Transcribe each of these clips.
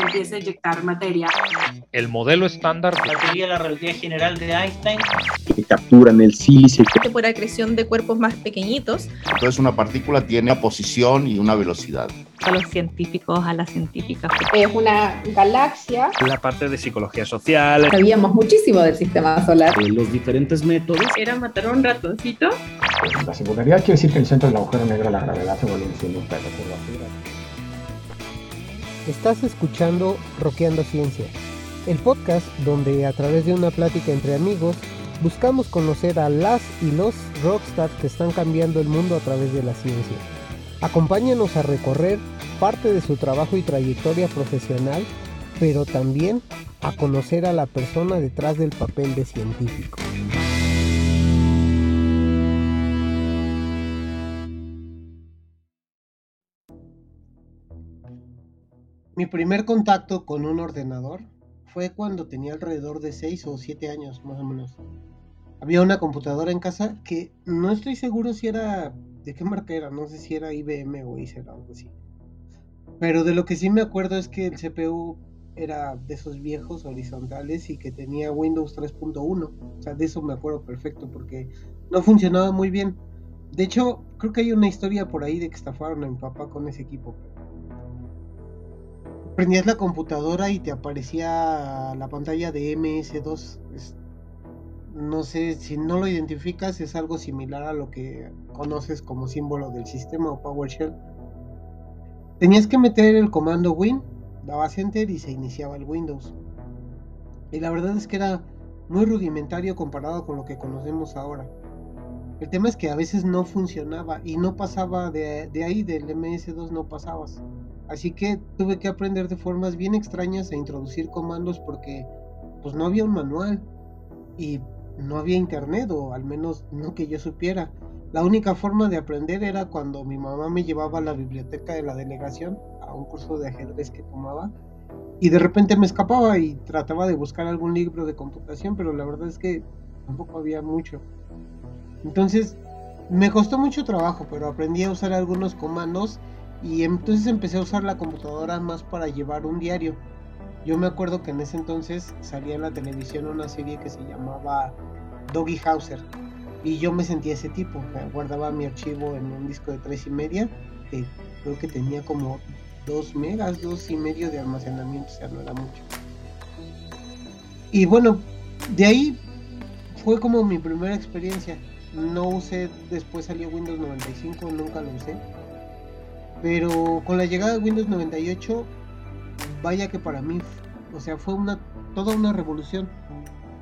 empieza a inyectar materia. El modelo estándar. La teoría de la relatividad general de Einstein. Que capturan el sílice. Por acreción de cuerpos más pequeñitos. Entonces una partícula tiene una posición y una velocidad. A los científicos, a las científicas. Es una galaxia. La parte de psicología social. Sabíamos muchísimo del sistema solar. Los diferentes métodos. Era matar a un ratoncito. La singularidad quiere decir que el centro del agujero negro, la gravedad, se vuelve un perro Estás escuchando Roqueando Ciencia, el podcast donde a través de una plática entre amigos buscamos conocer a las y los rockstars que están cambiando el mundo a través de la ciencia. Acompáñanos a recorrer parte de su trabajo y trayectoria profesional, pero también a conocer a la persona detrás del papel de científico. Mi primer contacto con un ordenador fue cuando tenía alrededor de 6 o 7 años, más o menos. Había una computadora en casa que no estoy seguro si era de qué marca era, no sé si era IBM o Acer o algo así. Pero de lo que sí me acuerdo es que el CPU era de esos viejos horizontales y que tenía Windows 3.1. O sea, de eso me acuerdo perfecto porque no funcionaba muy bien. De hecho, creo que hay una historia por ahí de que estafaron a mi papá con ese equipo prendías la computadora y te aparecía la pantalla de MS2. no sé si no lo identificas, es algo similar a lo que conoces como símbolo del sistema o PowerShell. Tenías que meter el comando Win, dabas Enter y se iniciaba el Windows. Y la verdad es que era muy rudimentario comparado con lo que conocemos ahora. El tema es que a veces no funcionaba y no pasaba de, ahí, del MS2 no pasabas. Así que tuve que aprender de formas bien extrañas a introducir comandos porque pues no había un manual y no había internet o al menos no que yo supiera. La única forma de aprender era cuando mi mamá me llevaba a la biblioteca de la delegación a un curso de ajedrez que tomaba y de repente me escapaba y trataba de buscar algún libro de computación, pero la verdad es que tampoco había mucho. Entonces me costó mucho trabajo, pero aprendí a usar algunos comandos y entonces empecé a usar la computadora más para llevar un diario. Yo me acuerdo que en ese entonces salía en la televisión una serie que se llamaba Doggy Hauser. Y yo me sentía ese tipo. Guardaba mi archivo en un disco de tres y media. Que creo que tenía como dos megas, dos y medio de almacenamiento. O sea, no era mucho. Y bueno, de ahí fue como mi primera experiencia. No usé, después salió Windows 95, nunca lo usé pero con la llegada de Windows 98, vaya que para mí, o sea, fue una toda una revolución.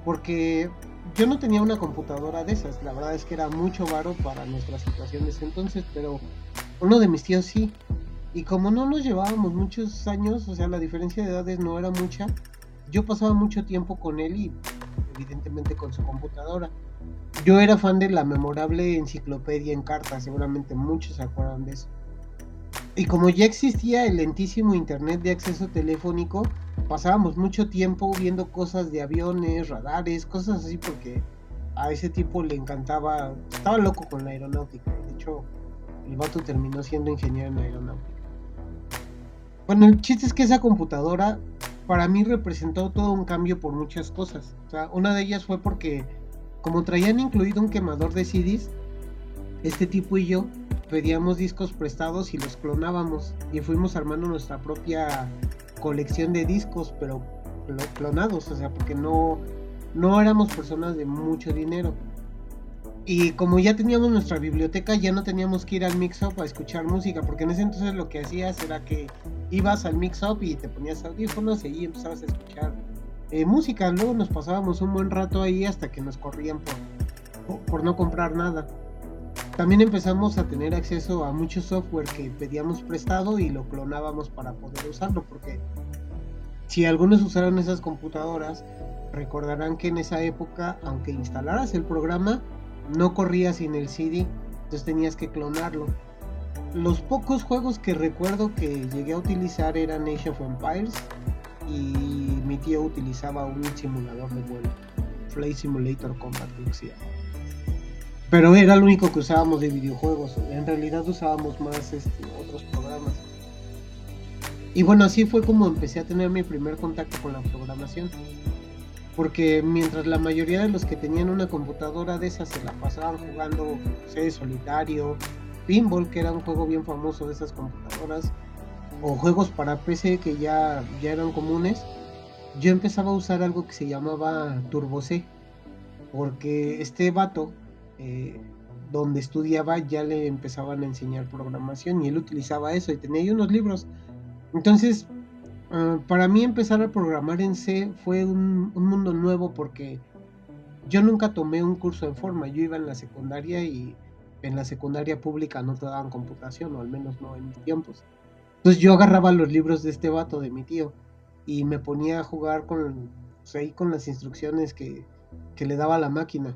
Porque yo no tenía una computadora de esas, la verdad es que era mucho varo para nuestra situación de ese entonces, pero uno de mis tíos sí. Y como no nos llevábamos muchos años, o sea, la diferencia de edades no era mucha, yo pasaba mucho tiempo con él y evidentemente con su computadora. Yo era fan de la memorable enciclopedia en cartas, seguramente muchos se acuerdan de eso. Y como ya existía el lentísimo internet de acceso telefónico, pasábamos mucho tiempo viendo cosas de aviones, radares, cosas así porque a ese tipo le encantaba, estaba loco con la aeronáutica. De hecho, el vato terminó siendo ingeniero en aeronáutica. Bueno, el chiste es que esa computadora para mí representó todo un cambio por muchas cosas. O sea, una de ellas fue porque como traían incluido un quemador de CDs, este tipo y yo pedíamos discos prestados y los clonábamos y fuimos armando nuestra propia colección de discos, pero clonados, o sea, porque no, no éramos personas de mucho dinero. Y como ya teníamos nuestra biblioteca, ya no teníamos que ir al mix-up a escuchar música, porque en ese entonces lo que hacías era que ibas al mix-up y te ponías audífonos y empezabas a escuchar eh, música. Luego nos pasábamos un buen rato ahí hasta que nos corrían por, por no comprar nada. También empezamos a tener acceso a mucho software que pedíamos prestado y lo clonábamos para poder usarlo, porque si algunos usaron esas computadoras, recordarán que en esa época, aunque instalaras el programa, no corría sin el CD, entonces tenías que clonarlo. Los pocos juegos que recuerdo que llegué a utilizar eran Age of Empires y mi tío utilizaba un simulador de vuelo, Flight Simulator Combat, Pero era lo único que usábamos de videojuegos. En realidad usábamos más este, otros programas. Y bueno, así fue como empecé a tener mi primer contacto con la programación. Porque mientras la mayoría de los que tenían una computadora de esas se la pasaban jugando, no sé, solitario, pinball, que era un juego bien famoso de esas computadoras, o juegos para PC que ya, ya eran comunes, yo empezaba a usar algo que se llamaba Turbo C. Porque este vato, eh, donde estudiaba, ya le empezaban a enseñar programación y él utilizaba eso y tenía ahí unos libros. Entonces, uh, para mí empezar a programar en C fue un, un, mundo nuevo porque yo nunca tomé un curso en forma. Yo iba en la secundaria y en la secundaria pública no te daban computación, o al menos no en mis tiempos. Entonces yo agarraba los libros de este vato, de mi tío, y me ponía a jugar con, pues, ahí con las instrucciones que, que le daba la máquina.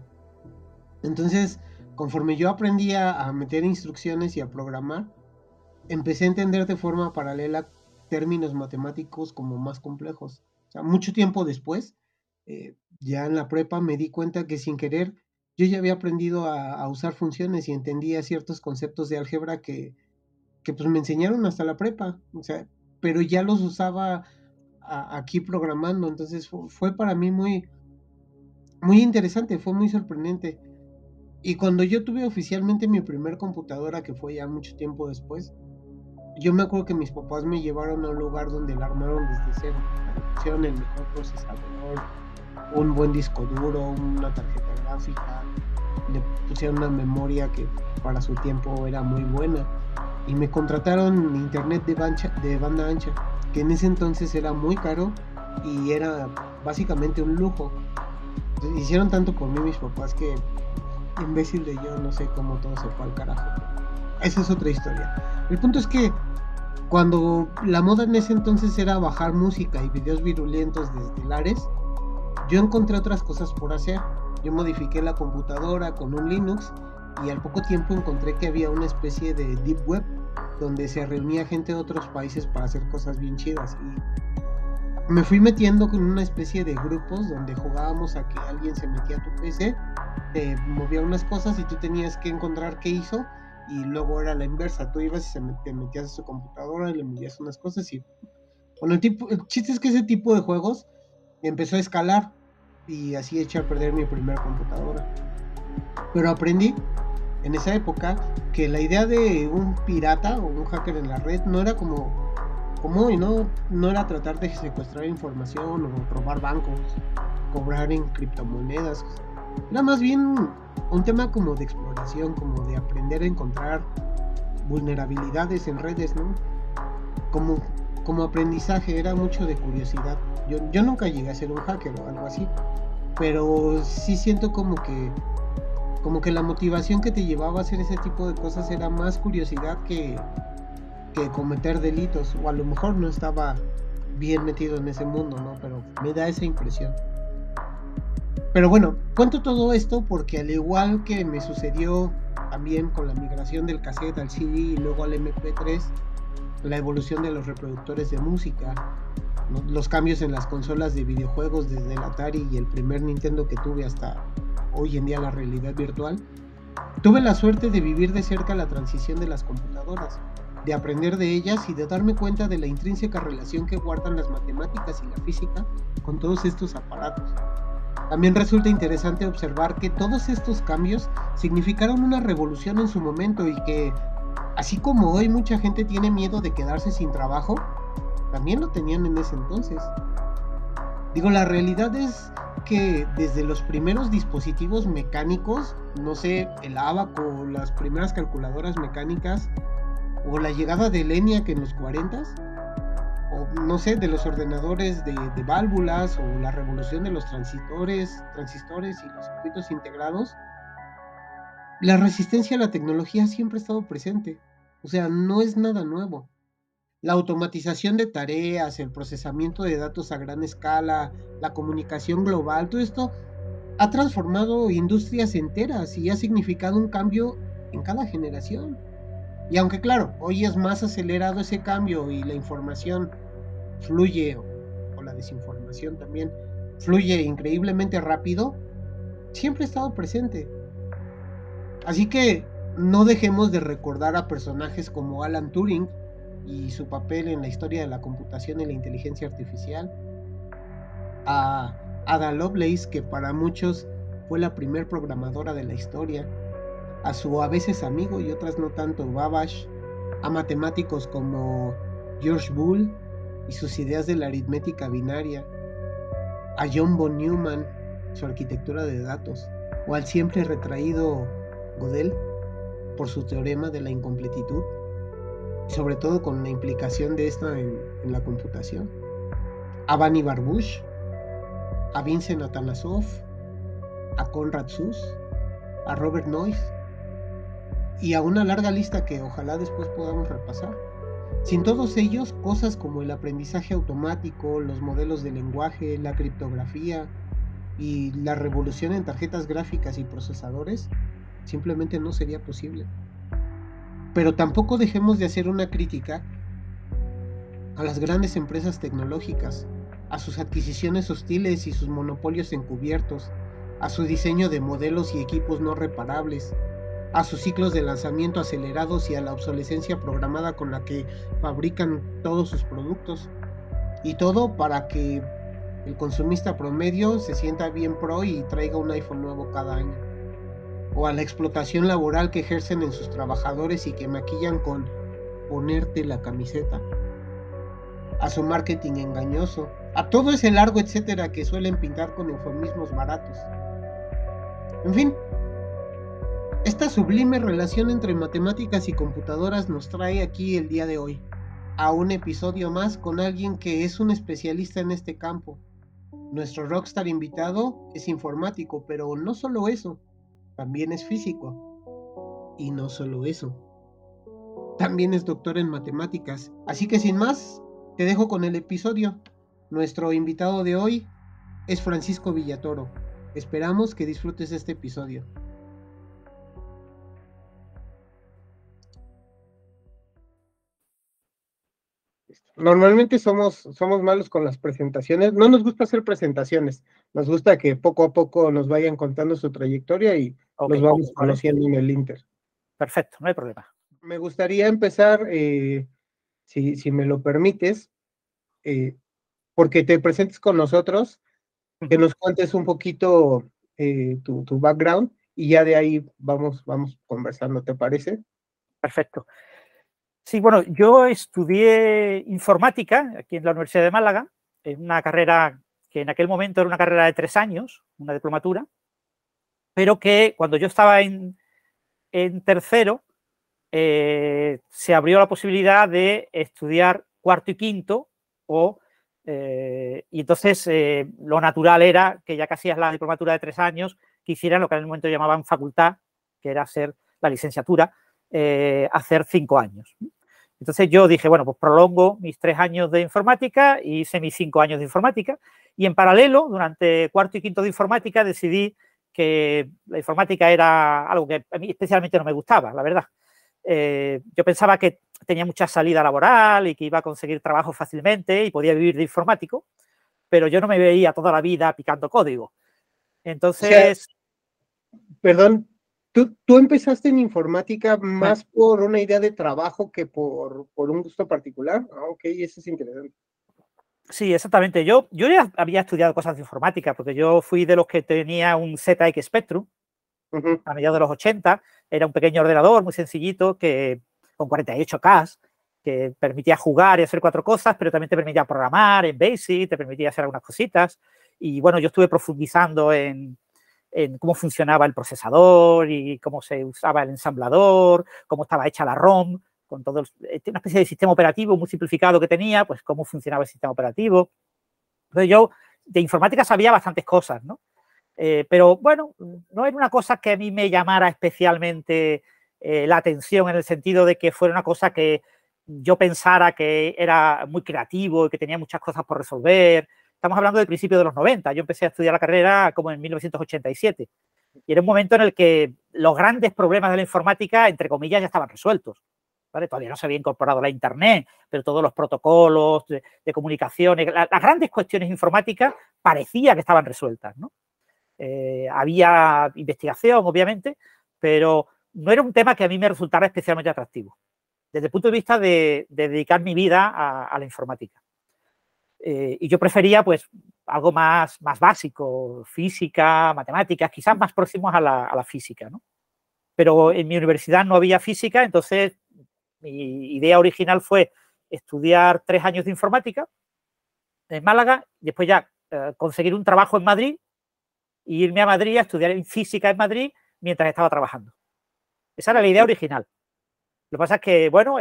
Entonces, conforme yo aprendía a meter instrucciones y a programar, empecé a entender de forma paralela términos matemáticos como más complejos. O sea, mucho tiempo después, eh, ya en la prepa, me di cuenta que sin querer yo ya había aprendido a, usar funciones y entendía ciertos conceptos de álgebra que, que pues me enseñaron hasta la prepa. O sea, pero ya los usaba aquí programando. Entonces fue, fue para mí muy, muy interesante, fue muy sorprendente. Y cuando yo tuve oficialmente mi primer computadora, que fue ya mucho tiempo después, yo me acuerdo que mis papás me llevaron a un lugar donde la armaron desde cero. Pusieron el mejor procesador, un buen disco duro, una tarjeta gráfica, le pusieron una memoria que para su tiempo era muy buena. Y me contrataron internet de, bancha, de banda ancha, que en ese entonces era muy caro y era básicamente un lujo. Hicieron tanto por mí mis papás que imbécil de yo no sé cómo todo se fue al carajo. Esa es otra historia. El punto es que cuando la moda en ese entonces era bajar música y videos virulentos desde Lares, yo encontré otras cosas por hacer. Yo modifiqué la computadora con un Linux y al poco tiempo encontré que había una especie de deep web donde se reunía gente de otros países para hacer cosas bien chidas y me fui metiendo con una especie de grupos donde jugábamos a que alguien se metía a tu PC, te movía unas cosas y tú tenías que encontrar qué hizo y luego era la inversa, tú ibas y se te metías a su computadora y le movías unas cosas y bueno, el, tipo, el chiste es que ese tipo de juegos empezó a escalar y así eché a perder mi primera computadora. Pero aprendí en esa época que la idea de un pirata o un hacker en la red no era como, como hoy, ¿no? No era tratar de secuestrar información o robar bancos, cobrar en criptomonedas. Era más bien un tema como de exploración, como de aprender a encontrar vulnerabilidades en redes, ¿no? Como, como aprendizaje, era mucho de curiosidad. Yo, yo nunca llegué a ser un hacker o algo así, pero sí siento como que como que la motivación que te llevaba a hacer ese tipo de cosas era más curiosidad que, que cometer delitos, o a lo mejor no estaba bien metido en ese mundo, ¿no? Pero me da esa impresión. Pero bueno, cuento todo esto porque al igual que me sucedió también con la migración del cassette al CD y luego al MP3, la evolución de los reproductores de música, ¿no? los cambios en las consolas de videojuegos desde el Atari y el primer Nintendo que tuve hasta hoy en día la realidad virtual, tuve la suerte de vivir de cerca la transición de las computadoras, de aprender de ellas y de darme cuenta de la intrínseca relación que guardan las matemáticas y la física con todos estos aparatos. También resulta interesante observar que todos estos cambios significaron una revolución en su momento y que, así como hoy mucha gente tiene miedo de quedarse sin trabajo, también lo tenían en ese entonces. Digo, la realidad es que desde los primeros dispositivos mecánicos, no sé, el abaco, las primeras calculadoras mecánicas, o la llegada de ENIAC en los 40 o no sé, de los ordenadores de, de, válvulas, o la revolución de los transistores, transistores y los circuitos integrados, la resistencia a la tecnología siempre ha estado presente. O sea, no es nada nuevo. La automatización de tareas, el procesamiento de datos a gran escala, la comunicación global, todo esto ha transformado industrias enteras y ha significado un cambio en cada generación. Y aunque claro, hoy es más acelerado ese cambio y la información fluye, o, la desinformación también, fluye increíblemente rápido, siempre ha estado presente. Así que no dejemos de recordar a personajes como Alan Turing y su papel en la historia de la computación y la inteligencia artificial, a Ada Lovelace, que para muchos fue la primer programadora de la historia, a su a veces amigo y otras no tanto Babbage, a matemáticos como George Boole y sus ideas de la aritmética binaria, a John von Neumann, su arquitectura de datos, o al siempre retraído Gödel por su teorema de la incompletitud, sobre todo con la implicación de esta en, la computación, a Bani Barbush, a Vincent Atanasov, a Konrad Suss, a Robert Noyce y a una larga lista que ojalá después podamos repasar. Sin todos ellos, cosas como el aprendizaje automático, los modelos de lenguaje, la criptografía y la revolución en tarjetas gráficas y procesadores simplemente no sería posible. Pero tampoco dejemos de hacer una crítica a las grandes empresas tecnológicas, a sus adquisiciones hostiles y sus monopolios encubiertos, a su diseño de modelos y equipos no reparables, a sus ciclos de lanzamiento acelerados y a la obsolescencia programada con la que fabrican todos sus productos. Y todo para que el consumista promedio se sienta bien pro y traiga un iPhone nuevo cada año. O a la explotación laboral que ejercen en sus trabajadores y que maquillan con ponerte la camiseta. A su marketing engañoso. A todo ese largo etcétera que suelen pintar con eufemismos baratos. En fin, esta sublime relación entre matemáticas y computadoras nos trae aquí el día de hoy, a un episodio más con alguien que es un especialista en este campo. Nuestro rockstar invitado es informático, pero no solo eso, también es físico. Y no solo eso, también es doctor en matemáticas. Así que sin más, te dejo con el episodio. Nuestro invitado de hoy es Francisco Villatoro. Esperamos que disfrutes este episodio. Normalmente somos, somos malos con las presentaciones. No nos gusta hacer presentaciones. Nos gusta que poco a poco nos vayan contando su trayectoria y nos vamos conociendo en el Inter. Perfecto, no hay problema. Me gustaría empezar, eh, si, si, me lo permites, eh, porque te presentes con nosotros, que nos cuentes un poquito eh, tu, tu, background y ya de ahí vamos, vamos conversando, ¿te parece? Perfecto. Sí, bueno, yo estudié informática aquí en la Universidad de Málaga, en una carrera que en aquel momento era una carrera de tres años, una diplomatura, pero que cuando yo estaba en, en tercero eh, se abrió la posibilidad de estudiar cuarto y quinto o eh, y entonces eh, lo natural era que ya que hacías la diplomatura de tres años, que hicieran lo que en el momento llamaban facultad, que era hacer la licenciatura, eh, hacer cinco años. Entonces yo dije, bueno, pues prolongo mis tres años de informática y hice mis cinco años de informática. Y en paralelo, durante cuarto y quinto de informática, decidí que la informática era algo que a mí especialmente no me gustaba, la verdad. Eh, yo pensaba que tenía mucha salida laboral y que iba a conseguir trabajo fácilmente y podía vivir de informático, pero yo no me veía toda la vida picando código. Entonces... O sea, perdón, ¿tú, ¿tú, empezaste en informática más por una idea de trabajo que por, por un gusto particular. Ah, ok, eso es interesante. Sí, exactamente. Yo, yo ya había estudiado cosas de informática, porque yo fui de los que tenía un ZX Spectrum uh -huh. a mediados de los 80. Era un pequeño ordenador muy sencillito que con 48K que permitía jugar y hacer cuatro cosas, pero también te permitía programar en BASIC, te permitía hacer algunas cositas. Y bueno, yo estuve profundizando en, en cómo funcionaba el procesador y cómo se usaba el ensamblador, cómo estaba hecha la ROM, con todo el, una especie de sistema operativo muy simplificado que tenía, pues cómo funcionaba el sistema operativo. Entonces yo de informática sabía bastantes cosas, ¿no? Eh, pero bueno, no era una cosa que a mí me llamara especialmente eh, la atención en el sentido de que fuera una cosa que yo pensara que era muy creativo y que tenía muchas cosas por resolver. Estamos hablando del principio de los 90. Yo empecé a estudiar la carrera como en 1987. Y era un momento en el que los grandes problemas de la informática, entre comillas, ya estaban resueltos. Todavía no se había incorporado la Internet, pero todos los protocolos de, de comunicaciones, la, las grandes cuestiones informáticas parecía que estaban resueltas. Eh, había investigación, obviamente, pero no era un tema que a mí me resultara especialmente atractivo, desde el punto de vista de, dedicar mi vida a, la informática. Eh, y yo prefería, pues, algo más, más básico, física, matemáticas, quizás más próximos a la, a la física, ¿no? Pero en mi universidad no había física, entonces mi idea original fue estudiar tres años de informática en Málaga, después ya eh, conseguir un trabajo en Madrid e irme a Madrid a estudiar en física en Madrid mientras estaba trabajando. Esa era la idea original. Lo que pasa es que, bueno,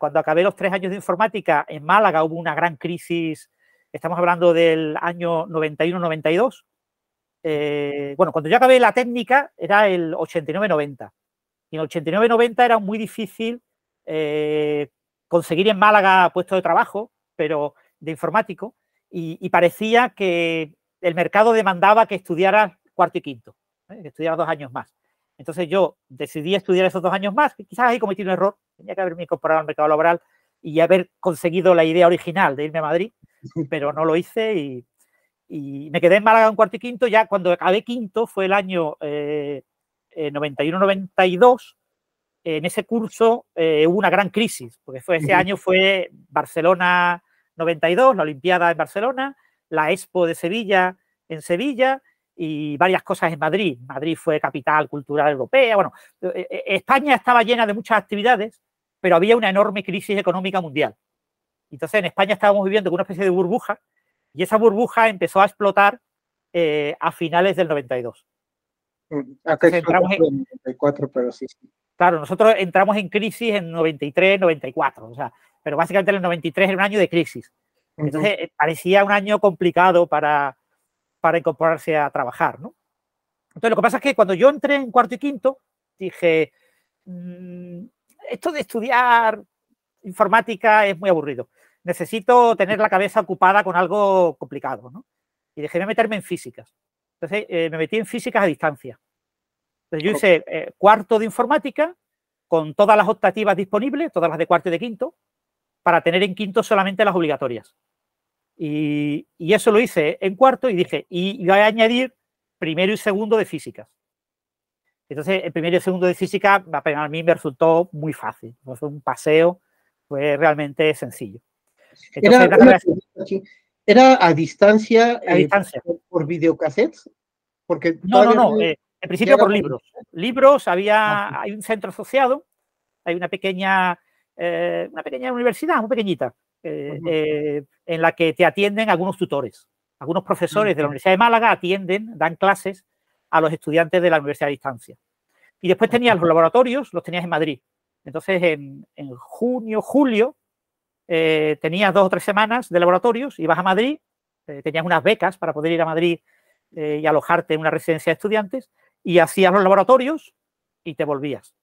cuando acabé los tres años de informática en Málaga hubo una gran crisis, estamos hablando del año 91-92. Eh, bueno, cuando yo acabé la técnica era el 89-90. Y en el 89-90 era muy difícil eh, conseguir en Málaga puesto de trabajo, pero de informático, y, parecía que el mercado demandaba que estudiara cuarto y quinto, ¿eh? que estudiara dos años más. Entonces yo decidí estudiar esos dos años más, que quizás ahí cometí un error, tenía que haberme incorporado al mercado laboral y haber conseguido la idea original de irme a Madrid, pero no lo hice y, me quedé en Málaga en cuarto y quinto. Ya cuando acabé quinto fue el año 91-92, eh, en ese curso eh, hubo una gran crisis, porque fue, ese año fue Barcelona 92, la Olimpiada en Barcelona, la Expo de Sevilla en Sevilla y varias cosas en Madrid. Madrid fue capital cultural europea. Bueno, eh, eh, España estaba llena de muchas actividades, pero había una enorme crisis económica mundial. Entonces en España estábamos viviendo con una especie de burbuja y esa burbuja empezó a explotar a finales del 92. Mm, entramos en 94, pero sí, sí. Claro, nosotros entramos en crisis en 93, 94, o sea, pero básicamente el 93 era un año de crisis. Entonces eh, parecía un año complicado para, para incorporarse a trabajar, ¿no? Entonces lo que pasa es que cuando yo entré en cuarto y quinto, dije, mm, esto de estudiar informática es muy aburrido. Necesito tener la cabeza ocupada con algo complicado, ¿no? Y dejé de meterme en físicas. Entonces eh, me metí en físicas a distancia. Entonces yo hice eh, cuarto de informática con todas las optativas disponibles, todas las de cuarto y de quinto, para tener en quinto solamente las obligatorias. Y, eso lo hice en cuarto y dije, y voy a añadir primero y segundo de físicas. Entonces, el primero y segundo de física a mí me resultó muy fácil. Fue un paseo, fue realmente sencillo. Era, a distancia, a distancia. Eh, por, videocassettes? Porque no, no, no. Eh, en principio por libros. Libros, había, ah, hay un centro asociado, hay una pequeña, eh, una pequeña universidad, muy pequeñita, eh, eh, en la que te atienden algunos tutores. Algunos profesores de la Universidad de Málaga atienden, dan clases a los estudiantes de la Universidad de Distancia. Y después tenías los laboratorios, los tenías en Madrid. Entonces, en, en junio, julio, tenías dos o tres semanas de laboratorios, ibas a Madrid, tenías unas becas para poder ir a Madrid y alojarte en una residencia de estudiantes, y hacías los laboratorios y te volvías.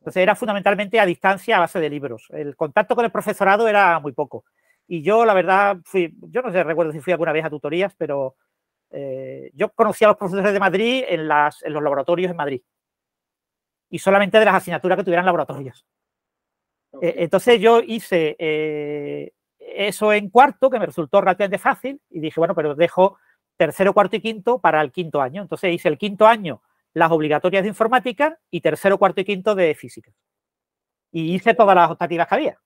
Entonces era fundamentalmente a distancia a base de libros. El contacto con el profesorado era muy poco. Y yo, la verdad, fui, yo no sé, recuerdo si fui alguna vez a tutorías, pero eh, yo conocí a los profesores de Madrid en, las, en los laboratorios en Madrid. Y solamente de las asignaturas que tuvieran laboratorios. E, entonces yo hice eh, eso en cuarto, que me resultó relativamente fácil, y dije, bueno, pero dejo tercero, cuarto y quinto para el quinto año. Entonces hice el quinto año las obligatorias de informática y tercero, cuarto y quinto de física. Y hice todas las optativas que había.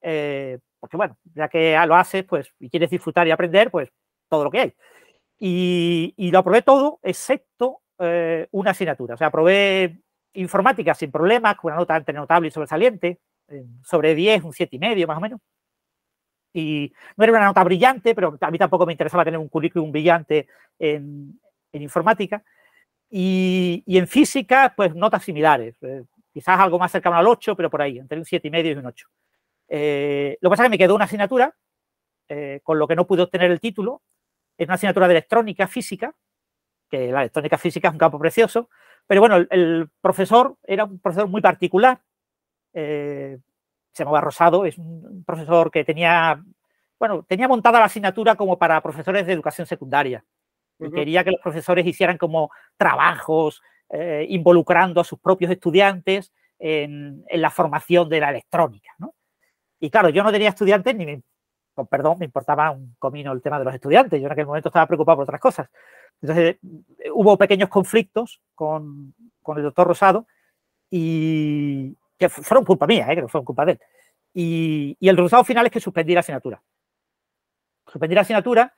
Eh, porque bueno, ya que lo haces pues, y quieres disfrutar y aprender, pues todo lo que hay. Y, lo aprobé todo, excepto eh, una asignatura. O sea, aprobé informática sin problemas, con una nota entre notable y sobresaliente, sobre 10, un 7 y medio más o menos y no era una nota brillante, pero a mí tampoco me interesaba tener un currículum brillante en, informática. Y, en física, pues notas similares, eh, quizás algo más cercano al 8, pero por ahí, entre un 7,5 y medio y un 8. Eh, lo que pasa es que me quedó una asignatura, eh, con lo que no pude obtener el título, es una asignatura de electrónica física, que la electrónica física es un campo precioso, pero bueno, el, profesor era un profesor muy particular, se llamaba Rosado, es un profesor que tenía, bueno, tenía montada la asignatura como para profesores de educación secundaria. Y quería que los profesores hicieran como trabajos eh, involucrando a sus propios estudiantes en, la formación de la electrónica. ¿no? Y claro, yo no tenía estudiantes ni me, con perdón, me importaba un comino el tema de los estudiantes. Yo en aquel momento estaba preocupado por otras cosas. Entonces, hubo pequeños conflictos con, con el doctor Rosado y que fueron culpa mía, ¿eh? que no fueron culpa de él. Y, y el resultado final es que suspendí la asignatura. Suspendí la asignatura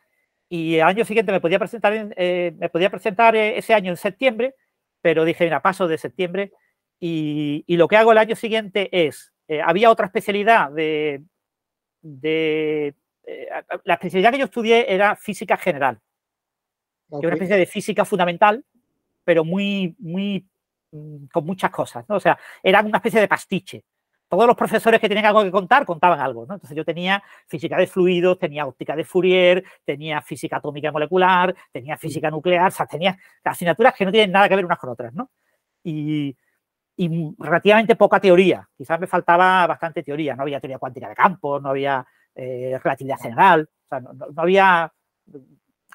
y el año siguiente me podía presentar, en, eh, me podía presentar eh, ese año en septiembre, pero dije, mira, paso de septiembre y, y lo que hago el año siguiente es, eh, había otra especialidad de, de la especialidad que yo estudié era física general, que una especie de física fundamental, pero muy, muy, con muchas cosas, ¿no? O sea, era una especie de pastiche. Todos los profesores que tenían algo que contar contaban algo, ¿no? Entonces yo tenía física de fluidos, tenía óptica de Fourier, tenía física atómica y molecular, tenía física nuclear, o sea, tenía asignaturas que no tienen nada que ver unas con otras, ¿no? Y, y relativamente poca teoría. Quizás me faltaba bastante teoría. No había teoría cuántica de campos, no había eh, relatividad general, o sea, no, no, había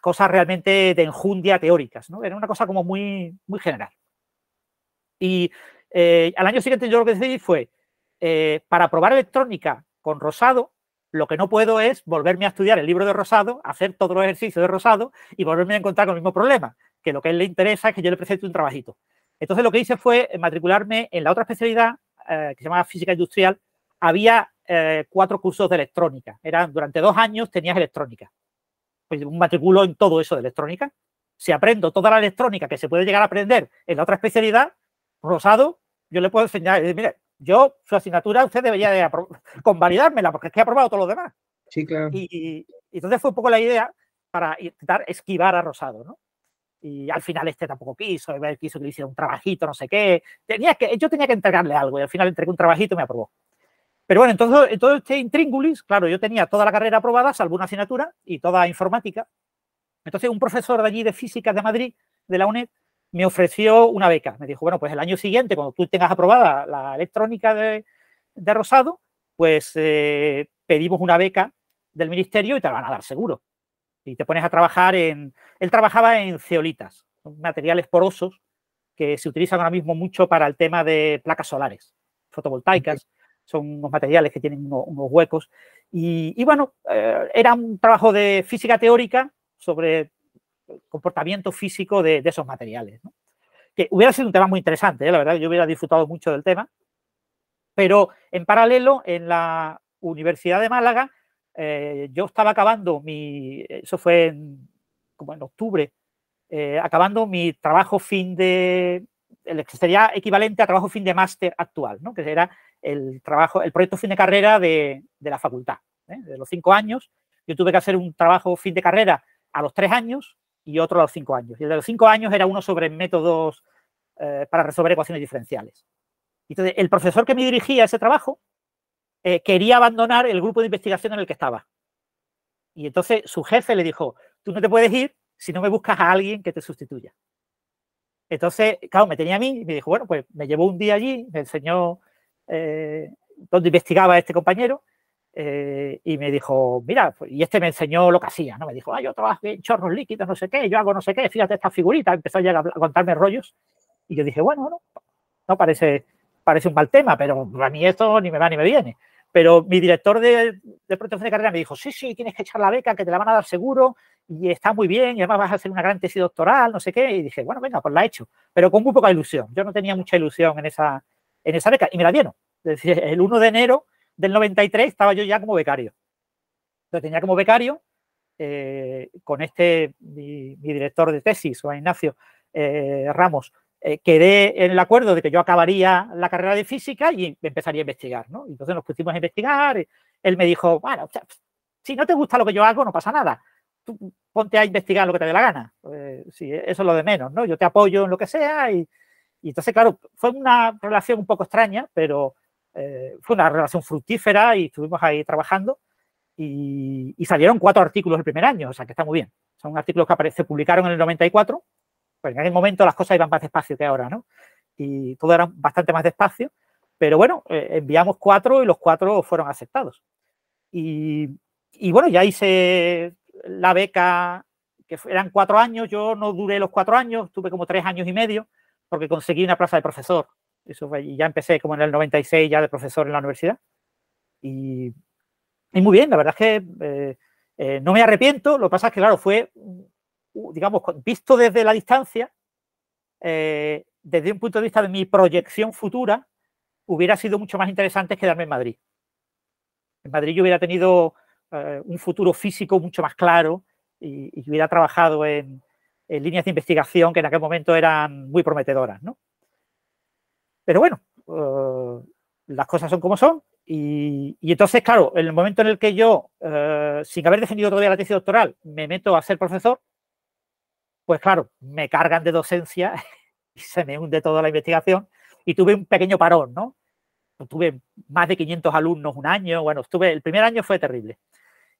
cosas realmente de enjundia teóricas, ¿no? Era una cosa como muy, muy general. Y eh, al año siguiente yo lo que decidí fue, eh, para probar electrónica con Rosado, lo que no puedo es volverme a estudiar el libro de Rosado, hacer todos los ejercicios de Rosado y volverme a encontrar con el mismo problema, que lo que a él le interesa es que yo le presente un trabajito. Entonces lo que hice fue matricularme en la otra especialidad, eh, que se llama física industrial. Había cuatro cursos de electrónica. Eran durante dos años tenías electrónica. Pues un matriculo en todo eso de electrónica. Si aprendo toda la electrónica que se puede llegar a aprender en la otra especialidad, Rosado, yo le puedo enseñar, mire, yo su asignatura usted debería de convalidármela porque es que he aprobado todo lo demás. Sí, claro. Y, y, y entonces fue un poco la idea para intentar esquivar a Rosado, ¿no? y al final este tampoco quiso, quiso que le hiciera un trabajito, no sé qué. Tenía que, yo tenía que entregarle algo y al final entregué un trabajito y me aprobó. Pero bueno, entonces, en todo este intríngulis, claro, yo tenía toda la carrera aprobada, salvo una asignatura y toda informática. Entonces un profesor de allí de física de Madrid, de la UNED, me ofreció una beca. Me dijo, bueno, pues el año siguiente, cuando tú tengas aprobada la electrónica de, de Rosado, pues eh, pedimos una beca del ministerio y te la van a dar seguro y te pones a trabajar en... Él trabajaba en ceolitas, materiales porosos que se utilizan ahora mismo mucho para el tema de placas solares, fotovoltaicas, son unos materiales que tienen unos, unos huecos. Y, y bueno, eh, era un trabajo de física teórica sobre comportamiento físico de, esos materiales. Que hubiera sido un tema muy interesante, ¿eh? la verdad, yo hubiera disfrutado mucho del tema. Pero en paralelo, en la Universidad de Málaga, eh, yo estaba acabando mi, eso fue en, como en octubre, eh, acabando mi trabajo fin de, el que sería equivalente a trabajo fin de máster actual, que era el trabajo, el proyecto fin de carrera de, de la facultad. De los cinco años, yo tuve que hacer un trabajo fin de carrera a los tres años y otro a los cinco años. Y el de los cinco años era uno sobre métodos eh, para resolver ecuaciones diferenciales. Entonces, el profesor que me dirigía ese trabajo eh, quería abandonar el grupo de investigación en el que estaba. Y entonces su jefe le dijo, tú no te puedes ir si no me buscas a alguien que te sustituya. Entonces, claro, me tenía a mí y me dijo, bueno, pues me llevó un día allí, me enseñó eh, dónde investigaba este compañero eh, y me dijo, mira, pues, y este me enseñó lo que hacía, ¿no? Me dijo, ah, yo trabajo en chorros líquidos, no sé qué, yo hago no sé qué, fíjate esta figurita, empezó ya a contarme rollos y yo dije, bueno, no, no parece, parece un mal tema, pero a mí esto ni me va ni me viene. Pero mi director de, de protección de carrera me dijo, sí, sí, tienes que echar la beca, que te la van a dar seguro y está muy bien y además vas a hacer una gran tesis doctoral, no sé qué. Y dije, bueno, venga, pues la he hecho, pero con muy poca ilusión. Yo no tenía mucha ilusión en esa, en esa beca y me la dieron. Es decir, el 1 de enero del 93 estaba yo ya como becario. Entonces tenía como becario eh, con este, mi, mi, director de tesis, Juan Ignacio eh, Ramos, eh, quedé en el acuerdo de que yo acabaría la carrera de física y empezaría a investigar, ¿no? Entonces nos pusimos a investigar. Él me dijo, bueno, si no te gusta lo que yo hago, no pasa nada. Tú ponte a investigar lo que te dé la gana. Eh, sí, eso es lo de menos, ¿no? Yo te apoyo en lo que sea y, y entonces, claro, fue una relación un poco extraña, pero eh, fue una relación fructífera y estuvimos ahí trabajando y, salieron cuatro artículos el primer año, o sea que está muy bien. Son artículos que se publicaron en el 94 pues en aquel momento las cosas iban más despacio que ahora, ¿no? Y todo era bastante más despacio, pero bueno, eh, enviamos cuatro y los cuatro fueron aceptados. Y, y, bueno, ya hice la beca, que eran cuatro años, yo no duré los cuatro años, tuve como tres años y medio, porque conseguí una plaza de profesor. Eso fue, y ya empecé como en el 96 ya de profesor en la universidad. Y, muy bien, la verdad es que eh, eh, no me arrepiento, lo que pasa es que, claro, fue digamos, visto desde la distancia, eh, desde un punto de vista de mi proyección futura, hubiera sido mucho más interesante quedarme en Madrid. En Madrid yo hubiera tenido un futuro físico mucho más claro y, y hubiera trabajado en, en, líneas de investigación que en aquel momento eran muy prometedoras. ¿no? Pero bueno, uh, las cosas son como son. Y, entonces, claro, en el momento en el que yo, uh, sin haber defendido todavía la tesis doctoral, me meto a ser profesor, pues claro, me cargan de docencia y se me hunde toda la investigación y tuve un pequeño parón, ¿no? Tuve más de 500 alumnos un año, bueno, estuve, el primer año fue terrible.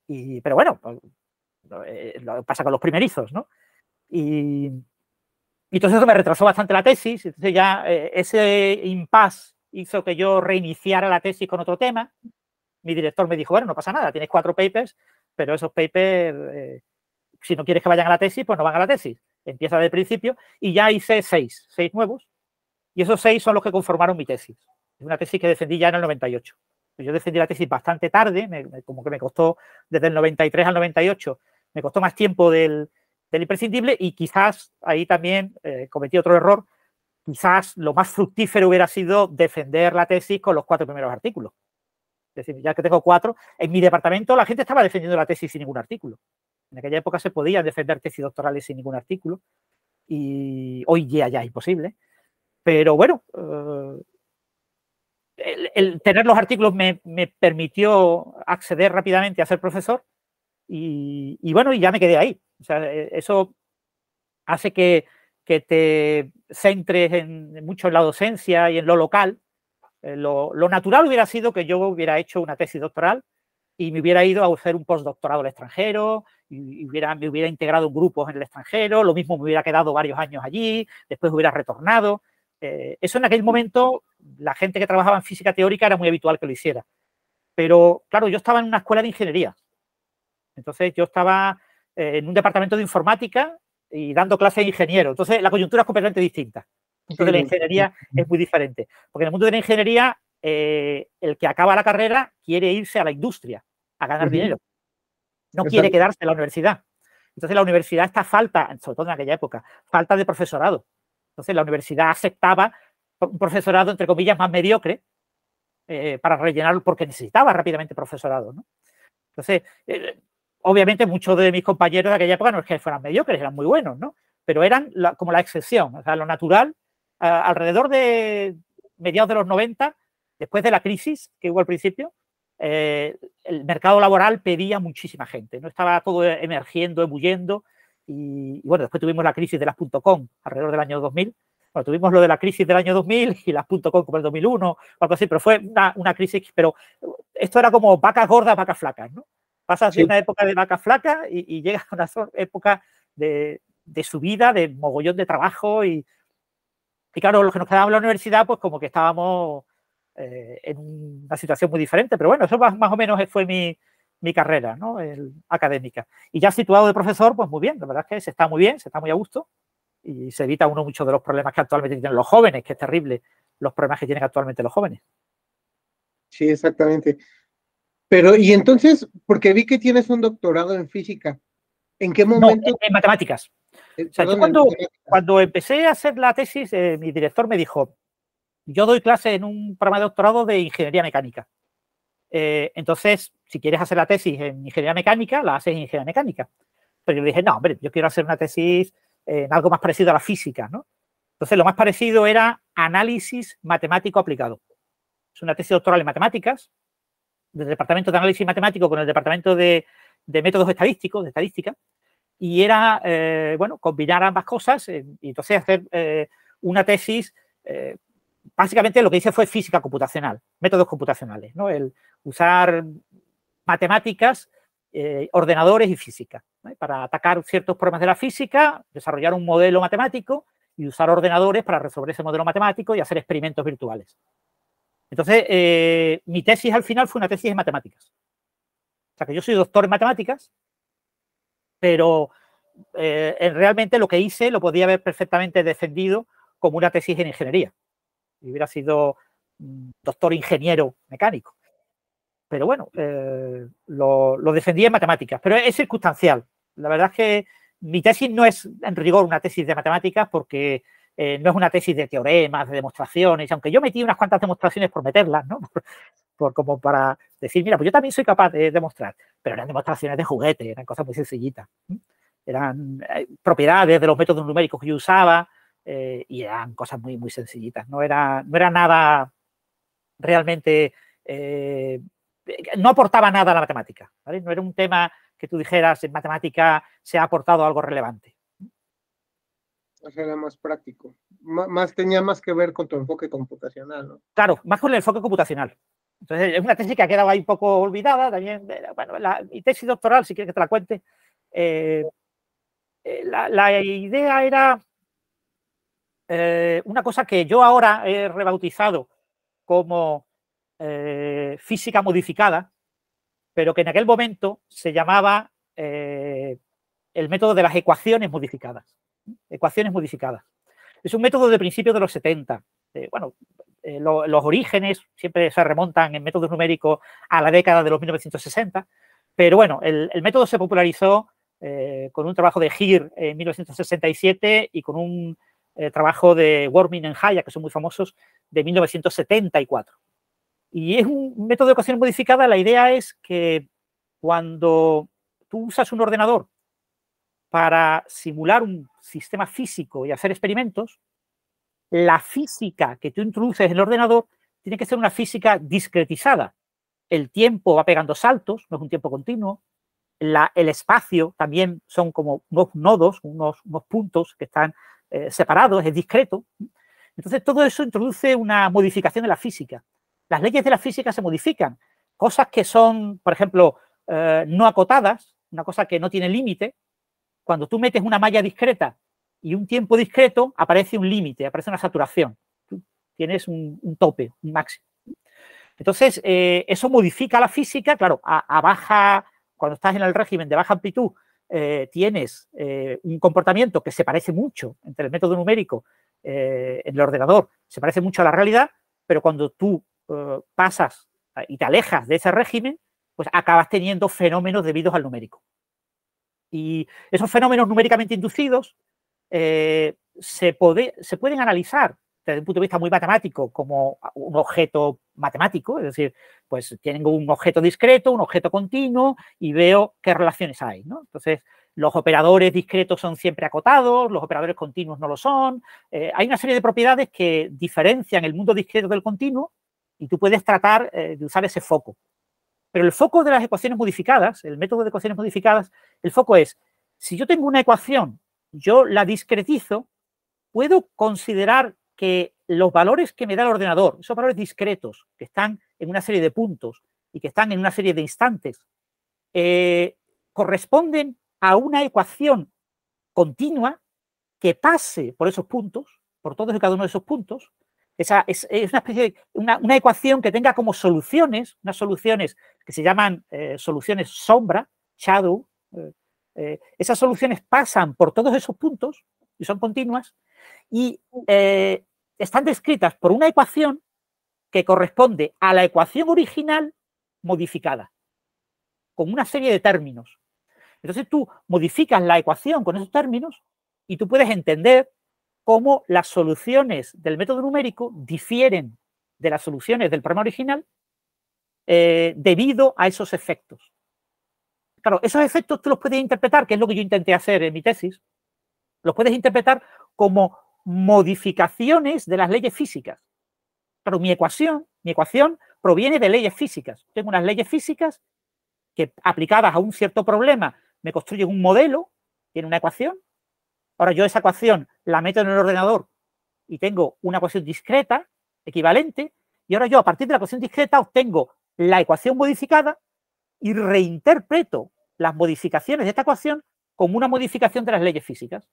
Y, pero bueno, pues, eh, pasa con los primerizos, ¿no? Y, y, entonces eso me retrasó bastante la tesis, entonces ya eh, ese impasse hizo que yo reiniciara la tesis con otro tema. Mi director me dijo, bueno, no pasa nada, tienes cuatro papers, pero esos papers, eh, si no quieres que vayan a la tesis, pues no van a la tesis. Empieza desde el principio y ya hice seis, seis nuevos. Y esos seis son los que conformaron mi tesis. Es una tesis que defendí ya en el 98. Yo defendí la tesis bastante tarde, como que me costó desde el 93 al 98, me costó más tiempo del, del imprescindible y quizás ahí también eh, cometí otro error. Quizás lo más fructífero hubiera sido defender la tesis con los cuatro primeros artículos. Es decir, ya que tengo cuatro, en mi departamento la gente estaba defendiendo la tesis sin ningún artículo. En aquella época se podían defender tesis doctorales sin ningún artículo y hoy ya, ya es imposible. Pero bueno, eh, el, tener los artículos me, permitió acceder rápidamente a ser profesor y, y, bueno, y ya me quedé ahí. O sea, eso hace que, que te centres en, mucho en la docencia y en lo local. Eh, lo, lo, natural hubiera sido que yo hubiera hecho una tesis doctoral y me hubiera ido a hacer un postdoctorado al extranjero, y, y hubiera, me hubiera integrado en grupos en el extranjero, lo mismo me hubiera quedado varios años allí, después hubiera retornado. Eh, eso en aquel momento, la gente que trabajaba en física teórica era muy habitual que lo hiciera. Pero claro, yo estaba en una escuela de ingeniería. Entonces yo estaba eh, en un departamento de informática y dando clases de ingeniero. Entonces la coyuntura es completamente distinta. Entonces la ingeniería es muy diferente. Porque en el mundo de la ingeniería, eh, el que acaba la carrera quiere irse a la industria, a ganar uh -huh. dinero. No Exacto. quiere quedarse en la universidad. Entonces la universidad está falta, sobre todo en aquella época, falta de profesorado. Entonces la universidad aceptaba un profesorado, entre comillas, más mediocre eh, para rellenarlo porque necesitaba rápidamente profesorado. ¿no? Entonces, eh, obviamente muchos de mis compañeros de aquella época no es que fueran mediocres, eran muy buenos, ¿no? pero eran la, como la excepción, o sea, lo natural, alrededor de mediados de los 90, después de la crisis que hubo al principio, eh, el mercado laboral pedía muchísima gente, no estaba todo emergiendo, ebulliendo, y, y, bueno, después tuvimos la crisis de las .com alrededor del año 2000. Bueno, tuvimos lo de la crisis del año 2000 y las .com como el 2001 o algo así, pero fue una, una, crisis, pero esto era como vacas gordas, vacas flacas, ¿no? Pasas sí. de una época de vacas flacas y, y llegas a una época de, de subida, de mogollón de trabajo y, y claro, los que nos quedábamos en la universidad, pues como que estábamos eh, en una situación muy diferente, pero bueno, eso más, más o menos fue mi, mi carrera ¿no? El, académica. Y ya situado de profesor, pues muy bien, la verdad es que se está muy bien, se está muy a gusto y se evita uno muchos de los problemas que actualmente tienen los jóvenes, que es terrible los problemas que tienen actualmente los jóvenes. Sí, exactamente. Pero, y entonces, porque vi que tienes un doctorado en física, ¿en qué momento? No, en, en, matemáticas. O sea, yo cuando, cuando, empecé a hacer la tesis, eh, mi director me dijo, yo doy clase en un programa de doctorado de ingeniería mecánica. Eh, entonces, si quieres hacer la tesis en ingeniería mecánica, la haces en ingeniería mecánica. Pero yo le dije, no, hombre, yo quiero hacer una tesis en algo más parecido a la física, ¿no? Entonces, lo más parecido era análisis matemático aplicado. Es una tesis doctoral en matemáticas, del departamento de análisis matemático con el departamento de, métodos estadísticos, de estadística, y era, eh, bueno, combinar ambas cosas eh, y entonces hacer eh, una tesis básicamente lo que hice fue física computacional, métodos computacionales, ¿no? El usar matemáticas, ordenadores y física, para atacar ciertos problemas de la física, desarrollar un modelo matemático y usar ordenadores para resolver ese modelo matemático y hacer experimentos virtuales. Entonces, eh, mi tesis al final fue una tesis en matemáticas. O sea, que yo soy doctor en matemáticas, pero eh, realmente lo que hice lo podía haber perfectamente defendido como una tesis en ingeniería y hubiera sido doctor ingeniero mecánico. Pero bueno, eh, lo, defendí en matemáticas, pero es circunstancial. La verdad es que mi tesis no es en rigor una tesis de matemáticas porque eh, no es una tesis de teoremas, de demostraciones, aunque yo metí unas cuantas demostraciones por meterlas, ¿no? Por, como para decir, mira, pues yo también soy capaz de demostrar, pero eran demostraciones de juguete, eran cosas muy sencillitas. Eran eh, propiedades de los métodos numéricos que yo usaba eh, y eran cosas muy, muy sencillitas. No era, no era nada realmente, no aportaba nada a la matemática, ¿vale? No era un tema que tú dijeras en matemática se ha aportado algo relevante. Eso era más práctico. más tenía más que ver con tu enfoque computacional. Claro, más con el enfoque computacional. Entonces, es una tesis que ha quedado ahí un poco olvidada. También, bueno, mi tesis doctoral, si quieres que te la cuente, eh, eh, la, idea era eh, una cosa que yo ahora he rebautizado como física modificada, pero que en aquel momento se llamaba el método de las ecuaciones modificadas ecuaciones modificadas. Es un método de principios de los 70. Eh, bueno, eh, los orígenes siempre se remontan en métodos numéricos a la década de los 1960, pero bueno, el, método se popularizó eh, con un trabajo de Gir en 1967 y con un trabajo de Worming y Haya, que son muy famosos, de 1974. Y es un método de ecuaciones modificada. La idea es que cuando tú usas un ordenador para simular un sistema físico y hacer experimentos, la física que tú introduces en el ordenador tiene que ser una física discretizada. El tiempo va pegando saltos, no es un tiempo continuo. el espacio también son como unos nodos, unos, puntos que están eh, separados, es discreto. Entonces, todo eso introduce una modificación de la física. Las leyes de la física se modifican. Cosas que son, por ejemplo, eh, no acotadas, una cosa que no tiene límite, cuando tú metes una malla discreta y un tiempo discreto, aparece un límite, aparece una saturación. Tienes un, tope, un máximo. Entonces, eh, eso modifica la física, claro, a, baja, cuando estás en el régimen de baja amplitud, eh, tienes eh, un comportamiento que se parece mucho entre el método numérico en el ordenador, se parece mucho a la realidad, pero cuando tú pasas y te alejas de ese régimen, pues acabas teniendo fenómenos debidos al numérico. Y esos fenómenos numéricamente inducidos eh, se, se pueden analizar desde un punto de vista muy matemático como un objeto matemático, es decir, pues tengo un objeto discreto, un objeto continuo y veo qué relaciones hay. Entonces, los operadores discretos son siempre acotados, los operadores continuos no lo son. Eh, hay una serie de propiedades que diferencian el mundo discreto del continuo y tú puedes tratar eh, de usar ese foco. Pero el foco de las ecuaciones modificadas, el método de ecuaciones modificadas, el foco es, si yo tengo una ecuación, yo la discretizo, puedo considerar que los valores que me da el ordenador, esos valores discretos que están en una serie de puntos y que están en una serie de instantes, eh, corresponden a una ecuación continua que pase por esos puntos, por todos y cada uno de esos puntos, esa, es, una especie de una, ecuación que tenga como soluciones, unas soluciones que se llaman eh, soluciones sombra, shadow. Eh, eh, esas soluciones pasan por todos esos puntos y son continuas y están descritas por una ecuación que corresponde a la ecuación original modificada, con una serie de términos. Entonces tú modificas la ecuación con esos términos y tú puedes entender cómo las soluciones del método numérico difieren de las soluciones del problema original eh, debido a esos efectos. Claro, esos efectos tú los puedes interpretar, que es lo que yo intenté hacer en mi tesis, los puedes interpretar como modificaciones de las leyes físicas. Claro, mi ecuación, mi ecuación proviene de leyes físicas. Tengo unas leyes físicas que aplicadas a un cierto problema me construyen un modelo, tiene una ecuación, Ahora yo esa ecuación la meto en el ordenador y tengo una ecuación discreta, equivalente, y ahora yo a partir de la ecuación discreta obtengo la ecuación modificada y reinterpreto las modificaciones de esta ecuación como una modificación de las leyes físicas.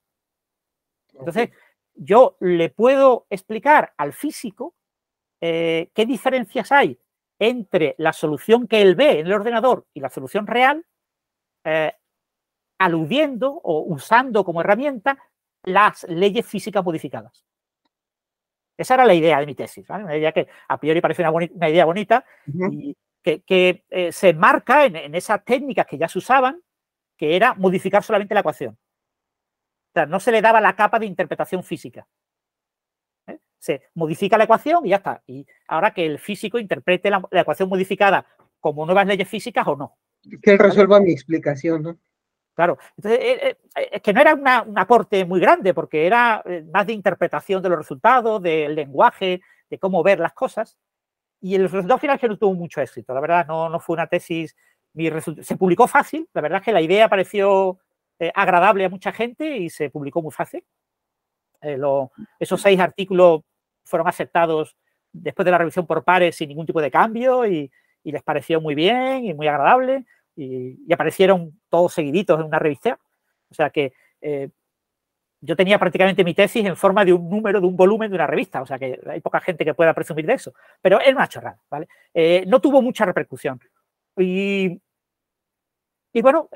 Entonces, yo le puedo explicar al físico eh, qué diferencias hay entre la solución que él ve en el ordenador y la solución real, eh, aludiendo o usando como herramienta las leyes físicas modificadas. Esa era la idea de mi tesis, una idea que a priori parece una, idea bonita y que, eh, se marca en, esas técnicas que ya se usaban, que era modificar solamente la ecuación. O sea, no se le daba la capa de interpretación física. se modifica la ecuación y ya está. Y ahora que el físico interprete la, la ecuación modificada como nuevas leyes físicas o no. Que él resuelva mi explicación, ¿no? Claro, entonces eh, eh, es que no era una- un aporte muy grande porque era eh, más de interpretación de los resultados, del lenguaje, de cómo ver las cosas. Y el resultado final que no tuvo mucho éxito. La verdad, no, no fue una tesis. mi se publicó fácil. La verdad es que la idea pareció eh, agradable a mucha gente y se publicó muy fácil. Eh, esos seis artículos fueron aceptados después de la revisión por pares sin ningún tipo de cambio y, les pareció muy bien y muy agradable y, y aparecieron todos seguiditos en una revista. O sea que eh, yo tenía prácticamente mi tesis en forma de un número, de un volumen de una revista. O sea que hay poca gente que pueda presumir de eso. Pero es una chorrada, ¿vale? Eh, no tuvo mucha repercusión. Y, bueno,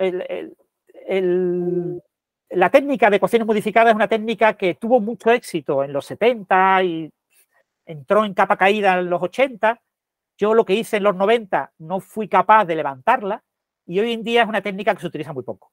la técnica de ecuaciones modificadas es una técnica que tuvo mucho éxito en los 70 y entró en capa caída en los 80. Yo lo que hice en los 90 no fui capaz de levantarla y hoy en día es una técnica que se utiliza muy poco.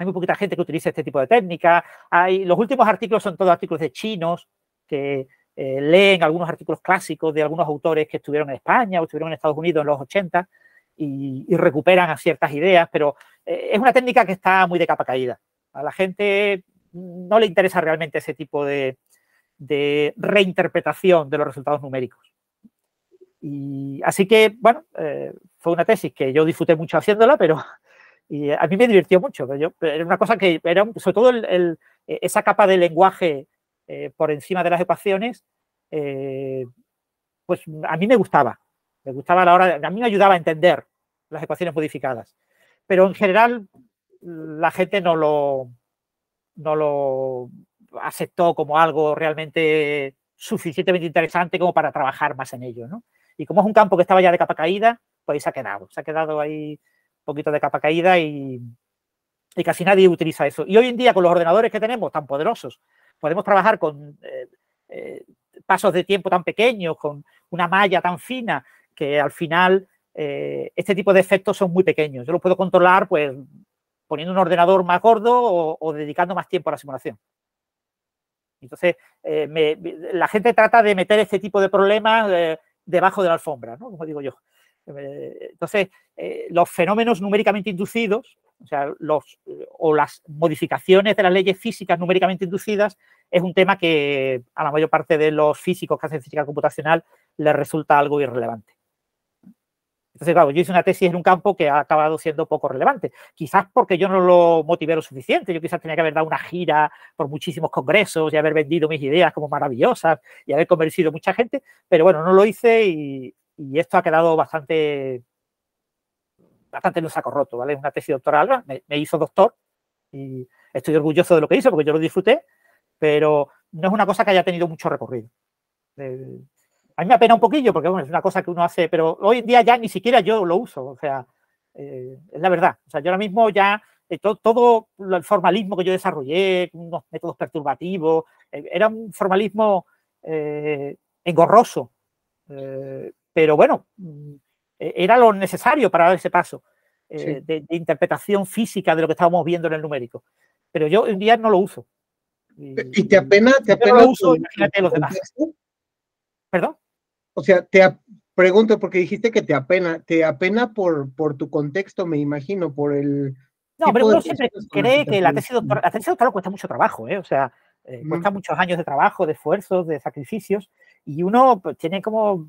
Hay muy poquita gente que utiliza este tipo de técnica. Hay, los últimos artículos son todos artículos de chinos que eh, leen algunos artículos clásicos de algunos autores que estuvieron en España o estuvieron en Estados Unidos en los 80 y, recuperan ciertas ideas, pero eh, es una técnica que está muy de capa caída. A la gente no le interesa realmente ese tipo de, reinterpretación de los resultados numéricos. Así que, bueno, eh, fue una tesis que yo disfruté mucho haciéndola, pero y a mí me divirtió mucho. pero Yo, era una cosa que era, sobre todo el- eh, esa capa de lenguaje eh, por encima de las ecuaciones, eh, pues a mí me gustaba. Me gustaba a la hora, a mí me ayudaba a entender las ecuaciones modificadas. Pero en general la gente no lo, no lo aceptó como algo realmente suficientemente interesante como para trabajar más en ello, ¿no? Y como es un campo que estaba ya de capa caída, pues ahí se ha quedado. Se ha quedado ahí poquito de capa caída y, casi nadie utiliza eso. Y hoy en día, con los ordenadores que tenemos tan poderosos, podemos trabajar con eh, eh, pasos de tiempo tan pequeños, con una malla tan fina, que al final eh, este tipo de efectos son muy pequeños. Yo los puedo controlar, pues, poniendo un ordenador más gordo o, dedicando más tiempo a la simulación. Entonces, la gente trata de meter este tipo de problemas debajo de la alfombra, ¿no? Como digo yo. Eh, Entonces, eh, los fenómenos numéricamente inducidos, o sea, los, eh, o las modificaciones de las leyes físicas numéricamente inducidas, es un tema que a la mayor parte de los físicos que hacen física computacional les resulta algo irrelevante. Entonces, claro, yo hice una tesis en un campo que ha acabado siendo poco relevante. Quizás porque yo no lo motivé lo suficiente. Yo quizás tenía que haber dado una gira por muchísimos congresos y haber vendido mis ideas como maravillosas y haber convencido a mucha gente. Pero bueno, no lo hice y, y esto ha quedado bastante, bastante en un saco roto, ¿vale? Una tesis doctoral me, me hizo doctor y estoy orgulloso de lo que hice porque yo lo disfruté, pero no es una cosa que haya tenido mucho recorrido. Eh, a mí me apena un poquillo porque bueno, es una cosa que uno hace, pero hoy en día ya ni siquiera yo lo uso, o sea, eh, es la verdad. O sea, yo ahora mismo ya eh, to- todo lo- el formalismo que yo desarrollé, unos métodos perturbativos, era un formalismo engorroso, pero bueno, mm, eh, era lo necesario para dar ese paso eh, Sí. de, de interpretación física de lo que estábamos viendo en el numérico. Pero yo en día no lo uso. ¿Y te apena, te yo no apena lo uso, tu- imagínate tu los demás. ¿Perdón? O sea, te pregunto porque dijiste que te apena, te apena por, por tu contexto, me imagino, por el No, pero uno siempre cree que la tesis doctoral, la tesis doctoral cuesta mucho trabajo, ¿eh? O sea, eh, cuesta muchos años de trabajo, de esfuerzos, de sacrificios, y uno pues, tiene como,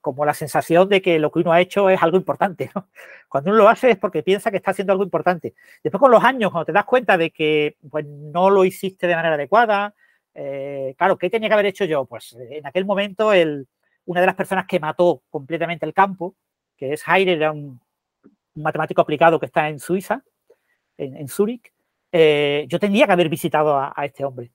como la sensación de que lo que uno ha hecho es algo importante, ¿no? Cuando uno lo hace es porque piensa que está haciendo algo importante. Después con los años, cuando te das cuenta de que pues, no lo hiciste de manera adecuada, eh, claro, ¿qué tenía que haber hecho yo? Pues eh, en aquel momento el, una de las personas que mató completamente el campo, que es Heidegger, era un, matemático aplicado que está en Suiza, en, en Zúrich, eh, yo tenía que haber visitado a, a este hombre.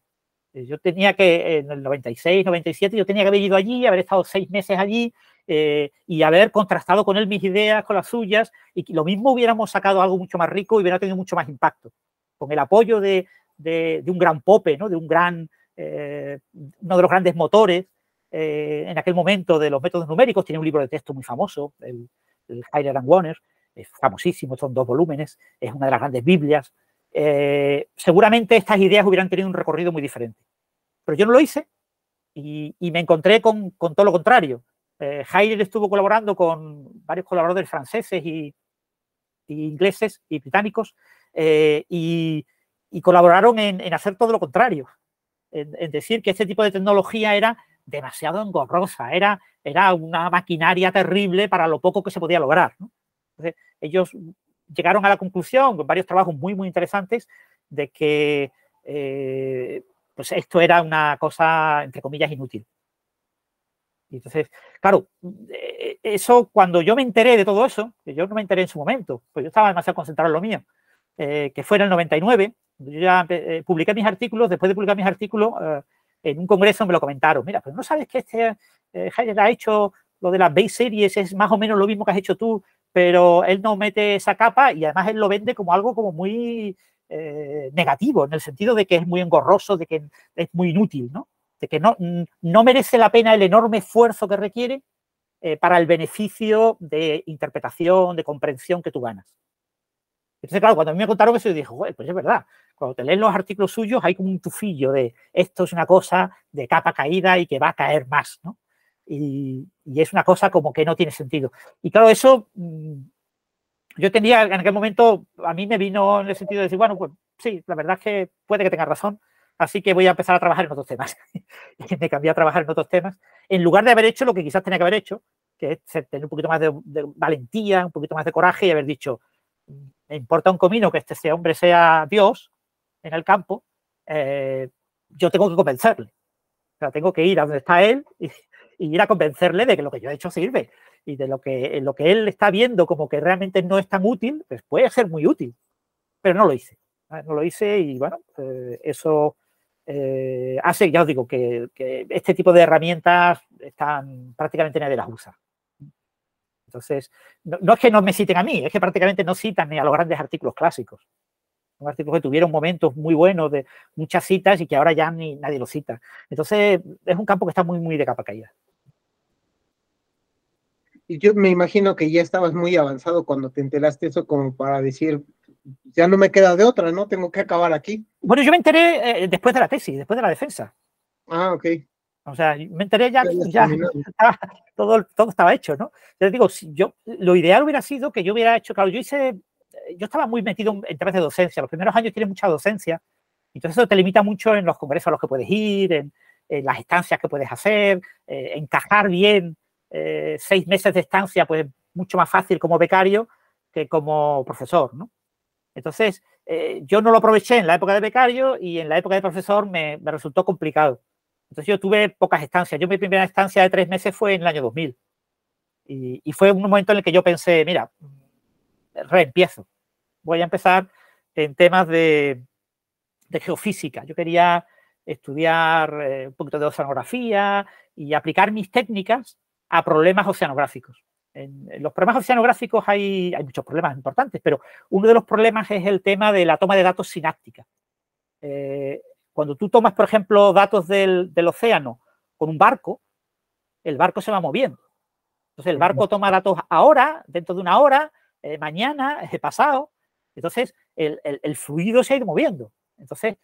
Eh, Yo tenía que, en el 96, 97, yo tenía que haber ido allí, haber estado seis meses allí eh, y haber contrastado con él mis ideas, con las suyas, y lo mismo hubiéramos sacado algo mucho más rico y hubiera tenido mucho más impacto. Con el apoyo de, de- de un gran Pope, ¿no? de un gran, eh, uno de los grandes motores eh, en aquel momento de los métodos numéricos, tiene un libro de texto muy famoso, el, el Heidegger and Warner, es famosísimo, son dos volúmenes, es una de las grandes Biblias. Eh, seguramente estas ideas hubieran tenido un recorrido muy diferente. Pero yo no lo hice Y, me encontré con, todo lo contrario. Eh, estuvo colaborando con varios colaboradores franceses y, ingleses y británicos eh, y, colaboraron en, hacer todo lo contrario, en, decir que este tipo de tecnología era demasiado engorrosa, era una maquinaria terrible para lo poco que se podía lograr. Entonces, ellos llegaron a la conclusión, con varios trabajos muy, muy interesantes, de que eh, pues esto era una cosa, entre comillas, inútil. Y entonces, claro, eh, eso cuando yo me enteré de todo eso, que yo no me enteré en su momento, pues yo estaba demasiado concentrado en lo mío, eh, que fue en el 99, yo ya publiqué mis artículos, después de publicar mis artículos, en un congreso me lo comentaron, mira, pues no sabes que este Heidegger ha hecho lo de las base series, es más o menos lo mismo que has hecho tú, pero él no mete esa capa y además él lo vende como algo como muy eh, negativo, en el sentido de que es muy engorroso, de que es muy inútil, ¿no? De que no, no merece la pena el enorme esfuerzo que requiere eh, para el beneficio de interpretación, de comprensión que tú ganas. Entonces, claro, cuando a mí me contaron eso, yo dije, pues es verdad. Cuando te leen los artículos suyos hay como un tufillo de esto es una cosa de capa caída y que va a caer más, ¿no? Y, es una cosa como que no tiene sentido. Y claro, eso mm, yo tenía en aquel momento, a mí me vino en el sentido de decir, bueno, pues sí, la verdad es que puede que tenga razón, así que voy a empezar a trabajar en otros temas. y me cambié a trabajar en otros temas, en lugar de haber hecho lo que quizás tenía que haber hecho, que es tener un poquito más de, valentía, un poquito más de coraje y haber dicho, me importa un comino que este hombre sea Dios en el campo, eh, yo tengo que convencerle. O sea, tengo que ir a donde está él y, y ir a convencerle de que lo que yo he hecho sirve y de lo que, lo que él está viendo como que realmente no es tan útil, pues puede ser muy útil. Pero no lo hice. No lo hice y bueno, eh, eso eh, hace, ya os digo, que, este tipo de herramientas están prácticamente nadie las usa. Entonces, no, es que no me citen a mí, es que prácticamente no citan ni a los grandes artículos clásicos. Son artículos que tuvieron momentos muy buenos de muchas citas y que ahora ya ni nadie los cita. Entonces, es un campo que está muy, muy de capa caída. Y yo me imagino que ya estabas muy avanzado cuando te enteraste eso como para decir, ya no me queda de otra, ¿no? Tengo que acabar aquí. Bueno, yo me enteré eh, después de la tesis, después de la defensa. Ah, ok. O sea, me enteré ya, ya, todo, todo estaba hecho, ¿no? Yo digo, yo, lo ideal hubiera sido que yo hubiera hecho, claro, yo hice, yo estaba muy metido en temas de docencia, los primeros años tienes mucha docencia, entonces eso te limita mucho en los congresos a los que puedes ir, en, las estancias que puedes hacer, eh, encajar bien eh, seis meses de estancia, pues mucho más fácil como becario que como profesor, ¿no? Entonces, eh, yo no lo aproveché en la época de becario y en la época de profesor me, resultó complicado. Entonces, yo tuve pocas estancias. Yo mi primera estancia de tres meses fue en el año 2000. Y, y fue un momento en el que yo pensé, mira, reempiezo. Voy a empezar en temas de, de geofísica. Yo quería estudiar eh, un poquito de oceanografía y aplicar mis técnicas a problemas oceanográficos. En, los problemas oceanográficos hay, hay, muchos problemas importantes, pero uno de los problemas es el tema de la toma de datos sináptica. Eh, cuando tú tomas, por ejemplo, datos del, océano con un barco, el barco se va moviendo. Entonces, el barco toma datos ahora, dentro de una hora, eh, mañana, eh, pasado. Entonces, el, fluido se ha ido moviendo. Entonces,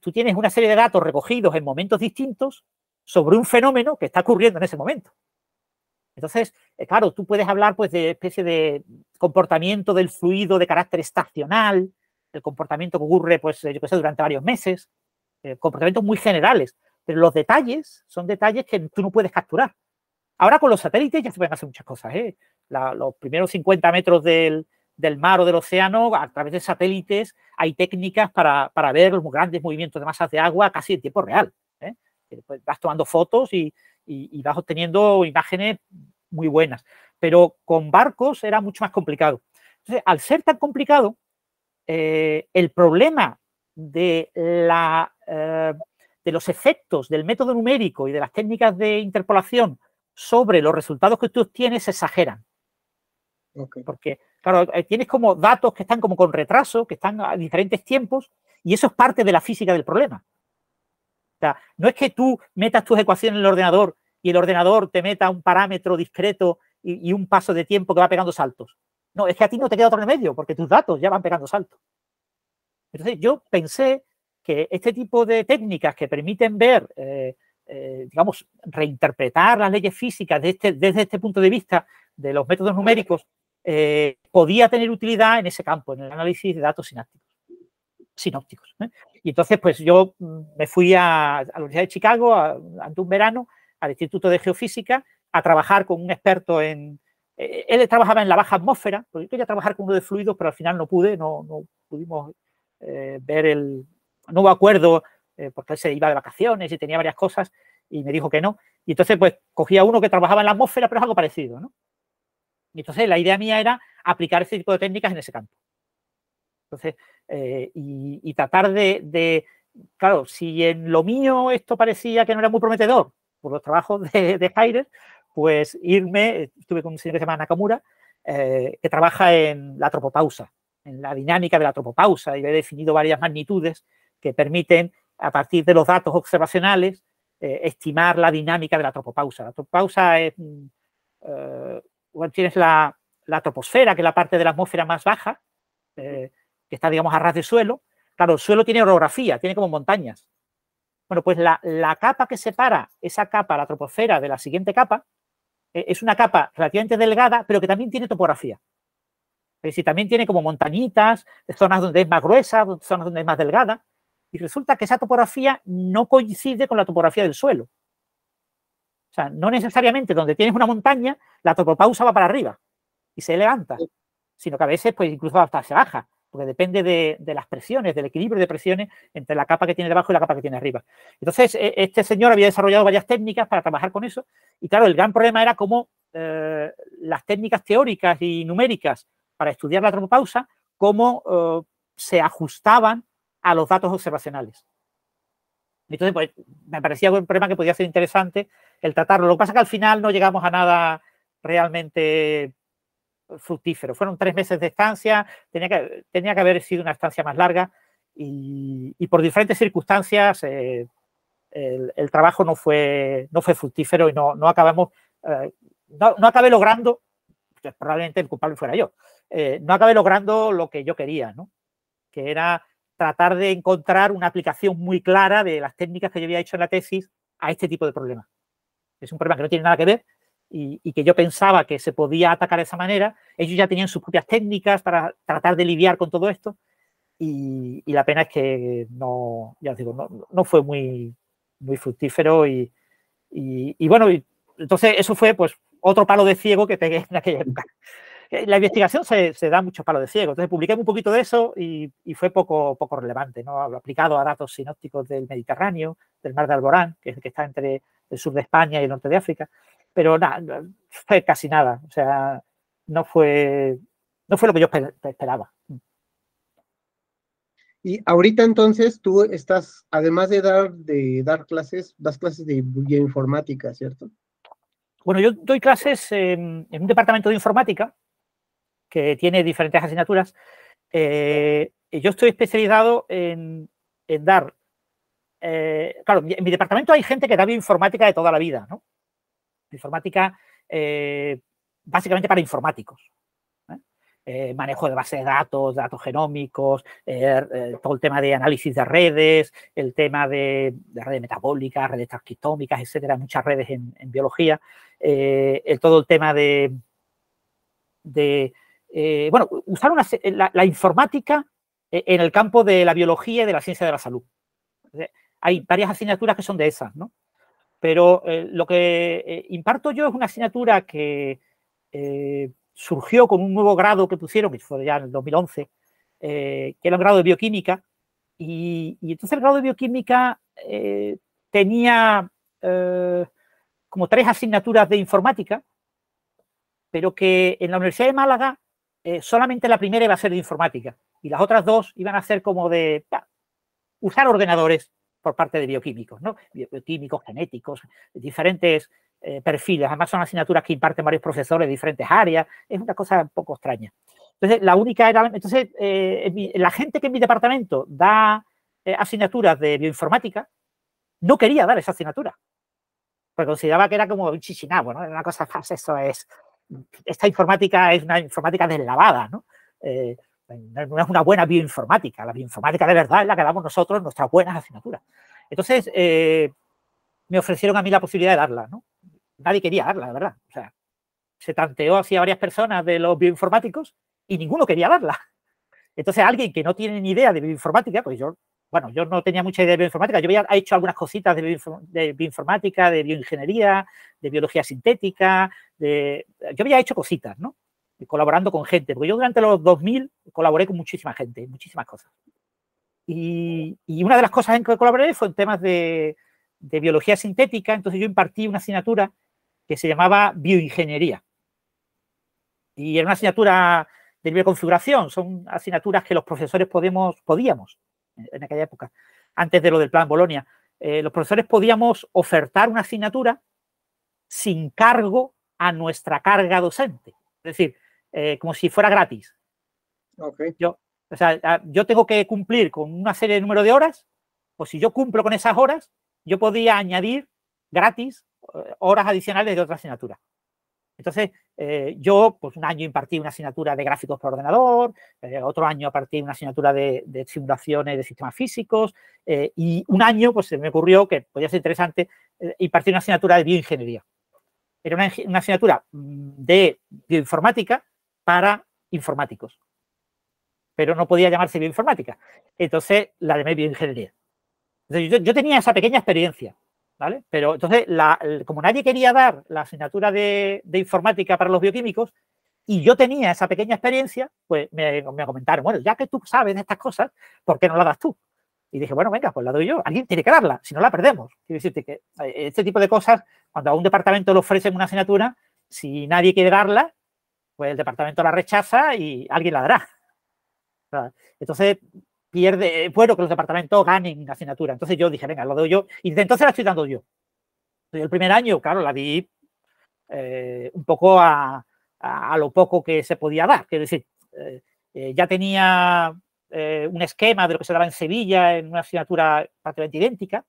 tú tienes una serie de datos recogidos en momentos distintos sobre un fenómeno que está ocurriendo en ese momento. Entonces, eh, claro, tú puedes hablar pues de especie de comportamiento del fluido de carácter estacional, el comportamiento que ocurre, pues, yo qué sé, durante varios meses, eh, comportamientos muy generales, pero los detalles son detalles que tú no puedes capturar. Ahora con los satélites ya se pueden hacer muchas cosas. ¿eh? los primeros 50 metros del, mar o del océano, a través de satélites, hay técnicas para, ver los grandes movimientos de masas de agua casi en tiempo real. Pues, vas tomando fotos y, y, vas obteniendo imágenes muy buenas. Pero con barcos era mucho más complicado. Entonces, al ser tan complicado, eh, el problema de, la, eh, de los efectos del método numérico y de las técnicas de interpolación sobre los resultados que tú obtienes se exageran. Porque, claro, eh, tienes como datos que están como con retraso, que están a diferentes tiempos, y eso es parte de la física del problema no es que tú metas tus ecuaciones en el ordenador y el ordenador te meta un parámetro discreto y, un paso de tiempo que va pegando saltos. No, es que a ti no te queda otro remedio porque tus datos ya van pegando saltos. Entonces yo pensé que este tipo de técnicas que permiten ver eh, eh, digamos, reinterpretar las leyes físicas este, desde este punto de vista de los métodos numéricos, eh, podía tener utilidad en ese campo, en el análisis de datos sinápticos, sinópticos. ¿eh? Y entonces, pues yo mm, me fui a, a la Universidad de Chicago ante un verano al Instituto de Geofísica a trabajar con un experto en... Eh, él trabajaba en la baja atmósfera, porque yo quería trabajar con uno de fluidos, pero al final no pude, no, no pudimos eh, ver el nuevo acuerdo, eh, porque él se iba de vacaciones y tenía varias cosas, y me dijo que no. Y entonces, pues, cogía uno que trabajaba en la atmósfera, pero es algo parecido, ¿no? Y entonces la idea mía era aplicar ese tipo de técnicas en ese campo. Entonces, eh, y, tratar de, claro, si en lo mío esto parecía que no era muy prometedor por los trabajos de, de pues irme, estuve con un señor que se llama Nakamura, eh, que trabaja en la tropopausa, en la dinámica de la tropopausa, y he definido varias magnitudes que permiten, a partir de los datos observacionales, eh, estimar la dinámica de la tropopausa. La tropopausa es, bueno, tienes la, la, troposfera, que es la parte de la atmósfera más baja, que está, digamos, a ras de suelo. Claro, el suelo tiene orografía, tiene como montañas. Bueno, pues la, la capa que separa esa capa, la troposfera, de la siguiente capa, es una capa relativamente delgada, pero que también tiene topografía. Es decir, también tiene como montañitas, zonas donde es más gruesa, zonas donde es más delgada. Y resulta que esa topografía no coincide con la topografía del suelo. O sea, no necesariamente donde tienes una montaña, la topopausa va para arriba y se levanta, sino que a veces pues incluso hasta se baja, porque depende de, las presiones, del equilibrio de presiones entre la capa que tiene debajo y la capa que tiene arriba. Entonces, este señor había desarrollado varias técnicas para trabajar con eso, y claro, el gran problema era cómo eh, las técnicas teóricas y numéricas para estudiar la tropopausa, cómo eh, se ajustaban a los datos observacionales. Entonces, pues, me parecía un problema que podía ser interesante el tratarlo. Lo que pasa es que al final no llegamos a nada realmente fructífero. Fueron tres meses de estancia, tenía que, tenía que haber sido una estancia más larga y, por diferentes circunstancias eh, el, trabajo no fue, no fue fructífero y no, no acabamos, eh, no, no, acabé logrando, probablemente el culpable fuera yo, eh, no acabé logrando lo que yo quería, ¿no? que era tratar de encontrar una aplicación muy clara de las técnicas que yo había hecho en la tesis a este tipo de problemas. Es un problema que no tiene nada que ver y, y, que yo pensaba que se podía atacar de esa manera. Ellos ya tenían sus propias técnicas para tratar de lidiar con todo esto y, y la pena es que no, ya os digo, no, no fue muy, muy fructífero y, y bueno, entonces eso fue pues otro palo de ciego que pegué en aquella época. La investigación se, se da muchos palos de ciego, entonces publiqué un poquito de eso y, y, fue poco, poco relevante, ¿no? aplicado a datos sinópticos del Mediterráneo, del mar de Alborán, que es el que está entre el sur de España y el norte de África, pero nada, fue casi nada, o sea, no fue, no fue lo que yo esperaba. Y ahorita entonces tú estás, además de dar, de dar clases, das clases de bioinformática, ¿cierto? Bueno, yo doy clases en, en un departamento de informática que tiene diferentes asignaturas. Eh, yo estoy especializado en, en dar, eh, claro, en mi departamento hay gente que da bioinformática de toda la vida, ¿no? Informática eh, básicamente para informáticos. Eh, manejo de base de datos, datos genómicos, eh, eh, todo el tema de análisis de redes, el tema de, de redes metabólicas, redes transcriptómicas, etcétera, muchas redes en, biología, todo el tema de, bueno, usar la, la, informática en el campo de la biología y de la ciencia de la salud. Hay varias asignaturas que son de esas, ¿no? Pero lo que imparto yo es una asignatura que surgió con un nuevo grado que pusieron, que fue ya en el 2011, eh, que era el grado de bioquímica, y, entonces el grado de bioquímica eh, tenía eh, como tres asignaturas de informática, pero que en la Universidad de Málaga eh, solamente la primera iba a ser de informática y las otras dos iban a ser como de usar ordenadores por parte de bioquímicos, ¿no? Bioquímicos, genéticos, diferentes eh, perfiles. Además, son asignaturas que imparten varios profesores de diferentes áreas. Es una cosa un poco extraña. Entonces, la única era. Entonces, eh, la gente que en mi departamento da eh, asignaturas de bioinformática no quería dar esa asignatura. Porque consideraba que era como un chichinabo, ¿no? Era una cosa, eso es. Esta informática es una informática deslavada, ¿no? No es una buena bioinformática. La bioinformática de verdad es la que damos nosotros, nuestras buenas asignaturas. Entonces, eh, me ofrecieron a mí la posibilidad de darla, ¿no? Nadie quería darla, la verdad. O sea, se tanteó así a varias personas de los bioinformáticos y ninguno quería darla. Entonces, alguien que no tiene ni idea de bioinformática, pues yo, bueno, yo no tenía mucha idea de bioinformática, yo había hecho algunas cositas de, de bioinformática, de bioingeniería, de biología sintética, de, yo había hecho cositas, ¿no? Colaborando con gente, porque yo durante los 2000 colaboré con muchísima gente, muchísimas cosas. Y, una de las cosas en que colaboré fue en temas de, biología sintética, entonces yo impartí una asignatura que se llamaba bioingeniería. Y era una asignatura de bioconfiguración, son asignaturas que los profesores podemos, podíamos, en aquella época, antes de lo del plan Bolonia, eh, los profesores podíamos ofertar una asignatura sin cargo a nuestra carga docente. Es decir, eh, como si fuera gratis. Yo, o sea, yo tengo que cumplir con una serie de número de horas, pues si yo cumplo con esas horas, yo podía añadir gratis eh, horas adicionales de otra asignatura. Entonces, eh, yo, pues un año impartí una asignatura de gráficos por ordenador, otro año impartí una asignatura de, simulaciones de sistemas físicos, y un año, pues se me ocurrió que podía ser interesante impartir una asignatura de bioingeniería. Era una, una asignatura mm, de bioinformática para informáticos. Pero no podía llamarse bioinformática. Entonces la llamé bioingeniería. Entonces, yo, tenía esa pequeña experiencia, ¿vale? Pero entonces, como nadie quería dar la asignatura de, informática para los bioquímicos, y yo tenía esa pequeña experiencia, pues me, comentaron, bueno, ya que tú sabes de estas cosas, ¿por qué no la das tú? Y dije, bueno, venga, pues la doy yo. Alguien tiene que darla, si no la perdemos. Quiero decirte que eh, este tipo de cosas, cuando a un departamento le ofrecen una asignatura, si nadie quiere darla, pues el departamento la rechaza y alguien la dará. Entonces, pierde, bueno que los departamentos ganen asignatura. Entonces yo dije, venga, lo doy yo. Y desde entonces la estoy dando yo. El primer año, claro, la di eh, un poco a, lo poco que se podía dar. Quiero decir, eh, eh, ya tenía un esquema de lo que se daba en Sevilla en una asignatura prácticamente idéntica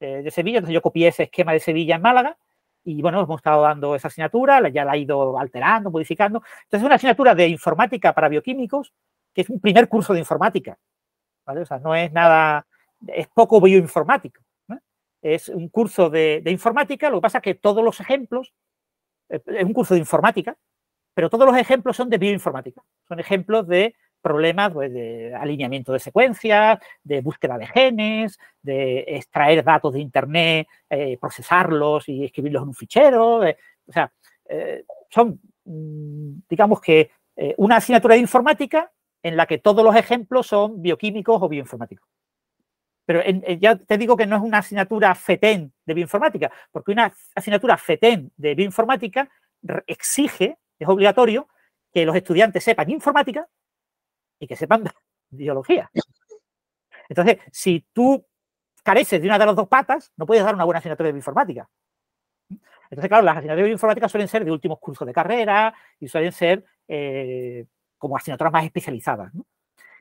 de Sevilla. Entonces yo copié ese esquema de Sevilla en Málaga y bueno, hemos estado dando esa asignatura, ya la ha ido alterando, modificando. Entonces, es una asignatura de informática para bioquímicos, que es un primer curso de informática. O sea, no es nada, es poco bioinformático. Es un curso de, informática, lo que pasa es que todos los ejemplos, eh, es un curso de informática, pero todos los ejemplos son de bioinformática. Son ejemplos de problemas pues, de alineamiento de secuencias, de búsqueda de genes, de extraer datos de Internet, eh, procesarlos y escribirlos en un fichero. Eh, o sea, eh, son, mm, digamos que, una asignatura de informática en la que todos los ejemplos son bioquímicos o bioinformáticos. Pero ya te digo que no es una asignatura FETEN de bioinformática, porque una asignatura FETEN de bioinformática exige, es obligatorio, que los estudiantes sepan informática y que sepan biología. Entonces, si tú careces de una de las dos patas, no puedes dar una buena asignatura de bioinformática. Entonces, claro, las asignaturas de bioinformática suelen ser de últimos cursos de carrera y suelen ser eh, como asignaturas más especializadas.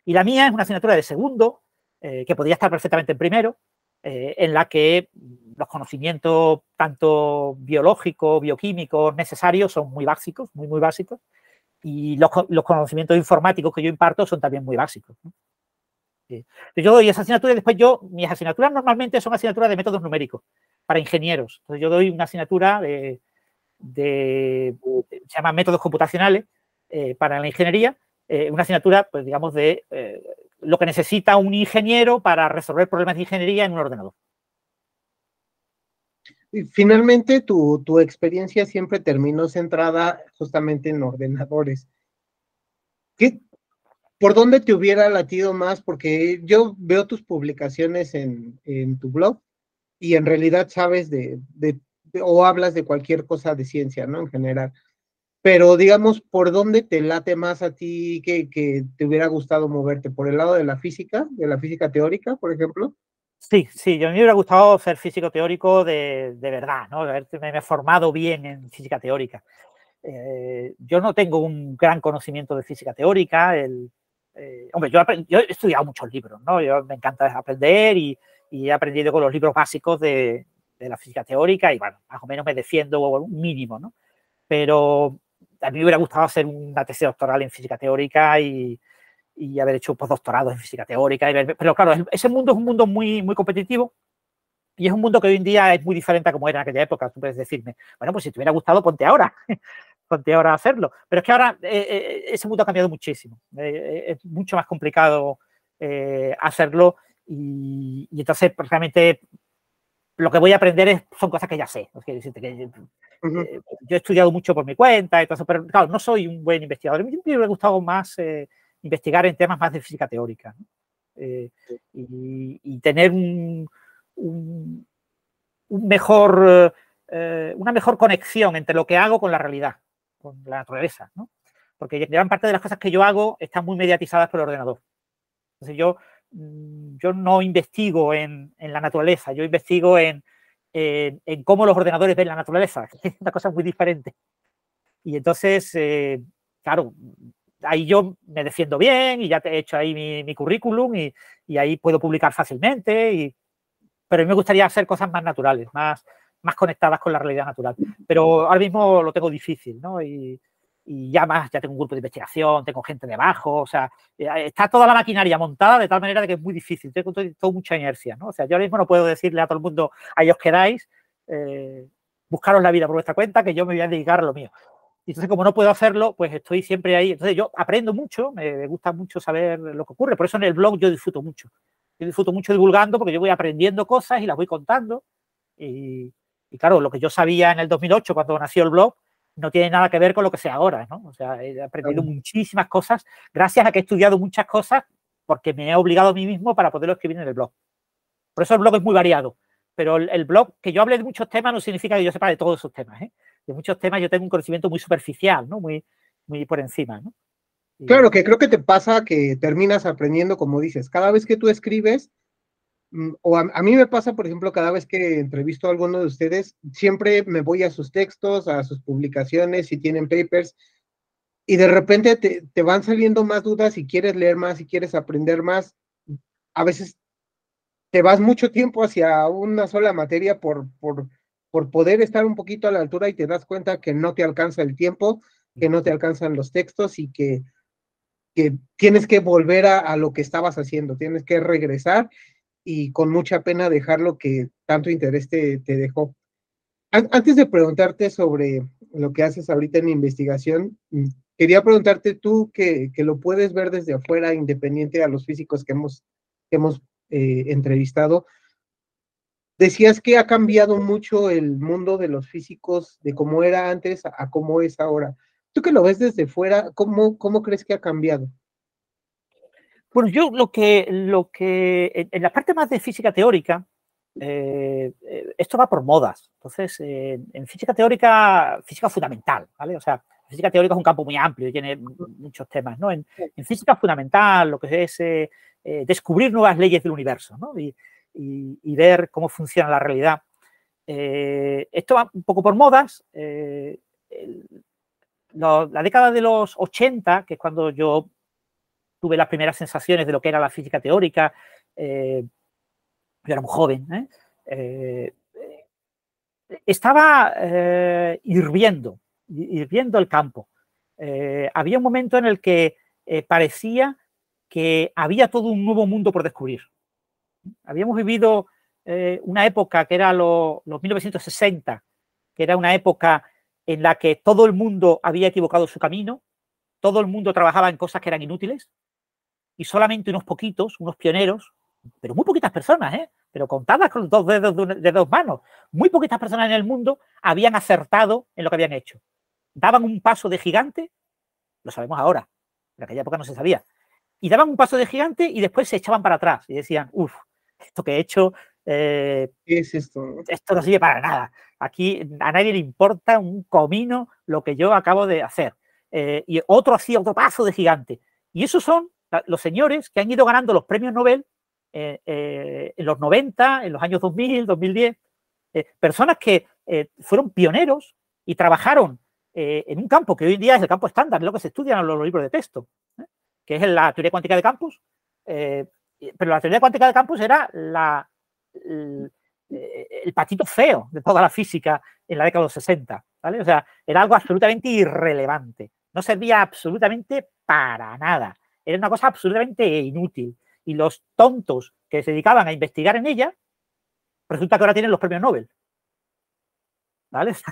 Y la mía es una asignatura de segundo, eh, que podría estar perfectamente en primero, eh, en la que los conocimientos tanto biológicos, bioquímicos necesarios son muy básicos, muy, muy básicos, y los, conocimientos informáticos que yo imparto son también muy básicos. Yo doy esa asignatura y después yo, mis asignaturas normalmente son asignaturas de métodos numéricos para ingenieros. Entonces yo doy una asignatura de, se llama métodos computacionales eh, para la ingeniería, eh, una asignatura, pues digamos, de eh, lo que necesita un ingeniero para resolver problemas de ingeniería en un ordenador finalmente tu, experiencia siempre terminó centrada justamente en ordenadores. ¿Qué, ¿Por dónde te hubiera latido más? Porque yo veo tus publicaciones en, tu blog y en realidad sabes de, o hablas de cualquier cosa de ciencia, ¿no? En general. Pero digamos, ¿por dónde te late más a ti que te hubiera gustado moverte? ¿Por el lado de la física, de la física teórica, por ejemplo? Sí, sí, yo a mí me hubiera gustado ser físico teórico de, verdad, ¿no? Haberme he formado bien en física teórica. Eh, yo no tengo un gran conocimiento de física teórica. El, eh, hombre, yo, he estudiado muchos libros, ¿no? Yo me encanta aprender y, he aprendido con los libros básicos de, de, la física teórica y, bueno, más o menos me defiendo un mínimo, ¿no? Pero a mí me hubiera gustado hacer una tesis doctoral en física teórica y, y haber hecho postdoctorados en física teórica. Pero claro, ese mundo es un mundo muy, muy competitivo Y es un mundo que hoy en día es muy diferente a como era en aquella época. Tú puedes decirme, bueno, pues si te hubiera gustado, ponte ahora. ponte ahora a hacerlo. Pero es que ahora eh, eh, ese mundo ha cambiado muchísimo. Eh, es mucho más complicado hacerlo. Y, entonces, pues, realmente, lo que voy a aprender es, son cosas que ya sé. que, yo he estudiado mucho por mi cuenta, entonces, pero claro, no soy un buen investigador. A mí me hubiera gustado más investigar en temas más de física teórica. y, tener un, un, mejor, eh, una mejor conexión entre lo que hago con la realidad, con la naturaleza, ¿no? Porque gran parte de las cosas que yo hago están muy mediatizadas por el ordenador. Entonces yo, mm, yo no investigo en, la naturaleza, yo investigo en, en, cómo los ordenadores ven la naturaleza, que es una cosa muy diferente. Y entonces, eh, claro, ahí yo me defiendo bien y ya te he hecho ahí mi, mi currículum y, ahí puedo publicar fácilmente pero a mí me gustaría hacer cosas más naturales, más, conectadas con la realidad natural. Pero ahora mismo lo tengo difícil, ¿no? Y, ya más, ya tengo un grupo de investigación, tengo gente debajo, o sea, eh, está toda la maquinaria montada de tal manera de que es muy difícil, tengo mucha inercia, ¿no? O sea, yo ahora mismo no puedo decirle a todo el mundo, ahí os quedáis, eh, buscaros la vida por vuestra cuenta, que yo me voy a dedicar a lo mío. Y entonces, como no puedo hacerlo, pues estoy siempre ahí. Entonces, yo aprendo mucho, me gusta mucho saber lo que ocurre. Por eso en el blog yo disfruto mucho yo disfruto mucho divulgando porque yo voy aprendiendo cosas y las voy contando. Y, claro, lo que yo sabía en el 2008 cuando nació el blog no tiene nada que ver con lo que sé ahora, ¿no? O sea, he aprendido muchísimas cosas gracias a que he estudiado muchas cosas porque me he obligado a mí mismo para poderlo escribir en el blog. Por eso el blog es muy variado. Pero el, blog, que yo hable de muchos temas no significa que yo sepa de todos esos temas. ¿eh? De muchos temas yo tengo un conocimiento muy superficial, ¿no? Muy, muy por encima, ¿no? Claro, que creo que te pasa que terminas aprendiendo, como dices, cada vez que tú escribes, mm, o a, mí me pasa, por ejemplo, cada vez que entrevisto a alguno de ustedes, siempre me voy a sus textos, a sus publicaciones, si tienen papers, y de repente te, van saliendo más dudas y quieres leer más y quieres aprender más. A veces te vas mucho tiempo hacia una sola materia por, por, por poder estar un poquito a la altura y te das cuenta que no te alcanza el tiempo, que no te alcanzan los textos y que que tienes que volver a, lo que estabas haciendo, tienes que regresar y con mucha pena dejar lo que tanto interés te, dejó. Antes de preguntarte sobre lo que haces ahorita en investigación, mm, quería preguntarte tú que, lo puedes ver desde afuera, independiente a los físicos que hemos, hemos eh, entrevistado. Decías que ha cambiado mucho el mundo de los físicos, de cómo era antes a cómo es ahora. Tú que lo ves desde fuera, ¿cómo, cómo crees que ha cambiado? Bueno, yo lo que, lo que en la parte más de física teórica, eh, eh, esto va por modas. Entonces, en física teórica, física fundamental, ¿vale? O sea, física teórica es un campo muy amplio y tiene muchos temas, ¿no? En, física fundamental, lo que es eh, descubrir nuevas leyes del universo, ¿no? Y, ver cómo funciona la realidad. esto va un poco por modas la década de los 80, que es cuando yo tuve las primeras sensaciones de lo que era la física teórica, eh, yo era muy joven, ¿eh? Eh, estaba hirviendo, hirviendo el campo. había un momento en el que parecía que había todo un nuevo mundo por descubrir. Habíamos vivido una época que era los 1960, que era una época en la que todo el mundo había equivocado su camino, todo el mundo trabajaba en cosas que eran inútiles y solamente unos poquitos, unos pioneros, pero muy poquitas personas, ¿eh? pero contadas con dos dedos de, dos manos, muy poquitas personas en el mundo habían acertado en lo que habían hecho. Daban un paso de gigante, lo sabemos ahora, en aquella época no se sabía, y daban un paso de gigante y después se echaban para atrás y decían, uff, esto que he hecho eh, es esto? Esto no sirve para nada. Aquí a nadie le importa un comino lo que yo acabo de hacer. Eh, y otro así, otro paso de gigante. Y esos son los señores que han ido ganando los premios Nobel eh, en los 90, en los años 2000, 2010. personas que fueron pioneros y trabajaron en un campo que hoy en día es el campo estándar, lo que se estudia en los libros de texto, que es la teoría cuántica de campos. Pero la teoría cuántica de campos era la, el, patito feo de toda la física en la década de los 60, ¿vale? O sea, era algo absolutamente irrelevante, no servía absolutamente para nada, era una cosa absolutamente inútil. Y los tontos que se dedicaban a investigar en ella, resulta que ahora tienen los premios Nobel. ¿Vale?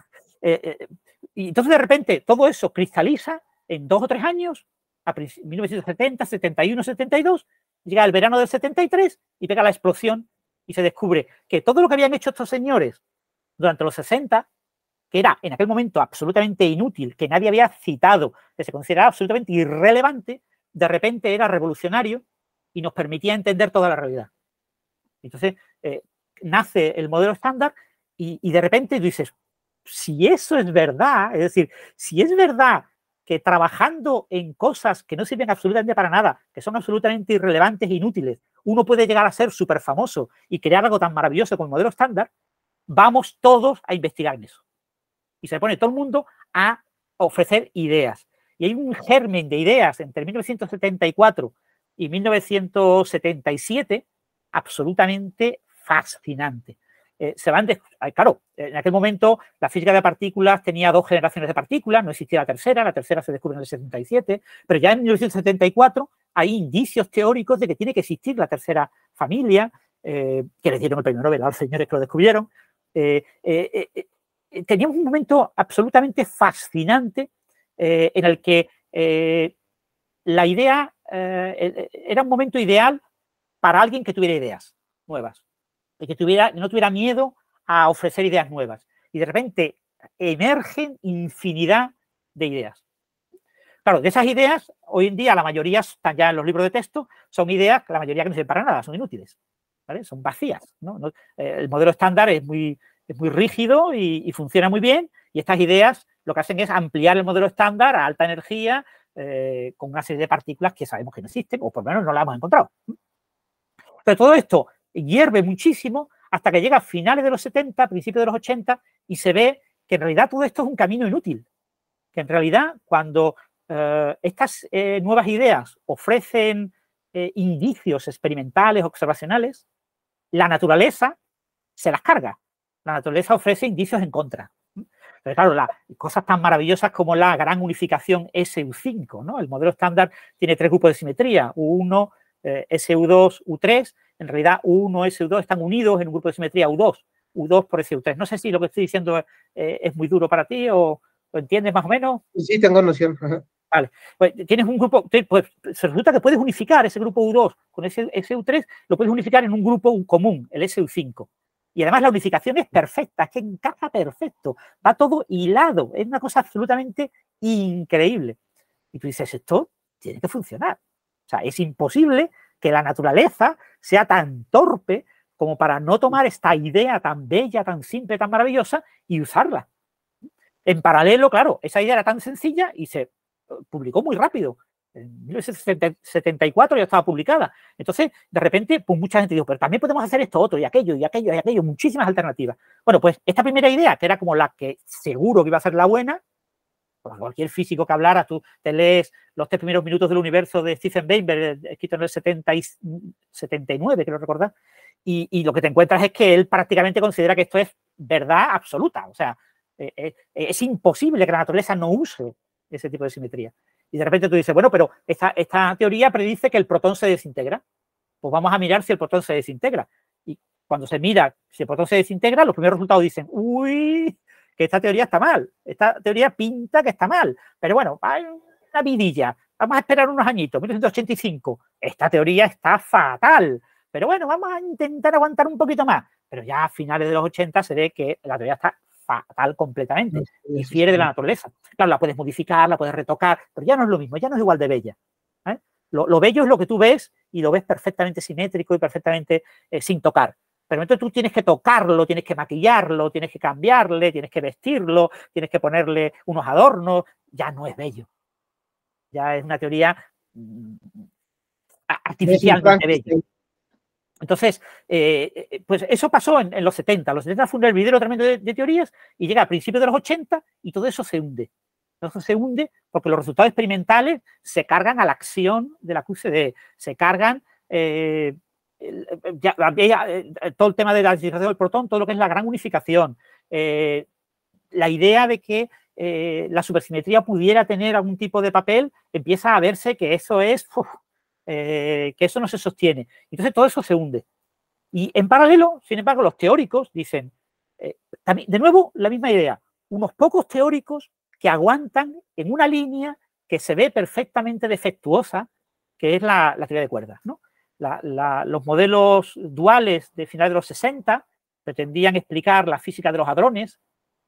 Eh, eh, y entonces de repente todo eso cristaliza en dos o tres años, a 1970, 71, 72, llega el verano del 73 y pega la explosión y se descubre que todo lo que habían hecho estos señores durante los 60, que era en aquel momento absolutamente inútil, que nadie había citado, que se consideraba absolutamente irrelevante, de repente era revolucionario y nos permitía entender toda la realidad. Entonces, eh, nace el modelo estándar y, y, de repente dices, si eso es verdad, es decir, si es verdad trabajando en cosas que no sirven absolutamente para nada, que son absolutamente irrelevantes e inútiles, uno puede llegar a ser súper famoso y crear algo tan maravilloso como el modelo estándar, vamos todos a investigar en eso. Y se pone todo el mundo a ofrecer ideas. Y hay un germen de ideas entre 1974 y 1977 absolutamente fascinante. Eh, se van, de, claro, en aquel momento la física de partículas tenía dos generaciones de partículas, no existía la tercera, la tercera se descubre en el 77, pero ya en 1974 hay indicios teóricos de que tiene que existir la tercera familia, eh, que les dieron el premio Nobel a los señores que lo descubrieron. Eh, eh, teníamos un momento absolutamente fascinante en el que la idea era un momento ideal para alguien que tuviera ideas nuevas y que tuviera, no tuviera miedo a ofrecer ideas nuevas. Y de repente emergen infinidad de ideas. Claro, de esas ideas, hoy en día la mayoría están ya en los libros de texto, son ideas, la mayoría que no sirven para nada, son inútiles, son vacías. Eh, el modelo estándar es muy, es muy rígido y, y, funciona muy bien, y estas ideas lo que hacen es ampliar el modelo estándar a alta energía eh, con una serie de partículas que sabemos que no existen, o por lo menos no las hemos encontrado. Pero todo esto hierve muchísimo hasta que llega a finales de los 70, principios de los 80, y se ve que en realidad todo esto es un camino inútil. Que en realidad cuando eh, estas eh, nuevas ideas ofrecen eh, indicios experimentales, observacionales, la naturaleza se las carga. La naturaleza ofrece indicios en contra. Pero claro, la, cosas tan maravillosas como la gran unificación SU5, ¿no? El modelo estándar tiene tres grupos de simetría, U1, SU2, U3, en realidad U1 y SU2 están unidos en un grupo de simetría U2, U2 por SU3. No sé si lo que estoy diciendo eh, es muy duro para ti o lo entiendes más o menos. Sí, tengo noción. Vale, pues tienes un grupo, pues se resulta que puedes unificar ese grupo U2 con ese SU3, lo puedes unificar en un grupo común, el SU5. Y además la unificación es perfecta, es que encaja perfecto, va todo hilado, es una cosa absolutamente increíble. Y tú dices, esto tiene que funcionar. O sea, es imposible que la naturaleza sea tan torpe como para no tomar esta idea tan bella, tan simple, tan maravillosa y usarla. En paralelo, claro, esa idea era tan sencilla y se publicó muy rápido. En 1974 ya estaba publicada. Entonces, de repente, pues mucha gente dijo, pero también podemos hacer esto, otro, y aquello, y aquello, y aquello, muchísimas alternativas. Bueno, pues esta primera idea, que era como la que seguro que iba a ser la buena, cualquier físico que hablara, tú te lees los tres primeros minutos del universo de Stephen Weinberg, escrito en el 70 y 79, quiero recordar, y, y, lo que te encuentras es que él prácticamente considera que esto es verdad absoluta. O sea, eh, eh, es imposible que la naturaleza no use ese tipo de simetría. Y de repente tú dices, bueno, pero esta, esta teoría predice que el protón se desintegra. Pues vamos a mirar si el protón se desintegra. Y cuando se mira si el protón se desintegra, los primeros resultados dicen, uy, que esta teoría está mal. Esta teoría pinta que está mal. Pero bueno, hay una vidilla. Vamos a esperar unos añitos, 1985. Esta teoría está fatal. Pero bueno, vamos a intentar aguantar un poquito más. Pero ya a finales de los 80 se ve que la teoría está fatal completamente. Difiere de la naturaleza. Claro, la puedes modificar, la puedes retocar, pero ya no es lo mismo, ya no es igual de bella. ¿eh? Lo, lo, bello es lo que tú ves y lo ves perfectamente simétrico y perfectamente eh, sin tocar. Pero entonces tú tienes que tocarlo, tienes que maquillarlo, tienes que cambiarle, tienes que vestirlo, tienes que ponerle unos adornos. Ya no es bello. Ya es una teoría mm, artificialmente bella. Entonces, eh, pues eso pasó en, en, los 70. Los 70 fue un hervidero tremendo de, de, teorías y llega a principios de los 80 y todo eso se hunde. Todo se hunde porque los resultados experimentales se cargan a la acción de la QCD, se cargan eh, ya, ya, todo el tema de la utilización del protón, todo lo que es la gran unificación, eh, la idea de que eh, la supersimetría pudiera tener algún tipo de papel, empieza a verse que eso es, eh, que eso no se sostiene. Entonces todo eso se hunde. Y en paralelo, sin embargo, los teóricos dicen, eh, también, de nuevo, la misma idea, unos pocos teóricos que aguantan en una línea que se ve perfectamente defectuosa, que es la, teoría de cuerdas. ¿no? Los modelos duales de finales de los 60 pretendían explicar la física de los hadrones,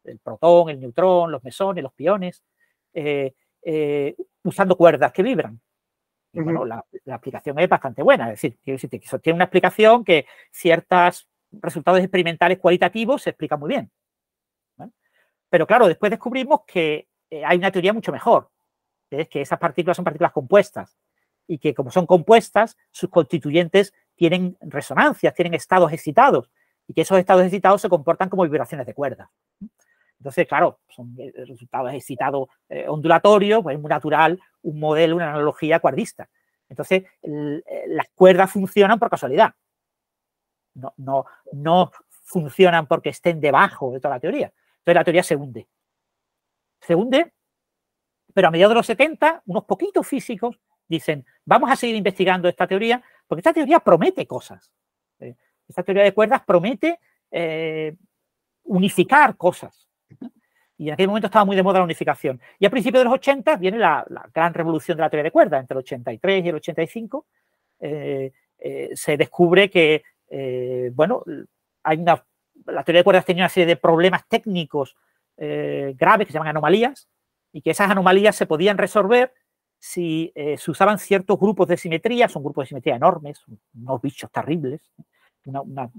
el protón, el neutrón, los mesones, los piones, eh, eh, usando cuerdas que vibran. Y bueno, la, aplicación es bastante buena, es decir, tiene una explicación que ciertos resultados experimentales cualitativos se explican muy bien. Pero claro, después descubrimos que eh, hay una teoría mucho mejor, que es que esas partículas son partículas compuestas y que como son compuestas, sus constituyentes tienen resonancias, tienen estados excitados y que esos estados excitados se comportan como vibraciones de cuerda. Entonces, claro, son eh, resultados excitados eh, ondulatorios, pues es muy natural un modelo, una analogía cuerdista. Entonces, eh, las cuerdas funcionan por casualidad. No, no, no funcionan porque estén debajo de toda la teoría. Entonces, la teoría se hunde. Se hunde, pero a mediados de los 70, unos poquitos físicos dicen, vamos a seguir investigando esta teoría, porque esta teoría promete cosas. Esta teoría de cuerdas promete unificar cosas. Y en aquel momento estaba muy de moda la unificación. Y a principios de los 80 viene la, gran revolución de la teoría de cuerdas, entre el 83 y el 85. Eh, eh, se descubre que, eh, bueno, hay una, la teoría de cuerdas tenía una serie de problemas técnicos graves que se llaman anomalías y que esas anomalías se podían resolver si se usaban ciertos grupos de simetría, son grupos de simetría enormes, unos bichos terribles, una,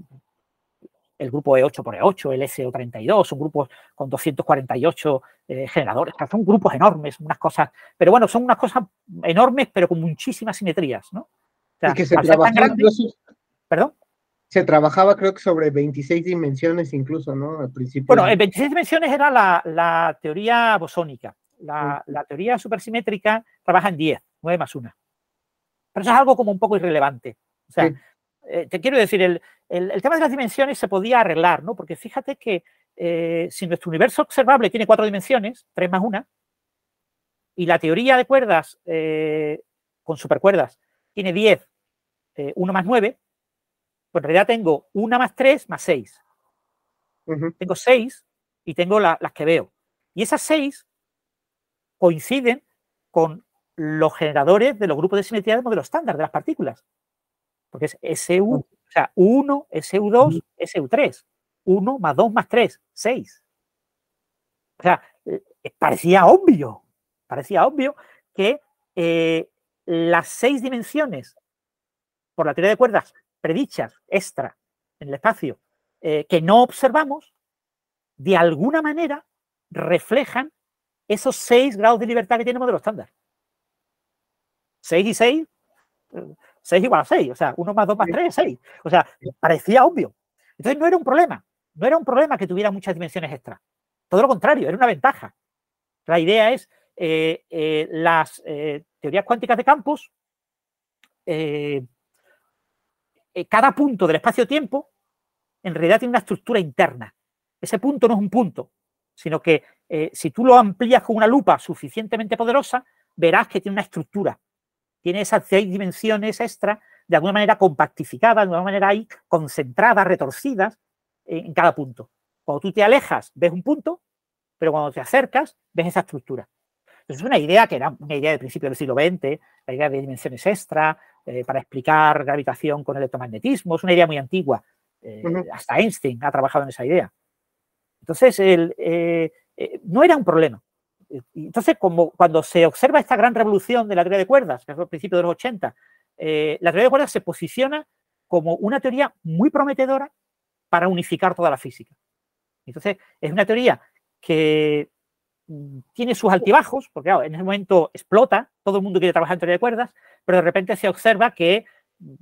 el grupo E8 por E8, el SO32, son grupos con 248 eh, generadores, son grupos enormes, unas cosas, pero bueno, son unas cosas enormes, pero con muchísimas simetrías, ¿no? y que se trabajaba ¿Perdón? Se trabajaba creo que sobre 26 dimensiones incluso, ¿no? Al principio. Bueno, en 26 dimensiones era la, teoría bosónica. La, teoría supersimétrica trabaja en 10, 9 más 1. Pero eso es algo como un poco irrelevante. O sea, eh, te quiero decir, el, tema de las dimensiones se podía arreglar, ¿no? Porque fíjate que eh, si nuestro universo observable tiene cuatro dimensiones, tres más una, y la teoría de cuerdas eh, con supercuerdas tiene 10, 1 más 9, pues en realidad tengo una más 3 más 6. Tengo 6 y tengo las que veo. Y esas 6 coinciden con los generadores de los grupos de simetría del modelo estándar de las partículas porque es SU, o sea, 1, SU2, SU3. 1 más 2 más 3, 6. O sea, eh, parecía obvio, parecía obvio que eh, las seis dimensiones, por la teoría de cuerdas predichas extra en el espacio, eh, que no observamos, de alguna manera reflejan esos seis grados de libertad que tiene el modelo estándar. 6 y 6 6 igual a 6, o sea, 1 más 2 más 3 es 6. O sea, parecía obvio. Entonces no era un problema, no era un problema que tuviera muchas dimensiones extra. Todo lo contrario, era una ventaja. La idea es eh, eh, las eh, teorías cuánticas de campos, cada punto del espacio-tiempo en realidad tiene una estructura interna. Ese punto no es un punto, sino que si tú lo amplías con una lupa suficientemente poderosa, verás que tiene una estructura tiene esas seis dimensiones extra de alguna manera compactificadas, de alguna manera ahí concentradas, retorcidas en cada punto. Cuando tú te alejas, ves un punto, pero cuando te acercas, ves esa estructura. Es una idea que era una idea del principio del siglo XX, la idea de dimensiones extra, eh, para explicar gravitación con electromagnetismo, es una idea muy antigua. Eh, hasta Einstein ha trabajado en esa idea. Entonces, eh, no era un problema. Entonces, como cuando se observa esta gran revolución de la teoría de cuerdas, que es el principio de los 80, eh, la teoría de cuerdas se posiciona como una teoría muy prometedora para unificar toda la física. Entonces, es una teoría que mm, tiene sus altibajos, porque en ese momento explota, todo el mundo quiere trabajar en teoría de cuerdas, pero de repente se observa que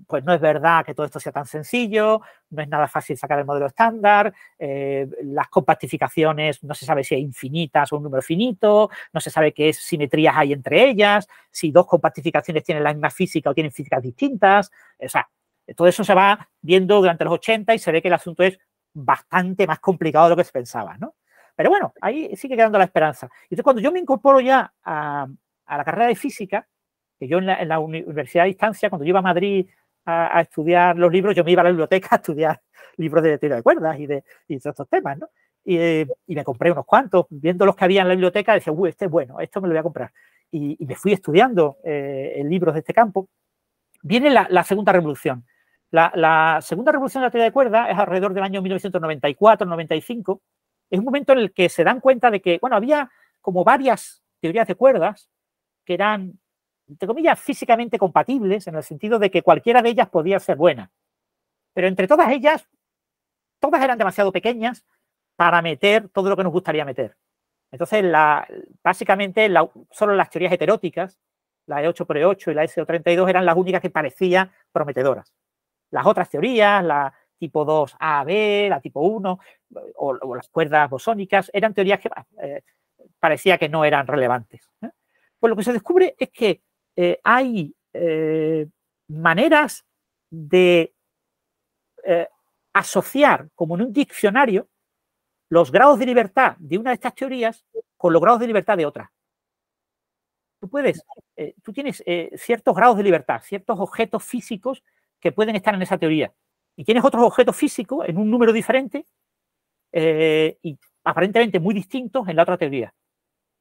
pues no es verdad que todo esto sea tan sencillo, no es nada fácil sacar el modelo estándar, eh, las compactificaciones no se sabe si hay infinitas o un número finito, no se sabe qué simetrías hay entre ellas, si dos compactificaciones tienen la misma física o tienen físicas distintas, o sea, todo eso se va viendo durante los 80 y se ve que el asunto es bastante más complicado de lo que se pensaba, ¿no? Pero bueno, ahí sigue quedando la esperanza. Entonces, cuando yo me incorporo ya a la carrera de física, que yo en la, universidad a distancia, cuando yo iba a Madrid a, estudiar los libros, yo me iba a la biblioteca a estudiar libros de teoría de cuerdas y de, estos temas, ¿no? Y, me compré unos cuantos, viendo los que había en la biblioteca, decía, uy, este es bueno, esto me lo voy a comprar. Y, me fui estudiando eh, libros de este campo. Viene la, segunda revolución. La, la, segunda revolución de la teoría de cuerdas es alrededor del año 1994-95. Es un momento en el que se dan cuenta de que, bueno, había como varias teorías de cuerdas que eran, entre comillas, físicamente compatibles, en el sentido de que cualquiera de ellas podía ser buena. Pero entre todas ellas, todas eran demasiado pequeñas para meter todo lo que nos gustaría meter. Entonces, la, básicamente, solo las teorías heteróticas, la E8x8 y la SO32, eran las únicas que parecían prometedoras. Las otras teorías, la tipo 2AB, la tipo 1, o, las cuerdas bosónicas, eran teorías que eh, parecía que no eran relevantes. ¿eh? Pues lo que se descubre es que eh, hay maneras de asociar, como en un diccionario, los grados de libertad de una de estas teorías con los grados de libertad de otra. Tú puedes, eh, tú tienes eh, ciertos grados de libertad, ciertos objetos físicos que pueden estar en esa teoría. Y tienes otros objetos físicos en un número diferente eh, y aparentemente muy distintos en la otra teoría.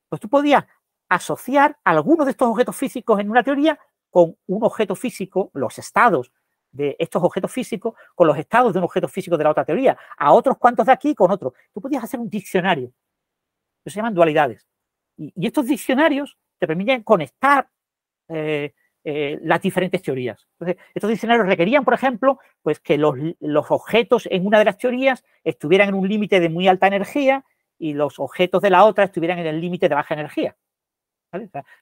Pues tú podías asociar algunos de estos objetos físicos en una teoría con un objeto físico, los estados de estos objetos físicos con los estados de un objeto físico de la otra teoría, a otros cuantos de aquí con otros. Tú podías hacer un diccionario. Eso se llaman dualidades. Y, estos diccionarios te permiten conectar eh, eh, las diferentes teorías. Entonces, estos diccionarios requerían, por ejemplo, pues que los, objetos en una de las teorías estuvieran en un límite de muy alta energía y los objetos de la otra estuvieran en el límite de baja energía.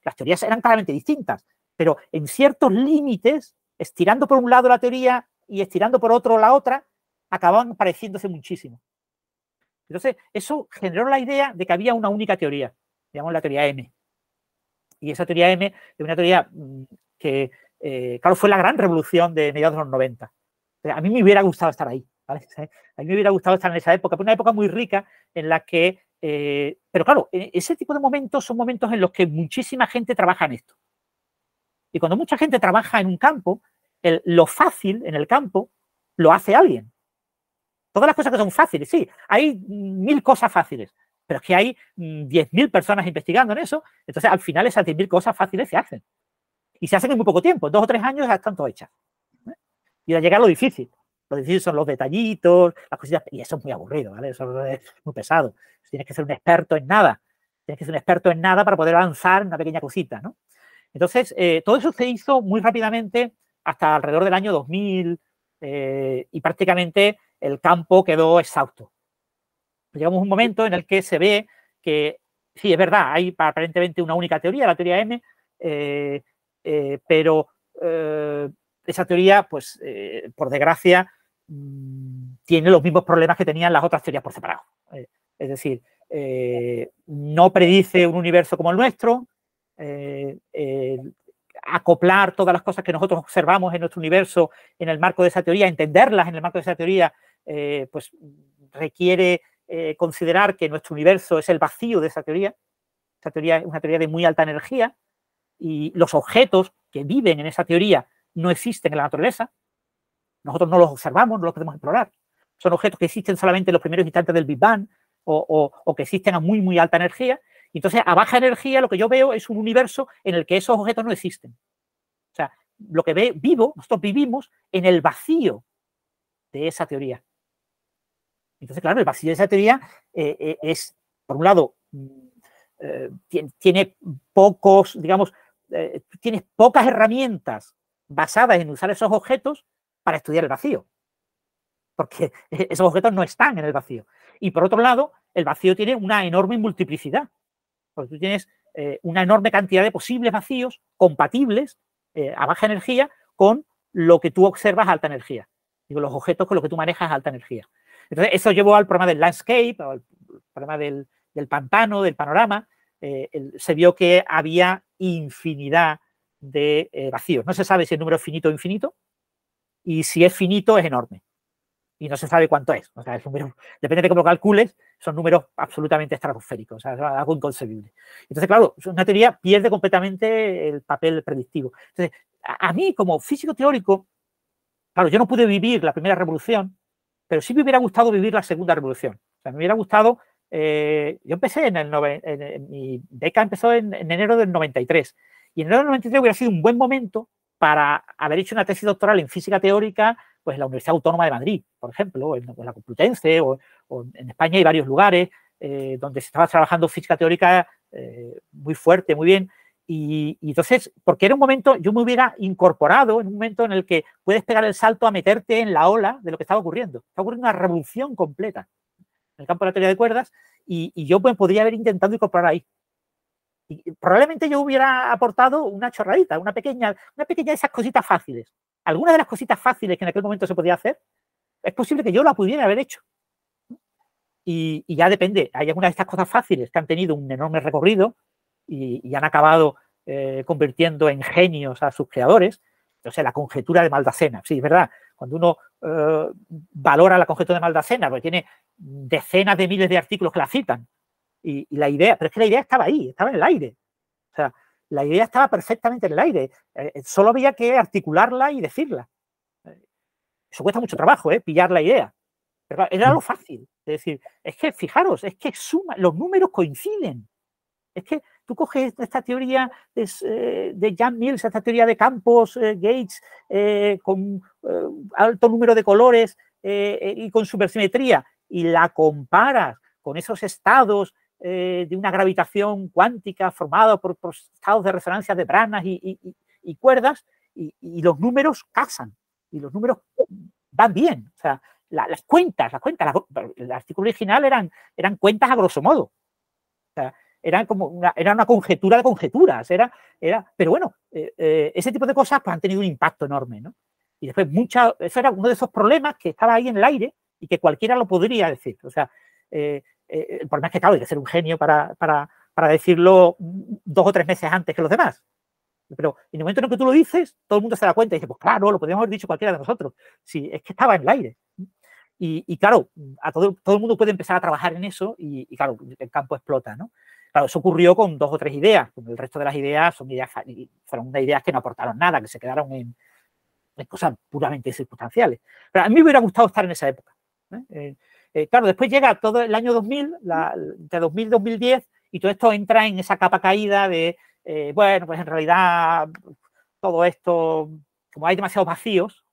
Las teorías eran claramente distintas, pero en ciertos límites estirando por un lado la teoría y estirando por otro la otra, acababan pareciéndose muchísimo. Entonces, eso generó la idea de que había una única teoría, digamos la teoría M. Y esa teoría M es una teoría mm, que, eh, claro, fue la gran revolución de mediados de los 90. A mí me hubiera gustado estar ahí. A mí me hubiera gustado estar en esa época, una época muy rica en la que, eh, pero claro, e, ese tipo de momentos son momentos en los que muchísima gente trabaja en esto. Y cuando mucha gente trabaja en un campo, lo fácil en el campo lo hace alguien. Todas las cosas que son fáciles, sí, hay mil cosas fáciles, pero es que hay mm, diez mil personas investigando en eso, entonces al final esas diez mil cosas fáciles se hacen. Y se hacen en muy poco tiempo, dos o tres años ya están todas hechas. ¿eh? Y a llegar lo difícil. Lo difícil son los detallitos, las cositas, y eso es muy aburrido, ¿vale? Eso es muy pesado. Tienes que ser un experto en nada. Tienes que ser un experto en nada para poder avanzar en una pequeña cosita, ¿no? Entonces, eh, todo eso se hizo muy rápidamente hasta alrededor del año 2000 eh, y prácticamente el campo quedó exhausto. Llegamos a un momento en el que se ve que, sí, es verdad, hay aparentemente una única teoría, la teoría M, eh, pero esa teoría, pues, por desgracia, tiene los mismos problemas que tenían las otras teorías por separado. es decir, no predice un universo como el nuestro, eh, acoplar todas las cosas que nosotros observamos en nuestro universo en el marco de esa teoría, entenderlas en el marco de esa teoría, eh, pues requiere eh, considerar que nuestro universo es el vacío de esa teoría. Esa teoría es una teoría de muy alta energía y los objetos que viven en esa teoría no existen en la naturaleza. Nosotros no los observamos, no los podemos explorar. Son objetos que existen solamente en los primeros instantes del Big Bang o, que existen a muy, muy alta energía entonces, a baja energía, lo que yo veo es un universo en el que esos objetos no existen. O sea, lo que ve vivo, nosotros vivimos en el vacío de esa teoría. Entonces, claro, el vacío de esa teoría eh, eh, es, por un lado, mm, eh, tiene, pocos, digamos, tienes pocas herramientas basadas en usar esos objetos para estudiar el vacío. Porque esos objetos no están en el vacío. Y por otro lado, el vacío tiene una enorme multiplicidad. Porque tú tienes eh, una enorme cantidad de posibles vacíos compatibles eh, a baja energía con lo que tú observas a alta energía. Digo, los objetos con los que tú manejas a alta energía. Entonces, eso llevó al problema del landscape, al problema del, pantano, del panorama. Eh, se vio que había infinidad de vacíos. No se sabe si el número es finito o infinito, y si es finito es enorme y no se sabe cuánto es. O sea, depende de cómo lo calcules, son números absolutamente estratosféricos, o sea, es algo inconcebible. Entonces, claro, una teoría pierde completamente el papel predictivo. Entonces, a, mí, como físico teórico, Claro, yo no pude vivir la primera revolución, pero sí me hubiera gustado vivir la segunda revolución. O sea, me hubiera gustado. Eh, yo empecé en el. nove- en- en- mi beca empezó en, en enero del 93. Y en enero del 93 hubiera sido un buen momento para haber hecho una tesis doctoral en física teórica, pues en la Universidad Autónoma de Madrid, por ejemplo, o en, la Complutense, o, o en España hay varios lugares eh, donde se estaba trabajando física teórica eh, muy fuerte, muy bien. Y, entonces, porque era un momento, yo me hubiera incorporado en un momento en el que puedes pegar el salto a meterte en la ola de lo que estaba ocurriendo. Está ocurriendo una revolución completa en el campo de la teoría de cuerdas y, y yo me podría haber intentado incorporar ahí. Y probablemente yo hubiera aportado una chorradita, una pequeña, una pequeña de esas cositas fáciles. Algunas de las cositas fáciles que en aquel momento se podía hacer, es posible que yo la pudiera haber hecho. Y, y ya depende, hay algunas de estas cosas fáciles que han tenido un enorme recorrido y, y han acabado eh, convirtiendo en genios a sus creadores. O sea, la conjetura de Maldacena. Sí, es verdad. Cuando uno eh, valora la conjetura de Maldacena, porque tiene decenas de miles de artículos que la citan, y, y la idea, pero es que la idea estaba ahí, estaba en el aire. O sea, la idea estaba perfectamente en el aire. eh, solo había que articularla y decirla. Eh, Eso cuesta mucho trabajo, ¿eh? pillar la idea. Pero era lo fácil. Es decir, es que fijaros, es que suma, los números coinciden. Es que tú coges esta teoría de, eh, de Jan Mills, esta teoría de campos, eh, Gates, eh, con eh, alto número de colores eh, eh, y con supersimetría, y la comparas con esos estados eh, de una gravitación cuántica formada por, estados de resonancia de branas y, y- y- cuerdas, y, y los números casan, y los números van bien. O sea, la- las cuentas, las cuentas, el artículo original eran, eran cuentas a grosso modo. O sea, eran como una, era una conjetura de conjeturas. Era, era, pero bueno, eh, eh, ese tipo de cosas pues, han tenido un impacto enorme. ¿no? Y después, mucha, eso era uno de esos problemas que estaba ahí en el aire y que cualquiera lo podría decir. O sea, eh, el problema es que, claro, hay que ser un genio para, para, para decirlo dos o tres meses antes que los demás. Pero en el momento en el que tú lo dices, todo el mundo se da cuenta y dice, pues claro, lo podríamos haber dicho cualquiera de nosotros. Sí, es que estaba en el aire. Y, y claro, a todo, todo el mundo puede empezar a trabajar en eso y, claro, el campo explota, ¿no? Claro, eso ocurrió con dos o tres ideas. El resto de las ideas son ideas, fueron ideas que no aportaron nada, que se quedaron en, cosas puramente circunstanciales. Pero a mí me hubiera gustado estar en esa época. ¿eh? Eh, eh, claro, después llega todo el año 2000, la, entre 2000 y 2010, y todo esto entra en esa capa caída de, eh, bueno, pues en realidad todo esto, como hay demasiados vacíos,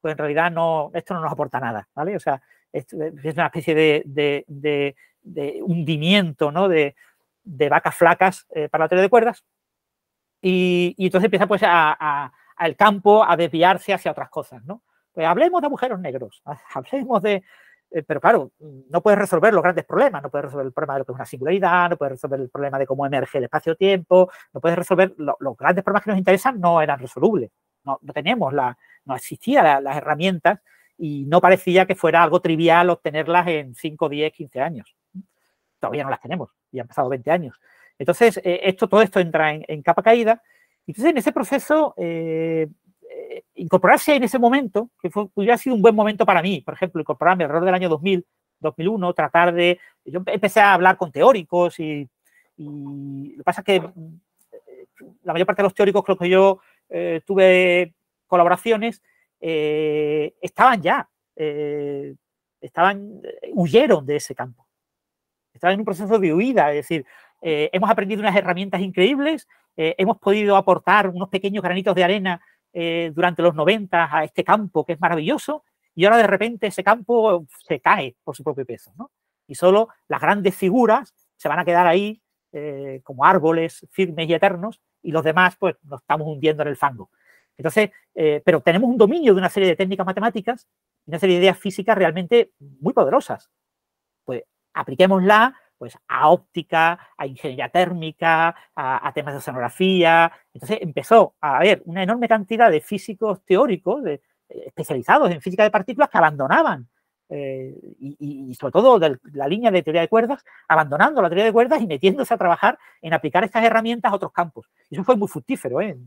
pues en realidad no, esto no nos aporta nada, ¿vale? O sea, es, es una especie de, hundimiento, ¿no? De, vacas flacas eh, para la teoría de cuerdas. Y, y entonces empieza pues a, a, al campo a desviarse hacia otras cosas, ¿no? Pues hablemos de agujeros negros, hablemos de... eh, pero claro, no puedes resolver los grandes problemas, no puedes resolver el problema de lo que es una singularidad, no puedes resolver el problema de cómo emerge el espacio-tiempo, no puedes resolver lo- los grandes problemas que nos interesan, no eran resolubles. No, no tenemos la, no existían la- las herramientas y no parecía que fuera algo trivial obtenerlas en 5, 10, 15 años. Todavía no las tenemos y han pasado 20 años. Entonces, eh, esto, todo esto entra en, en capa caída. Entonces, en ese proceso, eh, eh, incorporarse en ese momento, que fue, hubiera sido un buen momento para mí, por ejemplo, incorporarme alrededor del año 2000, 2001, tratar de... Yo empecé a hablar con teóricos y, y lo que pasa es que eh, la mayor parte de los teóricos los que yo eh, tuve colaboraciones eh, estaban ya, eh, estaban, eh, huyeron de ese campo. Estaban en un proceso de huida, es decir, eh, hemos aprendido unas herramientas increíbles, hemos podido aportar unos pequeños granitos de arena eh, durante los 90 a este campo que es maravilloso y ahora de repente ese campo se cae por su propio peso. ¿no? Y solo las grandes figuras se van a quedar ahí eh, como árboles firmes y eternos y los demás pues nos estamos hundiendo en el fango. Entonces, eh, pero tenemos un dominio de una serie de técnicas matemáticas y una serie de ideas físicas realmente muy poderosas. Pues apliquémosla pues, a óptica, a ingeniería térmica, a, temas de oceanografía. Entonces empezó a haber una enorme cantidad de físicos teóricos eh, especializados en física de partículas que abandonaban, eh, y, sobre todo la línea de teoría de cuerdas, abandonando la teoría de cuerdas y metiéndose a trabajar en aplicar estas herramientas a otros campos. Y eso fue muy fructífero. ¿eh?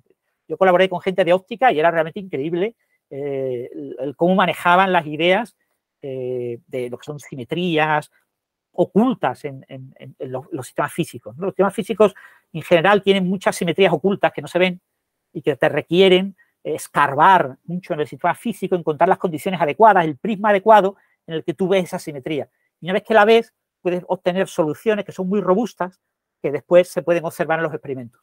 Yo colaboré con gente de óptica y era realmente increíble cómo manejaban las ideas de lo que son simetrías ocultas en, los, sistemas físicos. Los sistemas físicos en general tienen muchas simetrías ocultas que no se ven y que te requieren escarbar mucho en el sistema físico, encontrar las condiciones adecuadas, el prisma adecuado en el que tú ves esa simetría. Y una vez que la ves, puedes obtener soluciones que son muy robustas que después se pueden observar en los experimentos.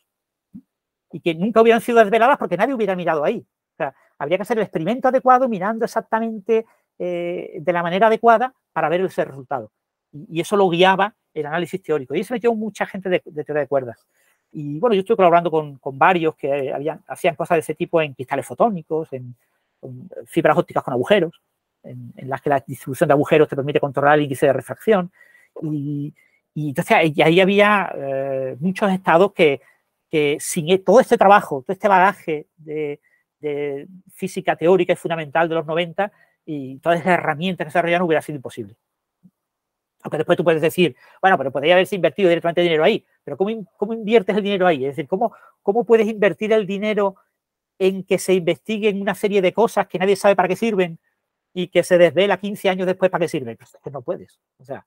Y que nunca hubieran sido desveladas porque nadie hubiera mirado ahí. O sea, habría que hacer el experimento adecuado mirando exactamente eh, de la manera adecuada para ver ese resultado. Y, eso lo guiaba el análisis teórico. Y eso metió mucha gente de, teoría de cuerdas. Y bueno, yo estoy colaborando con, varios que habían, hacían cosas de ese tipo en cristales fotónicos, en, fibras ópticas con agujeros, en, las que la distribución de agujeros te permite controlar el índice de refracción. Y, entonces ahí había eh, muchos estados que, que sin e, todo este trabajo, todo este bagaje de, de física teórica y fundamental de los 90 y todas esas herramientas que se desarrollaron hubiera sido imposible. Aunque después tú puedes decir, bueno, pero podría haberse invertido directamente dinero ahí. Pero ¿cómo, cómo inviertes el dinero ahí? Es decir, ¿cómo, ¿cómo puedes invertir el dinero en que se investiguen una serie de cosas que nadie sabe para qué sirven y que se desvela 15 años después para qué sirven? Pues es que no puedes. O sea,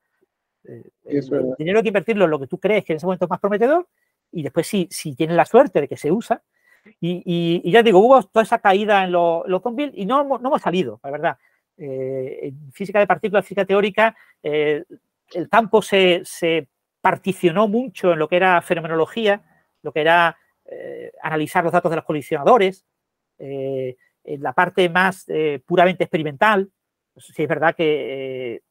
eh, el, dinero hay que invertirlo en lo que tú crees que en ese momento es más prometedor y después si, si tienes la suerte de que se usa. Y, ya digo, hubo toda esa caída en los lo y no, no hemos salido, la verdad. Eh, en física de partículas, física teórica, eh, el campo se, particionó mucho en lo que era fenomenología, lo que era eh, analizar los datos de los colisionadores, en la parte más puramente experimental. Pues sí es verdad que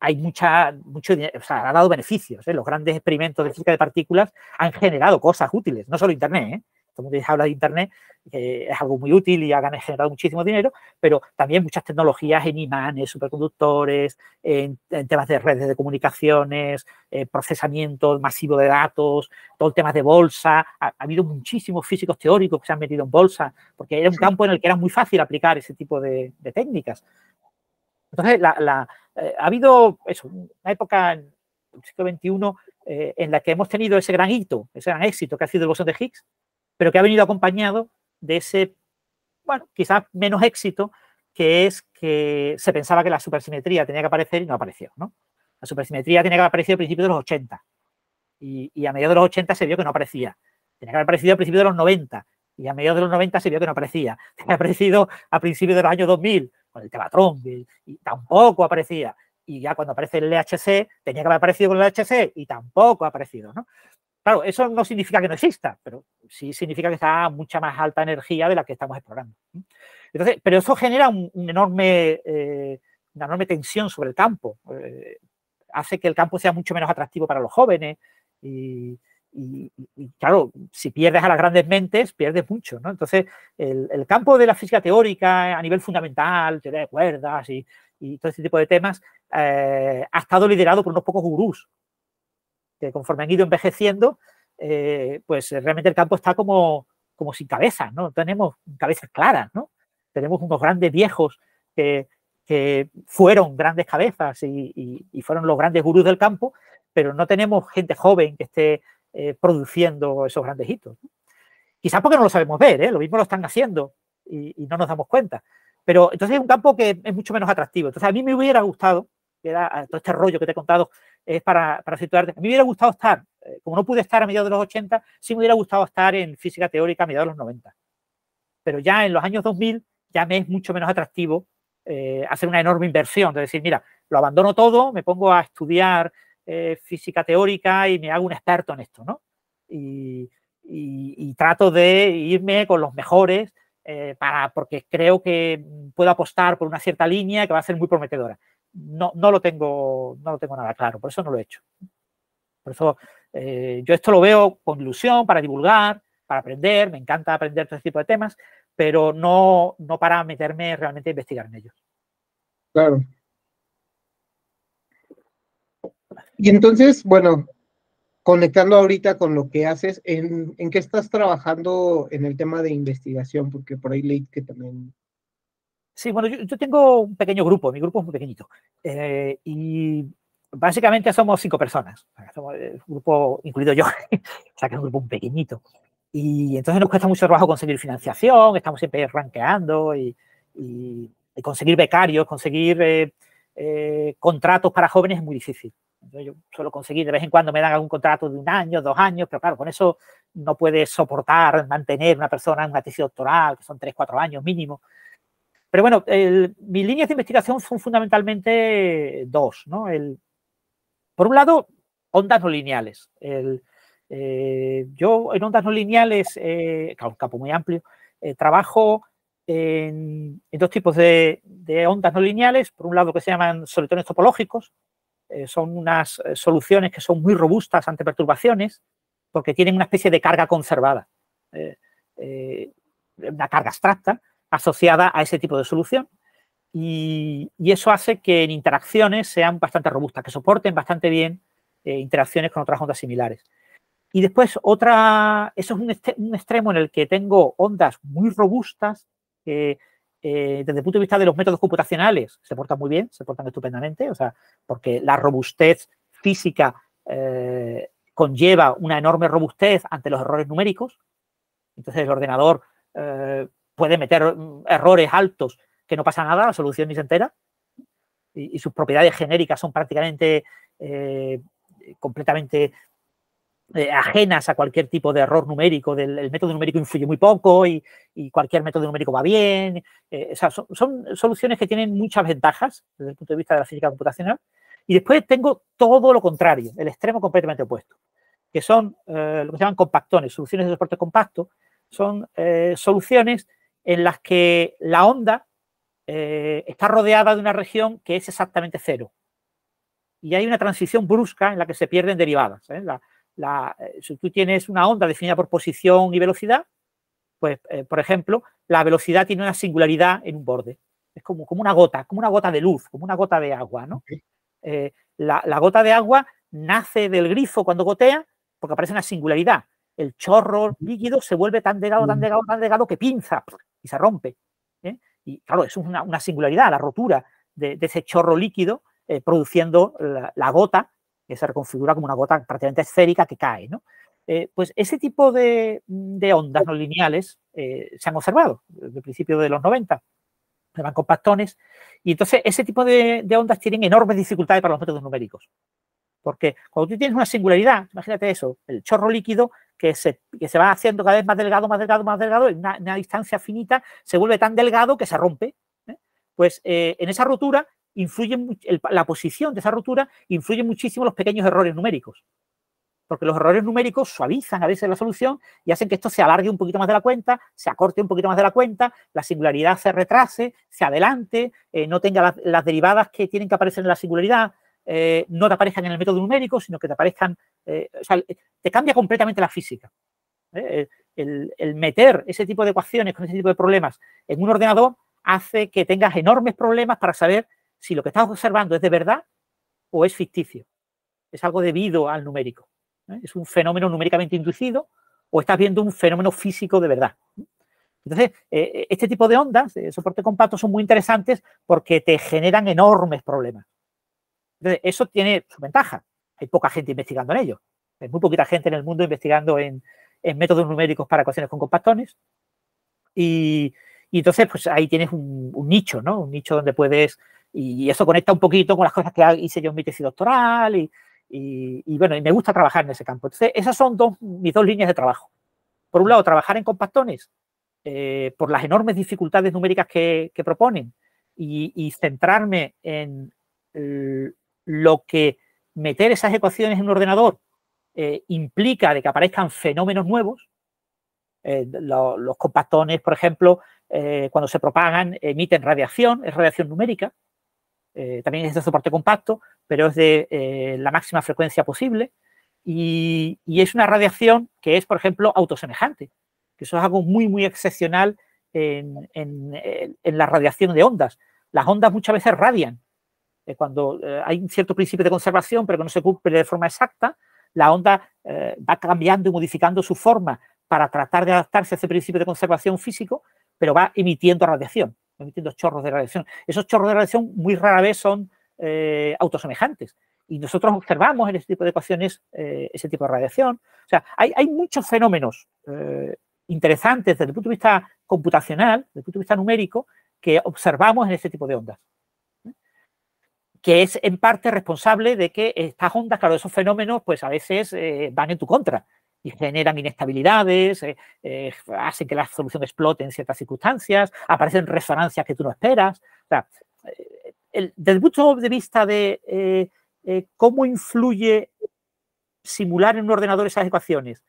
hay mucha, mucho o sea, ha dado beneficios. Los grandes experimentos de física de partículas han generado cosas útiles, no solo Internet, ¿eh? Todo el habla de Internet, que es algo muy útil y ha generado muchísimo dinero, pero también muchas tecnologías en imanes, superconductores, en, temas de redes de comunicaciones, eh, procesamiento masivo de datos, todo el tema de bolsa. Ha, habido muchísimos físicos teóricos que se han metido en bolsa, porque era un campo en el que era muy fácil aplicar ese tipo de, técnicas. Entonces, la, eh, ha habido eso, una época en el siglo XXI eh, en la que hemos tenido ese gran hito, ese gran éxito que ha sido el bosón de Higgs, pero que ha venido acompañado de ese, bueno, quizás menos éxito, que es que se pensaba que la supersimetría tenía que aparecer y no apareció, ¿no? La supersimetría tenía que haber aparecido a principios de los 80 y, a mediados de los 80 se vio que no aparecía. Tenía que haber aparecido a principios de los 90 y a mediados de los 90 se vio que no aparecía. Tenía aparecido a principios de los años 2000 con el Tevatron y, y tampoco aparecía y ya cuando aparece el LHC, tenía que haber aparecido con el LHC y tampoco ha aparecido, ¿no? Claro, eso no significa que no exista, pero sí significa que está a mucha más alta energía de la que estamos explorando. Entonces, pero eso genera eh, una enorme tensión sobre el campo. Eh, hace que el campo sea mucho menos atractivo para los jóvenes y, claro, si pierdes a las grandes mentes, pierdes mucho. ¿no? Entonces, el, campo de la física teórica a nivel fundamental, teoría de cuerdas y, todo ese tipo de temas, eh, ha estado liderado por unos pocos gurús que conforme han ido envejeciendo, eh, pues eh, realmente el campo está como, como sin cabeza, ¿no? Tenemos cabezas claras, ¿no? Tenemos unos grandes viejos que, fueron grandes cabezas y, fueron los grandes gurús del campo, pero no tenemos gente joven que esté eh, produciendo esos grandes hitos. Quizás porque no lo sabemos ver, ¿eh? lo mismo lo están haciendo y, no nos damos cuenta. Pero entonces es un campo que es mucho menos atractivo. Entonces a mí me hubiera gustado, que era todo este rollo que te he contado, es para, para situarte. A mí me hubiera gustado estar, eh, como no pude estar a mediados de los 80, sí me hubiera gustado estar en física teórica a mediados de los 90. Pero ya en los años 2000 ya me es mucho menos atractivo eh, hacer una enorme inversión, de decir, mira, lo abandono todo, me pongo a estudiar eh, física teórica y me hago un experto en esto, ¿no? Y, trato de irme con los mejores para, porque creo que puedo apostar por una cierta línea que va a ser muy prometedora no, no, lo tengo, no lo tengo nada claro, por eso no lo he hecho. Por eso eh, yo esto lo veo con ilusión, para divulgar, para aprender, me encanta aprender todo este tipo de temas, pero no, no para meterme realmente a investigar en ellos. Claro. Y entonces, bueno, conectando ahorita con lo que haces, ¿en, ¿en, qué estás trabajando en el tema de investigación? Porque por ahí leí que también Sí, bueno, yo, tengo un pequeño grupo, mi grupo es muy pequeñito. Eh, y básicamente somos cinco personas. Somos un grupo, incluido yo, o sea que es un grupo muy pequeñito. Y entonces nos cuesta mucho trabajo conseguir financiación, estamos siempre ranqueando y, conseguir becarios, conseguir eh, eh, contratos para jóvenes es muy difícil. yo suelo conseguir, de vez en cuando me dan algún contrato de un año, dos años, pero claro, con eso no puede soportar mantener una persona en una tesis doctoral, que son 3, 4 años mínimo. Pero bueno, mis líneas de investigación son fundamentalmente dos. ¿no? El, por un lado, ondas no lineales. El, eh, yo en ondas no lineales, eh, un campo muy amplio, eh, trabajo en, dos tipos de, ondas no lineales. Por un lado, que se llaman solitones topológicos. Eh, son unas soluciones que son muy robustas ante perturbaciones porque tienen una especie de carga conservada, una carga abstracta asociada a ese tipo de solución. Y, eso hace que en interacciones sean bastante robustas, que soporten bastante bien interacciones con otras ondas similares. Y después otra, eso es un, extremo en el que tengo ondas muy robustas que eh, desde el punto de vista de los métodos computacionales se portan muy bien, se portan estupendamente, o sea, porque la robustez física eh, conlleva una enorme robustez ante los errores numéricos. Entonces el ordenador eh, puede meter mm, errores altos que no pasa nada, la solución ni se entera. Y, sus propiedades genéricas son prácticamente completamente eh, ajenas a cualquier tipo de error numérico, del, el método numérico influye muy poco y, cualquier método numérico va bien. Eh, son, soluciones que tienen muchas ventajas desde el punto de vista de la física computacional. Y después tengo todo lo contrario, el extremo completamente opuesto, que son eh, lo que se llaman compactones, soluciones de soporte compacto. Son soluciones en las que la onda está rodeada de una región que es exactamente cero. Y hay una transición brusca en la que se pierden derivadas. La, eh, si tú tienes una onda definida por posición y velocidad, pues, eh, por ejemplo, la velocidad tiene una singularidad en un borde. Es como, como una gota, como una gota de luz, como una gota de agua, ¿no? Eh, la, gota de agua nace del grifo cuando gotea porque aparece una singularidad. El chorro líquido se vuelve tan delgado, tan delgado, tan delgado que pinza se rompe. Y claro, es una, singularidad, la rotura de, ese chorro líquido produciendo la, gota que se reconfigura como una gota prácticamente esférica que cae. ¿no? Eh, pues ese tipo de, ondas no lineales eh, se han observado desde el principio de los 90, se van compactones, y entonces ese tipo de, ondas tienen enormes dificultades para los métodos numéricos. Porque cuando tú tienes una singularidad, imagínate eso, el chorro líquido que se, que se va haciendo cada vez más delgado, más delgado, más delgado, en una, distancia finita, se vuelve tan delgado que se rompe. ¿eh? Pues en esa rotura influye, la posición de esa rotura influye muchísimo los pequeños errores numéricos. Porque los errores numéricos suavizan a veces la solución y hacen que esto se alargue un poquito más de la cuenta, se acorte un poquito más de la cuenta, la singularidad se retrase, se adelante, eh, no tenga las, derivadas que tienen que aparecer en la singularidad, eh, no te aparezcan en el método numérico, sino que te aparezcan, eh, o sea, te cambia completamente la física. El, el, meter ese tipo de ecuaciones con ese tipo de problemas en un ordenador hace que tengas enormes problemas para saber si lo que estás observando es de verdad o es ficticio. Es algo debido al numérico. ¿eh? Es un fenómeno numéricamente inducido o estás viendo un fenómeno físico de verdad. Entonces, eh, eh, este tipo de ondas de soporte compacto son muy interesantes porque te generan enormes problemas. Entonces, eso tiene su ventaja. Hay poca gente investigando en ello. Hay muy poquita gente en el mundo investigando en, métodos numéricos para ecuaciones con compactones. Y, entonces, pues ahí tienes un, nicho, ¿no? Un nicho donde puedes y eso conecta un poquito con las cosas que hice yo en mi tesis doctoral y, y, bueno, y me gusta trabajar en ese campo. Entonces, esas son mis dos líneas de trabajo. Por un lado, trabajar en compactones eh, por las enormes dificultades numéricas que, proponen y, centrarme en lo que meter esas ecuaciones en un ordenador eh, implica de que aparezcan fenómenos nuevos. Eh, los compactones, por ejemplo, cuando se propagan, emiten radiación, es radiación numérica. Eh, también es de soporte compacto, pero es de eh, la máxima frecuencia posible. Y, es una radiación que es, por ejemplo, autosemejante, que eso es algo muy, muy excepcional en, la radiación de ondas. Las ondas muchas veces radian. Eh, cuando hay un cierto principio de conservación, pero que no se cumple de forma exacta, la onda va cambiando y modificando su forma para tratar de adaptarse a ese principio de conservación físico, pero va emitiendo radiación emitiendo chorros de radiación. Esos chorros de radiación muy rara vez son eh, autosemejantes. Y nosotros observamos en este tipo de ecuaciones eh, ese tipo de radiación. O sea, hay, muchos fenómenos eh, interesantes desde el punto de vista computacional, desde el punto de vista numérico, que observamos en este tipo de ondas. Que es en parte responsable de que estas ondas, claro, esos fenómenos, pues a veces van en tu contra y generan inestabilidades, eh, eh, hacen que la solución explote en ciertas circunstancias, aparecen resonancias que tú no esperas. O sea, eh, desde el punto de vista de eh, eh, cómo influye simular en un ordenador esas ecuaciones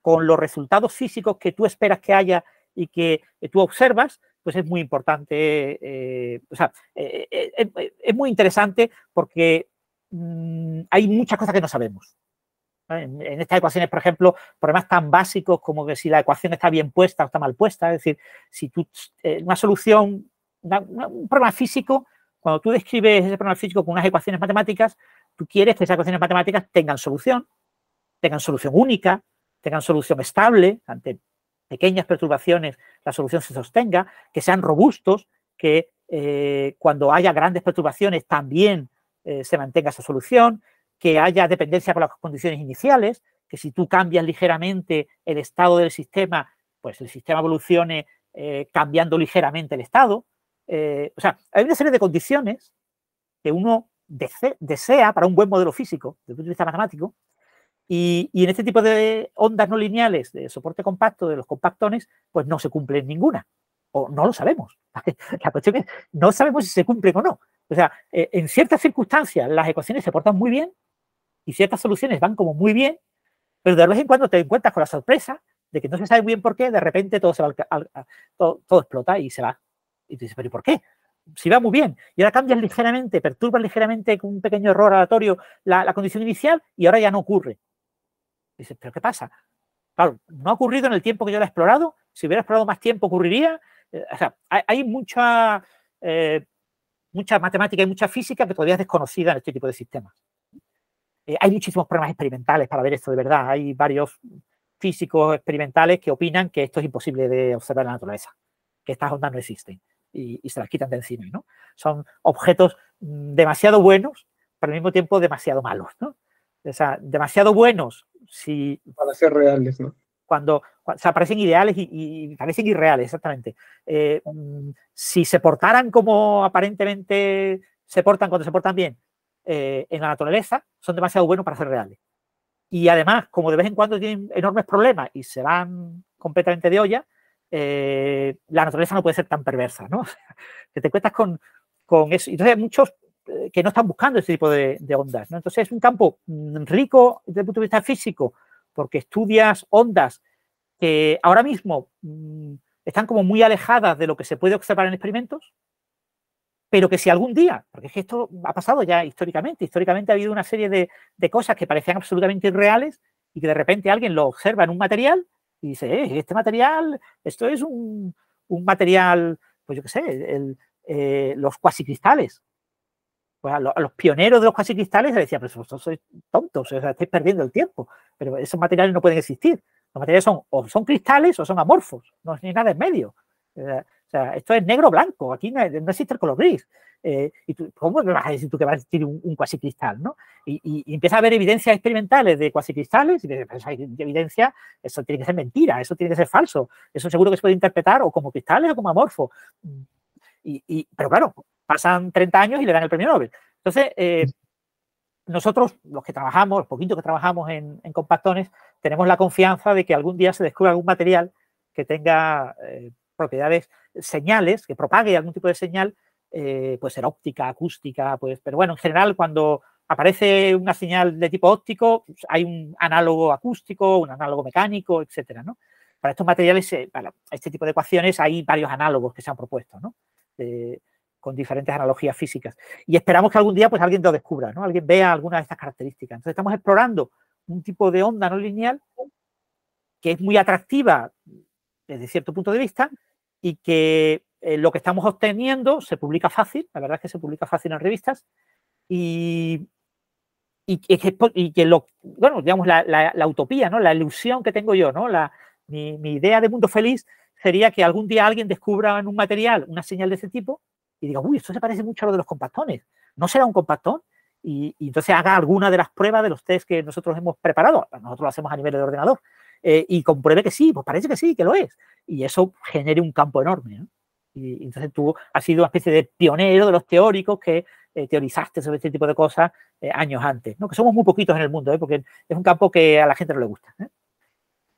con los resultados físicos que tú esperas que haya y que eh, tú observas, pues es muy importante, eh, o sea, eh, eh, eh, es muy interesante porque mm, hay muchas cosas que no sabemos. En, estas ecuaciones, por ejemplo, problemas tan básicos como que si la ecuación está bien puesta o está mal puesta, es decir, si tú, una solución, una- una- un problema físico, cuando tú describes ese problema físico con unas ecuaciones matemáticas, tú quieres que esas ecuaciones matemáticas tengan solución, tengan solución única, tengan solución estable, ante pequeñas perturbaciones la solución se sostenga, que sean robustos, que eh, cuando haya grandes perturbaciones también eh, se mantenga esa solución, que haya dependencia con las condiciones iniciales, que si tú cambias ligeramente el estado del sistema, pues el sistema evolucione eh, cambiando ligeramente el estado. O sea, hay una serie de condiciones que uno dese- desea para un buen modelo físico, desde el punto de vista matemático, y, en este tipo de ondas no lineales de soporte compacto de los compactones, pues no se cumple ninguna. O no lo sabemos. La cuestión es, no sabemos si se cumplen o no. O sea, eh, en ciertas circunstancias las ecuaciones se portan muy bien y ciertas soluciones van como muy bien, pero de vez en cuando te encuentras con la sorpresa de que no se sabe muy bien por qué, de repente todo, se va al todo, explota y se va. Y tú dices, pero ¿y por qué? Si va muy bien. Y ahora cambias ligeramente, perturbas ligeramente con un pequeño error aleatorio la condición inicial y ahora ya no ocurre. Dices, ¿pero qué pasa? Claro, no ha ocurrido en el tiempo que yo lo he explorado. Si hubiera explorado más tiempo, ocurriría. Eh, o sea, hay, mucha, eh, mucha matemática y mucha física que todavía es desconocida en este tipo de sistemas. Eh, hay muchísimos problemas experimentales para ver esto de verdad. Hay varios físicos experimentales que opinan que esto es imposible de observar en la naturaleza, que estas ondas no existen y, y se las quitan de encima. ¿no? Son objetos mm, demasiado buenos, pero al mismo tiempo demasiado malos. ¿no? O sea, demasiado buenos si Para ser reales, ¿no? cuando, cua- o sea, parecen ideales y, y parecen irreales, exactamente. Eh, mm, si se portaran como aparentemente se portan cuando se portan bien eh, en la naturaleza, son demasiado buenos para ser reales. Y además, como de vez en cuando tienen enormes problemas y se van completamente de olla, eh, la naturaleza no puede ser tan perversa, ¿no? que te cuentas con, con eso. Entonces, hay muchos que no están buscando este tipo de, de ondas. ¿no? Entonces, es un campo mm, rico desde el punto de vista físico, porque estudias ondas que ahora mismo mm, están como muy alejadas de lo que se puede observar en experimentos, pero que si algún día, porque es que esto ha pasado ya históricamente, históricamente ha habido una serie de, de cosas que parecían absolutamente irreales y que de repente alguien lo observa en un material y dice, "Eh, este material, esto es un, un material, pues yo qué sé, el- eh, los cuasicristales. Pues a, lo- a los pioneros de los cuasicristales les decía, pero vosotros sois tontos, o sea, estáis perdiendo el tiempo, pero esos materiales no pueden existir. Los materiales son o son cristales o son amorfos, no ni nada en medio. O sea, esto es negro blanco, aquí no, existe el color gris. Eh, y tú, ¿Cómo vas a decir tú que vas a existir un, un cuasicristal? ¿no? Y, y- empieza a haber evidencias experimentales de cuasicristales y dices, "Pero esa evidencia, eso tiene que ser mentira, eso tiene que ser falso, eso seguro que se puede interpretar o como cristales o como amorfos. Y, y- pero claro, pasan 30 años y le dan el premio Nobel. Entonces, eh, nosotros, los que trabajamos, los poquitos que trabajamos en, compactones, tenemos la confianza de que algún día se descubra algún material que tenga eh, propiedades, señales, que propague algún tipo de señal, eh, puede ser óptica, acústica, pues, pero bueno, en general cuando aparece una señal de tipo óptico, pues, hay un análogo acústico, un análogo mecánico, etcétera, ¿no? Para estos materiales, eh, para este tipo de ecuaciones, hay varios análogos que se han propuesto, ¿no? Con diferentes analogías físicas. Y esperamos que algún día pues alguien lo descubra, ¿no? Alguien vea alguna de estas características. Entonces estamos explorando un tipo de onda no lineal que es muy atractiva desde cierto punto de vista y que eh, lo que estamos obteniendo se publica fácil, la verdad es que se publica fácil en revistas y, y, y que bueno, digamos, la, la- la utopía, ¿no? La ilusión que tengo yo, ¿no? La, mi, mi idea de mundo feliz sería que algún día alguien descubra en un material una señal de ese tipo y diga, uy, esto se parece mucho a lo de los compactones. ¿No será un compactón? Y, entonces haga alguna de las pruebas de los test que nosotros hemos preparado. Nosotros lo hacemos a nivel de ordenador. eh, y compruebe que sí, pues parece que sí, que lo es. Y eso genere un campo enorme. ¿no? Y, entonces tú has sido una especie de pionero de los teóricos que eh, teorizaste sobre este tipo de cosas eh, años antes. ¿no? Que somos muy poquitos en el mundo, ¿eh? porque es un campo que a la gente no le gusta.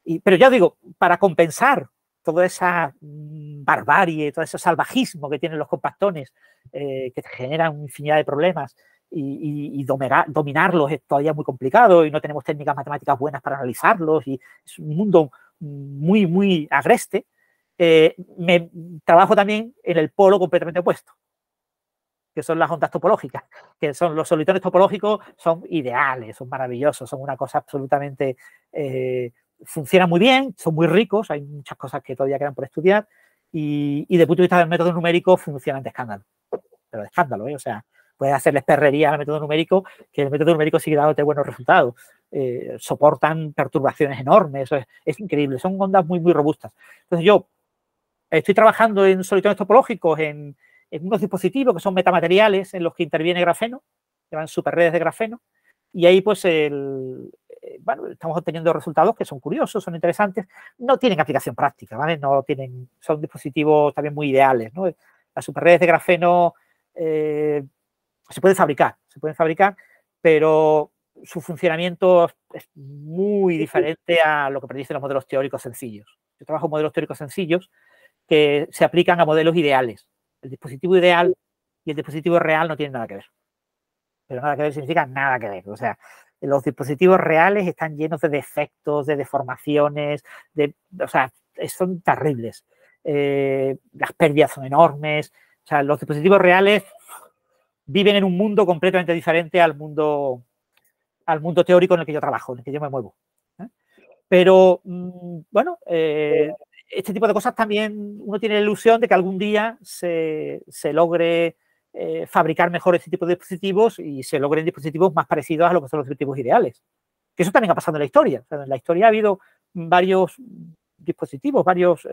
Y, pero ya digo, para compensar toda esa mm, barbarie, todo ese salvajismo que tienen los compactones, eh, que generan infinidad de problemas, y, dominarlos es todavía muy complicado y no tenemos técnicas matemáticas buenas para analizarlos y es un mundo muy, muy agreste, eh, me trabajo también en el polo completamente opuesto, que son las ondas topológicas, que son los solitones topológicos, son ideales, son maravillosos, son una cosa absolutamente, eh, funcionan muy bien, son muy ricos, hay muchas cosas que todavía quedan por estudiar y, y de punto de vista del método numérico funcionan de escándalo, pero de escándalo, ¿eh? o sea, puedes hacerles perrería al método numérico, que el método numérico sigue dándote buenos resultados. Eh, soportan perturbaciones enormes, es, increíble, son ondas muy, muy robustas. Entonces yo estoy trabajando en solitones topológicos, en, unos dispositivos que son metamateriales en los que interviene grafeno, que van superredes de grafeno, y ahí pues el, bueno, estamos obteniendo resultados que son curiosos, son interesantes, no tienen aplicación práctica, ¿vale? No tienen, son dispositivos también muy ideales, ¿no? Las superredes de grafeno eh, se puede fabricar, se pueden fabricar, pero su funcionamiento es muy diferente a lo que predicen los modelos teóricos sencillos. Yo trabajo en modelos teóricos sencillos que se aplican a modelos ideales. El dispositivo ideal y el dispositivo real no tienen nada que ver. Pero nada que ver significa nada que ver. O sea, los dispositivos reales están llenos de defectos, de deformaciones, de, o sea, son terribles. Eh, las pérdidas son enormes. O sea, los dispositivos reales viven en un mundo completamente diferente al mundo, al mundo teórico en el que yo trabajo, en el que yo me muevo. ¿eh? Pero, mm, bueno, eh, este tipo de cosas también uno tiene la ilusión de que algún día se, logre eh, fabricar mejor este tipo de dispositivos y se logren dispositivos más parecidos a lo que son los dispositivos ideales. Que eso también ha pasado en la historia. en la historia ha habido varios dispositivos, varios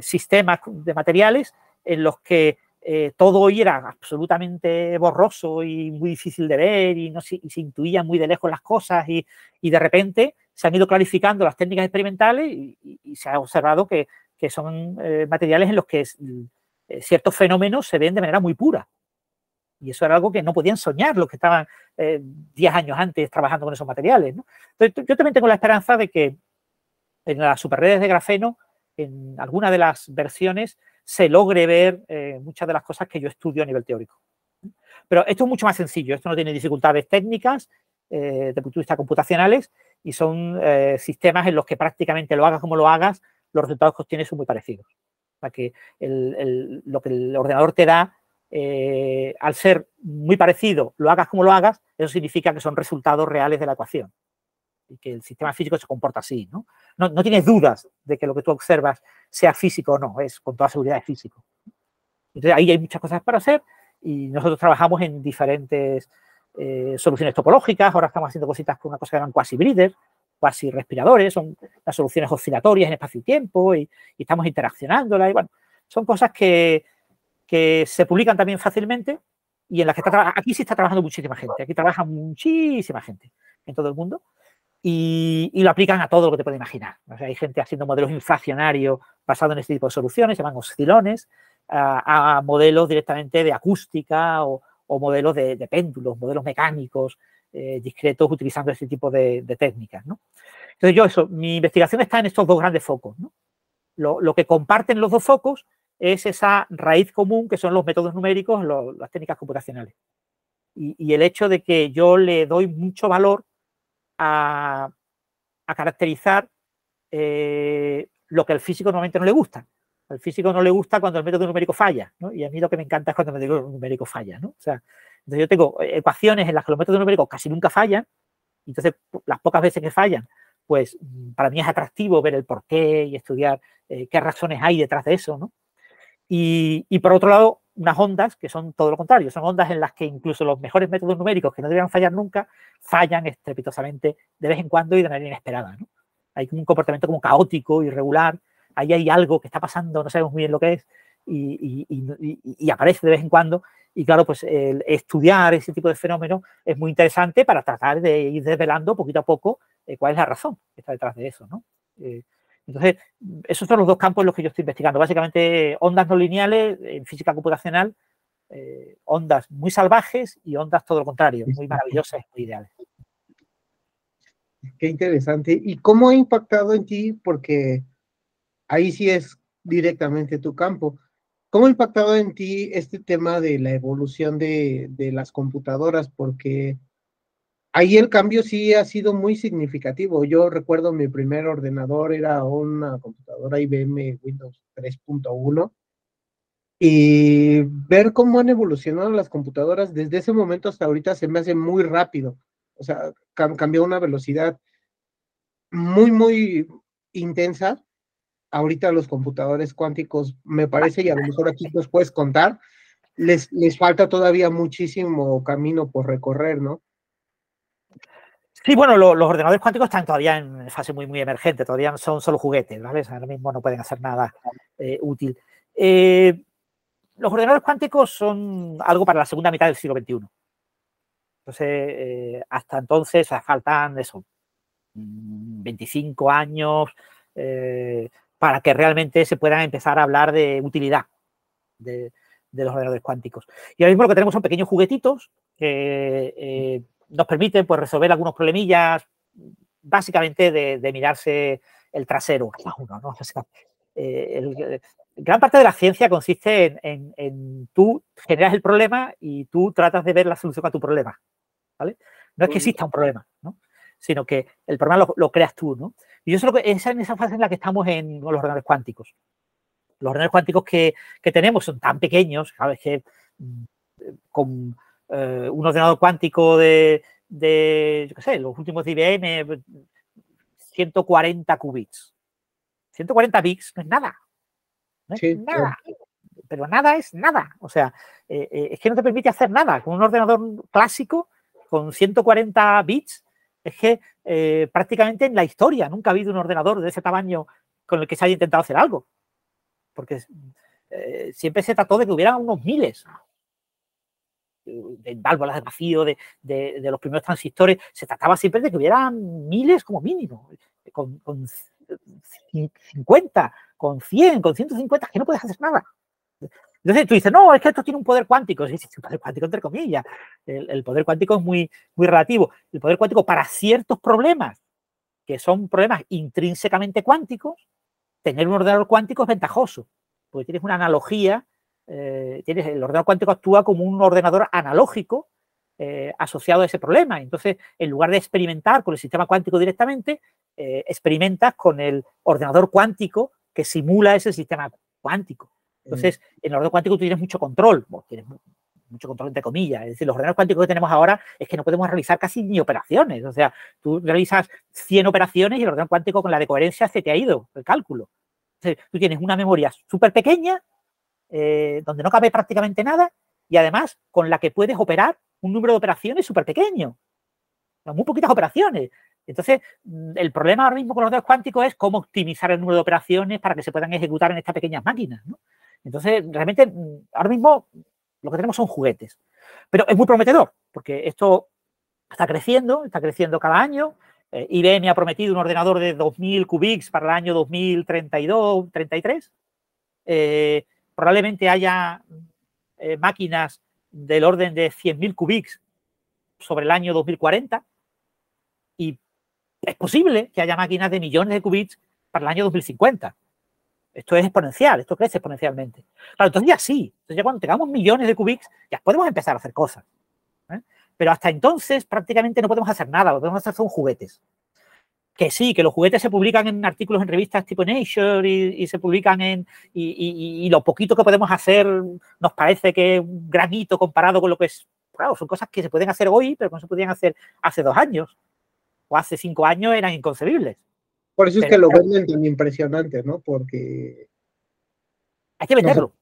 sistemas de materiales en los que eh, todo era absolutamente borroso y muy difícil de ver y, no se, intuían muy de lejos las cosas y, de repente se han ido clarificando las técnicas experimentales y, se ha observado que, son eh, materiales en los que eh, ciertos fenómenos se ven de manera muy pura. Y eso era algo que no podían soñar los que estaban 10 años antes trabajando con esos materiales. Entonces, yo también tengo la esperanza de que en las superredes de grafeno, en alguna de las versiones, se logre ver eh, muchas de las cosas que yo estudio a nivel teórico. Pero esto es mucho más sencillo, esto no tiene dificultades técnicas eh, de punto de vista computacionales y son eh, sistemas en los que prácticamente lo hagas como lo hagas, los resultados que obtienes son muy parecidos. Sea que lo que el ordenador te da, al ser muy parecido, lo hagas como lo hagas, eso significa que son resultados reales de la ecuación y que el sistema físico se comporta así, ¿no? ¿no? tienes dudas de que lo que tú observas sea físico o no, es con toda seguridad es físico. Entonces ahí hay muchas cosas para hacer y nosotros trabajamos en diferentes eh, soluciones topológicas, ahora estamos haciendo cositas con una cosa que llaman quasi breeder, quasi respiradores, son las soluciones oscilatorias en espacio y tiempo y, estamos interaccionándolas y bueno, son cosas que, que se publican también fácilmente y en las que está, aquí sí está trabajando muchísima gente, aquí trabaja muchísima gente en todo el mundo y, lo aplican a todo lo que te puedes imaginar. hay gente haciendo modelos inflacionarios basados en este tipo de soluciones, se llaman oscilones, a, modelos directamente de acústica o, modelos de, péndulos, modelos mecánicos eh, discretos utilizando este tipo de, técnicas. Entonces yo eso, mi investigación está en estos dos grandes focos. Lo, que comparten los dos focos es esa raíz común que son los métodos numéricos, las técnicas computacionales. y el hecho de que yo le doy mucho valor a, caracterizar eh, lo que al físico normalmente no le gusta. Al físico no le gusta cuando el método numérico falla, Y a mí lo que me encanta es cuando el método numérico falla, ¿no? O sea, entonces yo tengo ecuaciones en las que los métodos numéricos casi nunca fallan, entonces las pocas veces que fallan, pues para mí es atractivo ver el porqué y estudiar eh, qué razones hay detrás de eso, ¿no? Y, por otro lado, unas ondas que son todo lo contrario, son ondas en las que incluso los mejores métodos numéricos que no deberían fallar nunca, fallan estrepitosamente de vez en cuando y de manera inesperada. ¿no? Hay un comportamiento como caótico, irregular, ahí hay algo que está pasando, no sabemos muy bien lo que es, y, aparece de vez en cuando. Y claro, pues el estudiar ese tipo de fenómenos es muy interesante para tratar de ir desvelando poquito a poco eh, cuál es la razón que está detrás de eso. ¿no? Eh, entonces, esos son los dos campos en los que yo estoy investigando. Básicamente, ondas no lineales en física computacional, eh, ondas muy salvajes y ondas todo lo contrario, muy maravillosas, muy ideales. Qué interesante. ¿Y cómo ha impactado en ti? Porque ahí sí es directamente tu campo. ¿Cómo ha impactado en ti este tema de la evolución de, de las computadoras? Porque ahí el cambio sí ha sido muy significativo. Yo recuerdo mi primer ordenador era una computadora IBM Windows 3.1 y ver cómo han evolucionado las computadoras desde ese momento hasta ahorita se me hace muy rápido. O sea, cambió una velocidad muy, muy intensa. Ahorita los computadores cuánticos, me parece, y a lo mejor aquí nos puedes contar, les, les falta todavía muchísimo camino por recorrer, ¿no? Sí, bueno, los ordenadores cuánticos están todavía en fase muy, muy emergente, todavía son solo juguetes, ¿vale? ahora mismo no pueden hacer nada eh, útil. Eh, los ordenadores cuánticos son algo para la segunda mitad del siglo XXI. Entonces, eh, hasta entonces faltan eso, 25 mm, años para que realmente se puedan empezar a hablar de utilidad de, los ordenadores cuánticos. Y ahora mismo lo que tenemos son pequeños juguetitos que eh, nos permiten pues, resolver algunos problemillas, básicamente de, mirarse el trasero gran parte de la ciencia consiste en, en, tú generas el problema y tú tratas de ver la solución a tu problema. ¿vale? No es que exista un problema, ¿no? sino que el problema lo, creas tú. ¿no? Y yo creo que esa en esa fase en la que estamos en los ordenadores cuánticos. Los ordenadores cuánticos que, que tenemos son tan pequeños, ¿sabes? Que mm, con eh, un ordenador cuántico de, de, yo qué sé, los últimos de IBM, 140 qubits. 140 bits no es nada. No es nada. Pero nada es nada. O sea, eh, eh, es que no te permite hacer nada. Con un ordenador clásico con 140 bits, es que eh, prácticamente en la historia nunca ha habido un ordenador de ese tamaño con el que se haya intentado hacer algo. Porque eh, siempre se trató de que hubiera unos miles de válvulas de vacío, de, los primeros transistores, se trataba siempre de que hubiera miles como mínimo, con, con 50, con 100, con 150, que no puedes hacer nada. Entonces tú dices, no, es que esto tiene un poder cuántico. Sí, sí, un poder cuántico entre comillas. El, poder cuántico es muy, muy relativo. El poder cuántico para ciertos problemas, que son problemas intrínsecamente cuánticos, tener un ordenador cuántico es ventajoso, porque tienes una analogía, eh, tienes, el ordenador cuántico actúa como un ordenador analógico eh, asociado a ese problema. Entonces, en lugar de experimentar con el sistema cuántico directamente, eh, experimentas con el ordenador cuántico que simula ese sistema cuántico. Entonces, en el ordenador cuántico tú tienes mucho control, tienes mucho control entre comillas. Es decir, los ordenadores cuánticos que tenemos ahora es que no podemos realizar casi ni operaciones. O sea, tú realizas 100 operaciones y el ordenador cuántico con la de coherencia se te ha ido el cálculo. Entonces, tú tienes una memoria súper pequeña, eh, donde no cabe prácticamente nada, y además con la que puedes operar un número de operaciones súper pequeño. Muy poquitas operaciones. Entonces, mm, el problema ahora mismo con los ordenadores cuánticos es cómo optimizar el número de operaciones para que se puedan ejecutar en estas pequeñas máquinas. ¿no? Entonces, realmente, ahora mismo lo que tenemos son juguetes. Pero es muy prometedor, porque esto está creciendo, está creciendo cada año. Eh, IBM ha prometido un ordenador de 2.000 qubits para el año 2032, 33. Eh, probablemente haya eh, máquinas del orden de 100.000 qubits sobre el año 2040. Y es posible que haya máquinas de millones de qubits para el año 2050. Esto es exponencial, esto crece exponencialmente. Claro, entonces ya sí, entonces ya cuando tengamos millones de qubits, ya podemos empezar a hacer cosas. ¿eh? Pero hasta entonces prácticamente no podemos hacer nada, lo que podemos hacer son juguetes. Que sí, que los juguetes se publican en artículos en revistas tipo Nature y, se publican en. Y, lo poquito que podemos hacer nos parece que es un gran hito comparado con lo que es. Claro, son cosas que se pueden hacer hoy, pero que no se podían hacer hace dos años o hace cinco años eran inconcebibles. Por eso es que lo venden tan impresionante, ¿no? Porque... Hay que venderlo.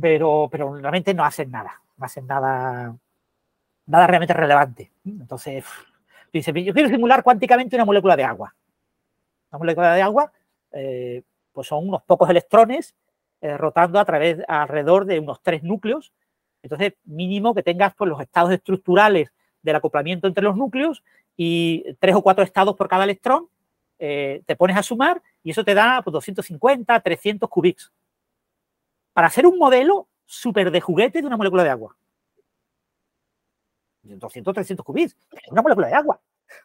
pero, pero realmente no hacen nada. No hacen nada, nada realmente relevante. Entonces, dice, yo quiero simular cuánticamente una molécula de agua. Una molécula de agua, eh, pues son unos pocos electrones eh, rotando a través, alrededor de unos tres núcleos. Entonces, mínimo que tengas pues, los estados estructurales del acoplamiento entre los núcleos y tres o cuatro estados por cada electrón eh, te pones a sumar y eso te da pues, 250, 300 qubits. Para hacer un modelo súper de juguete de una molécula de agua. 200, 300 qubits. Es una molécula de agua.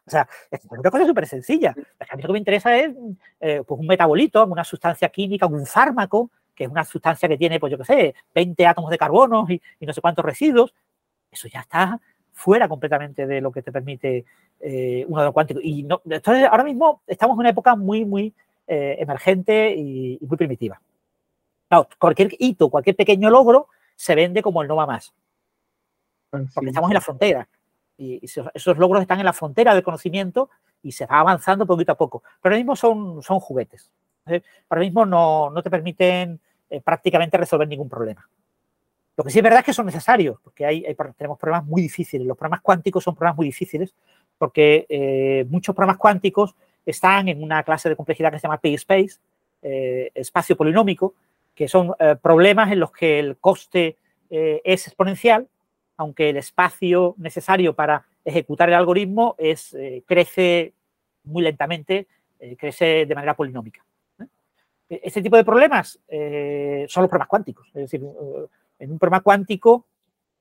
O sea, es una cosa súper sencilla. A mí lo que me interesa es eh, pues un metabolito, una sustancia química, un fármaco, que es una sustancia que tiene, pues yo qué sé, 20 átomos de carbono y, no sé cuántos residuos. Eso ya está fuera completamente de lo que te permite eh, un ordenador cuántico. Y no, entonces, ahora mismo estamos en una época muy, muy eh, emergente y, muy primitiva. Claro, cualquier hito, cualquier pequeño logro se vende como el no va más. Porque estamos en la frontera. Y, esos logros están en la frontera del conocimiento y se va avanzando poquito a poco. Pero ahora mismo son, son juguetes. Ahora mismo no, no te permiten eh, prácticamente resolver ningún problema. Lo que sí es verdad es que son necesarios, porque hay, tenemos problemas muy difíciles. Los problemas cuánticos son problemas muy difíciles porque eh, muchos problemas cuánticos están en una clase de complejidad que se llama P-Space, eh, espacio polinómico, que son problemas en los que el coste es exponencial aunque el espacio necesario para ejecutar el algoritmo es, eh, crece muy lentamente, eh, crece de manera polinómica. E-, este tipo de problemas eh, son los problemas cuánticos. Es decir, en un problema cuántico,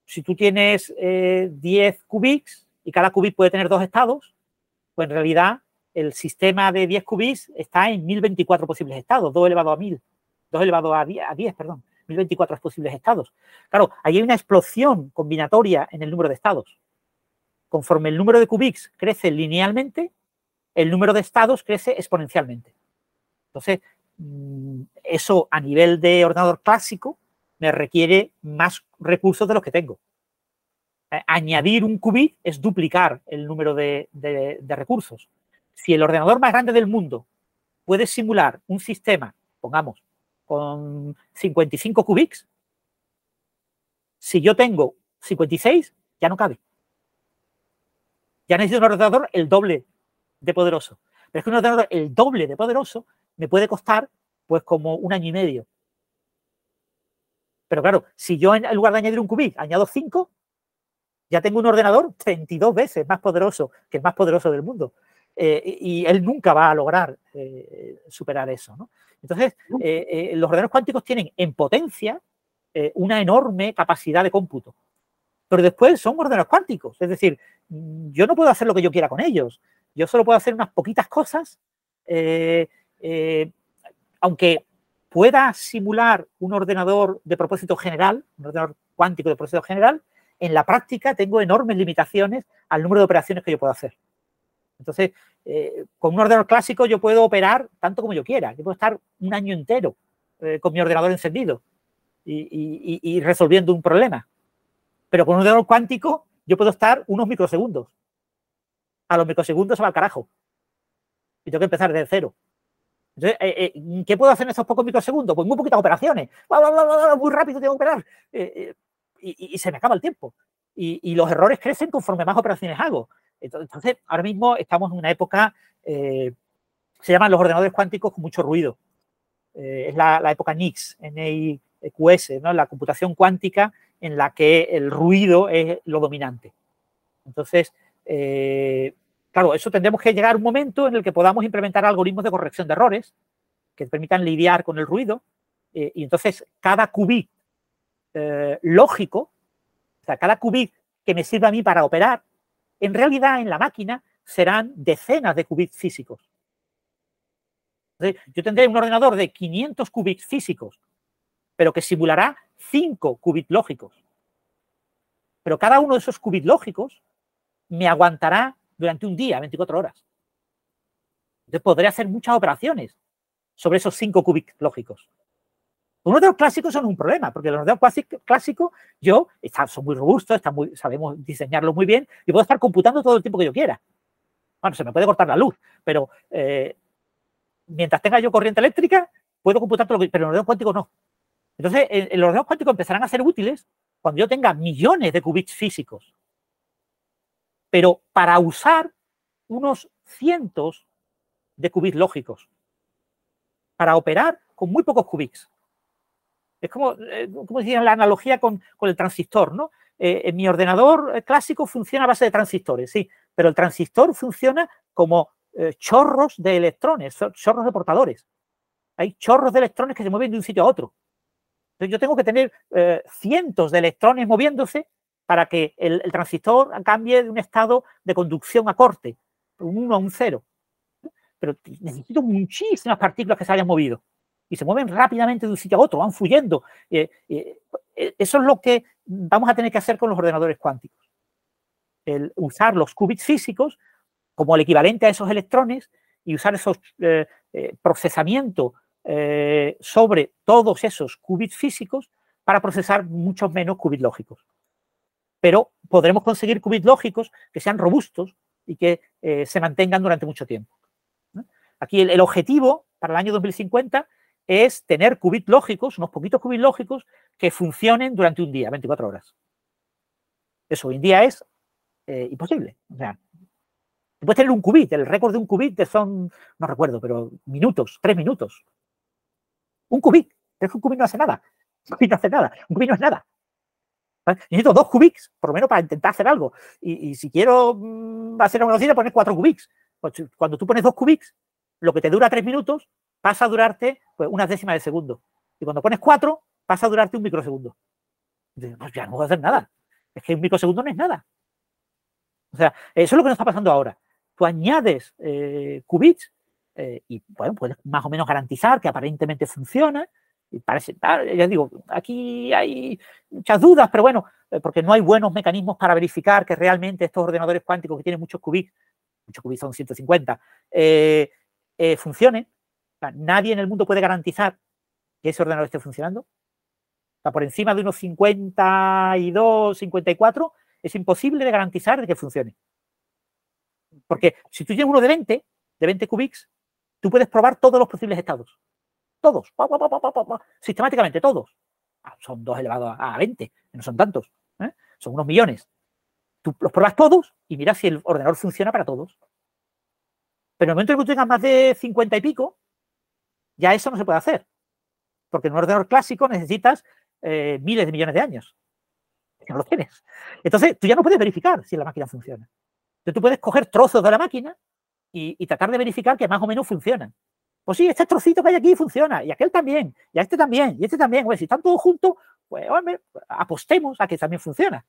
si tú tienes 10 qubits y cada qubit puede tener dos estados, pues en realidad el sistema de 10 qubits está en 1024 posibles estados, 2 elevado a 1000, 2 elevado a 10, a 10 perdón. 1024 posibles estados. Claro, ahí hay una explosión combinatoria en el número de estados. Conforme el número de qubits crece linealmente, el número de estados crece exponencialmente. Entonces, mm, eso a nivel de ordenador clásico me requiere más recursos de los que tengo. Añadir un qubit es duplicar el número de, de recursos. Si el ordenador más grande del mundo puede simular un sistema, pongamos, con 55 qubits, si yo tengo 56, ya no cabe. Ya necesito un ordenador el doble de poderoso. Pero es que un ordenador el doble de poderoso me puede costar pues como un año y medio. Pero claro, si yo en lugar de añadir un qubit añado 5, ya tengo un ordenador 32 veces más poderoso que el más poderoso del mundo. Eh, y él nunca va a lograr eh, superar eso. ¿no? Entonces, eh, los ordenadores cuánticos tienen en potencia una enorme capacidad de cómputo. Pero después son ordenadores cuánticos. Es decir, mm, yo no puedo hacer lo que yo quiera con ellos. Yo solo puedo hacer unas poquitas cosas. aunque pueda simular un ordenador de propósito general, un ordenador cuántico de propósito general, en la práctica tengo enormes limitaciones al número de operaciones que yo puedo hacer. Entonces, eh, con un ordenador clásico yo puedo operar tanto como yo quiera. Yo puedo estar un año entero eh, con mi ordenador encendido y, resolviendo un problema. Pero con un ordenador cuántico yo puedo estar unos microsegundos. A los microsegundos se va al carajo. Y tengo que empezar desde cero. Entonces, eh, ¿qué puedo hacer en esos pocos microsegundos? Pues muy poquitas operaciones. muy rápido tengo que operar. y, se me acaba el tiempo. y los errores crecen conforme más operaciones hago. Entonces, ahora mismo estamos en una época, eh, se llaman los ordenadores cuánticos con mucho ruido. Eh, es la, época NIX, NIQS, ¿no? la computación cuántica en la que el ruido es lo dominante. Entonces, eh, claro, eso tendremos que llegar a un momento en el que podamos implementar algoritmos de corrección de errores que permitan lidiar con el ruido. y entonces, cada qubit lógico, o sea, cada qubit que me sirva a mí para operar, en realidad, en la máquina serán decenas de qubits físicos. yo tendré un ordenador de 500 qubits físicos, pero que simulará 5 qubits lógicos. Pero cada uno de esos qubits lógicos me aguantará durante un día, 24 horas. Entonces podré hacer muchas operaciones sobre esos 5 qubits lógicos. Los clásicos son un problema, porque los ordenadores clásicos, yo, son muy robustos, están muy, sabemos diseñarlos muy bien, y puedo estar computando todo el tiempo que yo quiera. Bueno, se me puede cortar la luz, pero eh, mientras tenga yo corriente eléctrica, puedo computar todo lo que... Pero los ordenadores cuánticos no. Entonces, los ordenadores cuánticos empezarán a ser útiles cuando yo tenga millones de qubits físicos. Pero para usar unos cientos de qubits lógicos. Para operar con muy pocos qubits. Es como, eh, como decía la analogía con, el transistor, ¿no? Eh, en mi ordenador eh, clásico funciona a base de transistores, sí, pero el transistor funciona como chorros de electrones, chorros de portadores. Hay chorros de electrones que se mueven de un sitio a otro. Entonces yo tengo que tener cientos de electrones moviéndose para que el, transistor cambie de un estado de conducción a corte un 1 a un 0. Pero necesito muchísimas partículas que se hayan movido y se mueven rápidamente de un sitio a otro, van fluyendo. Eh, eh, eso es lo que vamos a tener que hacer con los ordenadores cuánticos. El usar los qubits físicos como el equivalente a esos electrones y usar esos eh, procesamiento sobre todos esos qubits físicos para procesar muchos menos qubits lógicos. Pero podremos conseguir qubits lógicos que sean robustos y que se mantengan durante mucho tiempo. Aquí el, el objetivo para el año 2050 es tener qubits lógicos, unos poquitos qubits lógicos, que funcionen durante un día, 24 horas. Eso hoy en día es eh, imposible. O sea, puedes tener un qubit, el récord de un qubit son, no recuerdo, pero minutos, tres minutos. Un qubit, es que un qubit no hace nada. Un qubit no hace nada, un qubit no es nada. Necesito dos qubits, por lo menos para intentar hacer algo. Y, si quiero mm, hacer una velocidad, poner cuatro qubits. Pues, cuando tú pones dos qubits, lo que te dura tres minutos pasa a durarte pues, unas décimas de segundo. Y cuando pones cuatro, pasa a durarte un microsegundo. pues ya no puedo hacer nada. Es que un microsegundo no es nada. O sea, eso es lo que nos está pasando ahora. Tú añades eh, qubits eh, y bueno, puedes más o menos garantizar que aparentemente funciona. Y parece, ah, ya digo, aquí hay muchas dudas, pero bueno, eh, porque no hay buenos mecanismos para verificar que realmente estos ordenadores cuánticos que tienen muchos qubits, muchos qubits son 150, funcionen nadie en el mundo puede garantizar que ese ordenador esté funcionando. por encima de unos 52, 54, es imposible de garantizar de que funcione. Porque si tú tienes uno de 20, de 20 qubits, tú puedes probar todos los posibles estados. Todos. sistemáticamente, todos. Ah, son 2 elevado a 20, no son tantos. ¿eh? Son unos millones. Tú los pruebas todos y miras si el ordenador funciona para todos. Pero en el momento en que tú tengas más de 50 y pico, ya eso no se puede hacer. Porque en un ordenador clásico necesitas eh, miles de millones de años. No lo tienes. Entonces, tú ya no puedes verificar si la máquina funciona. Entonces, tú puedes coger trozos de la máquina y, tratar de verificar que más o menos funcionan. Pues sí, este trocito que hay aquí funciona, y aquel también, y este también, y este también. Pues si están todos juntos, pues apostemos a que también funciona.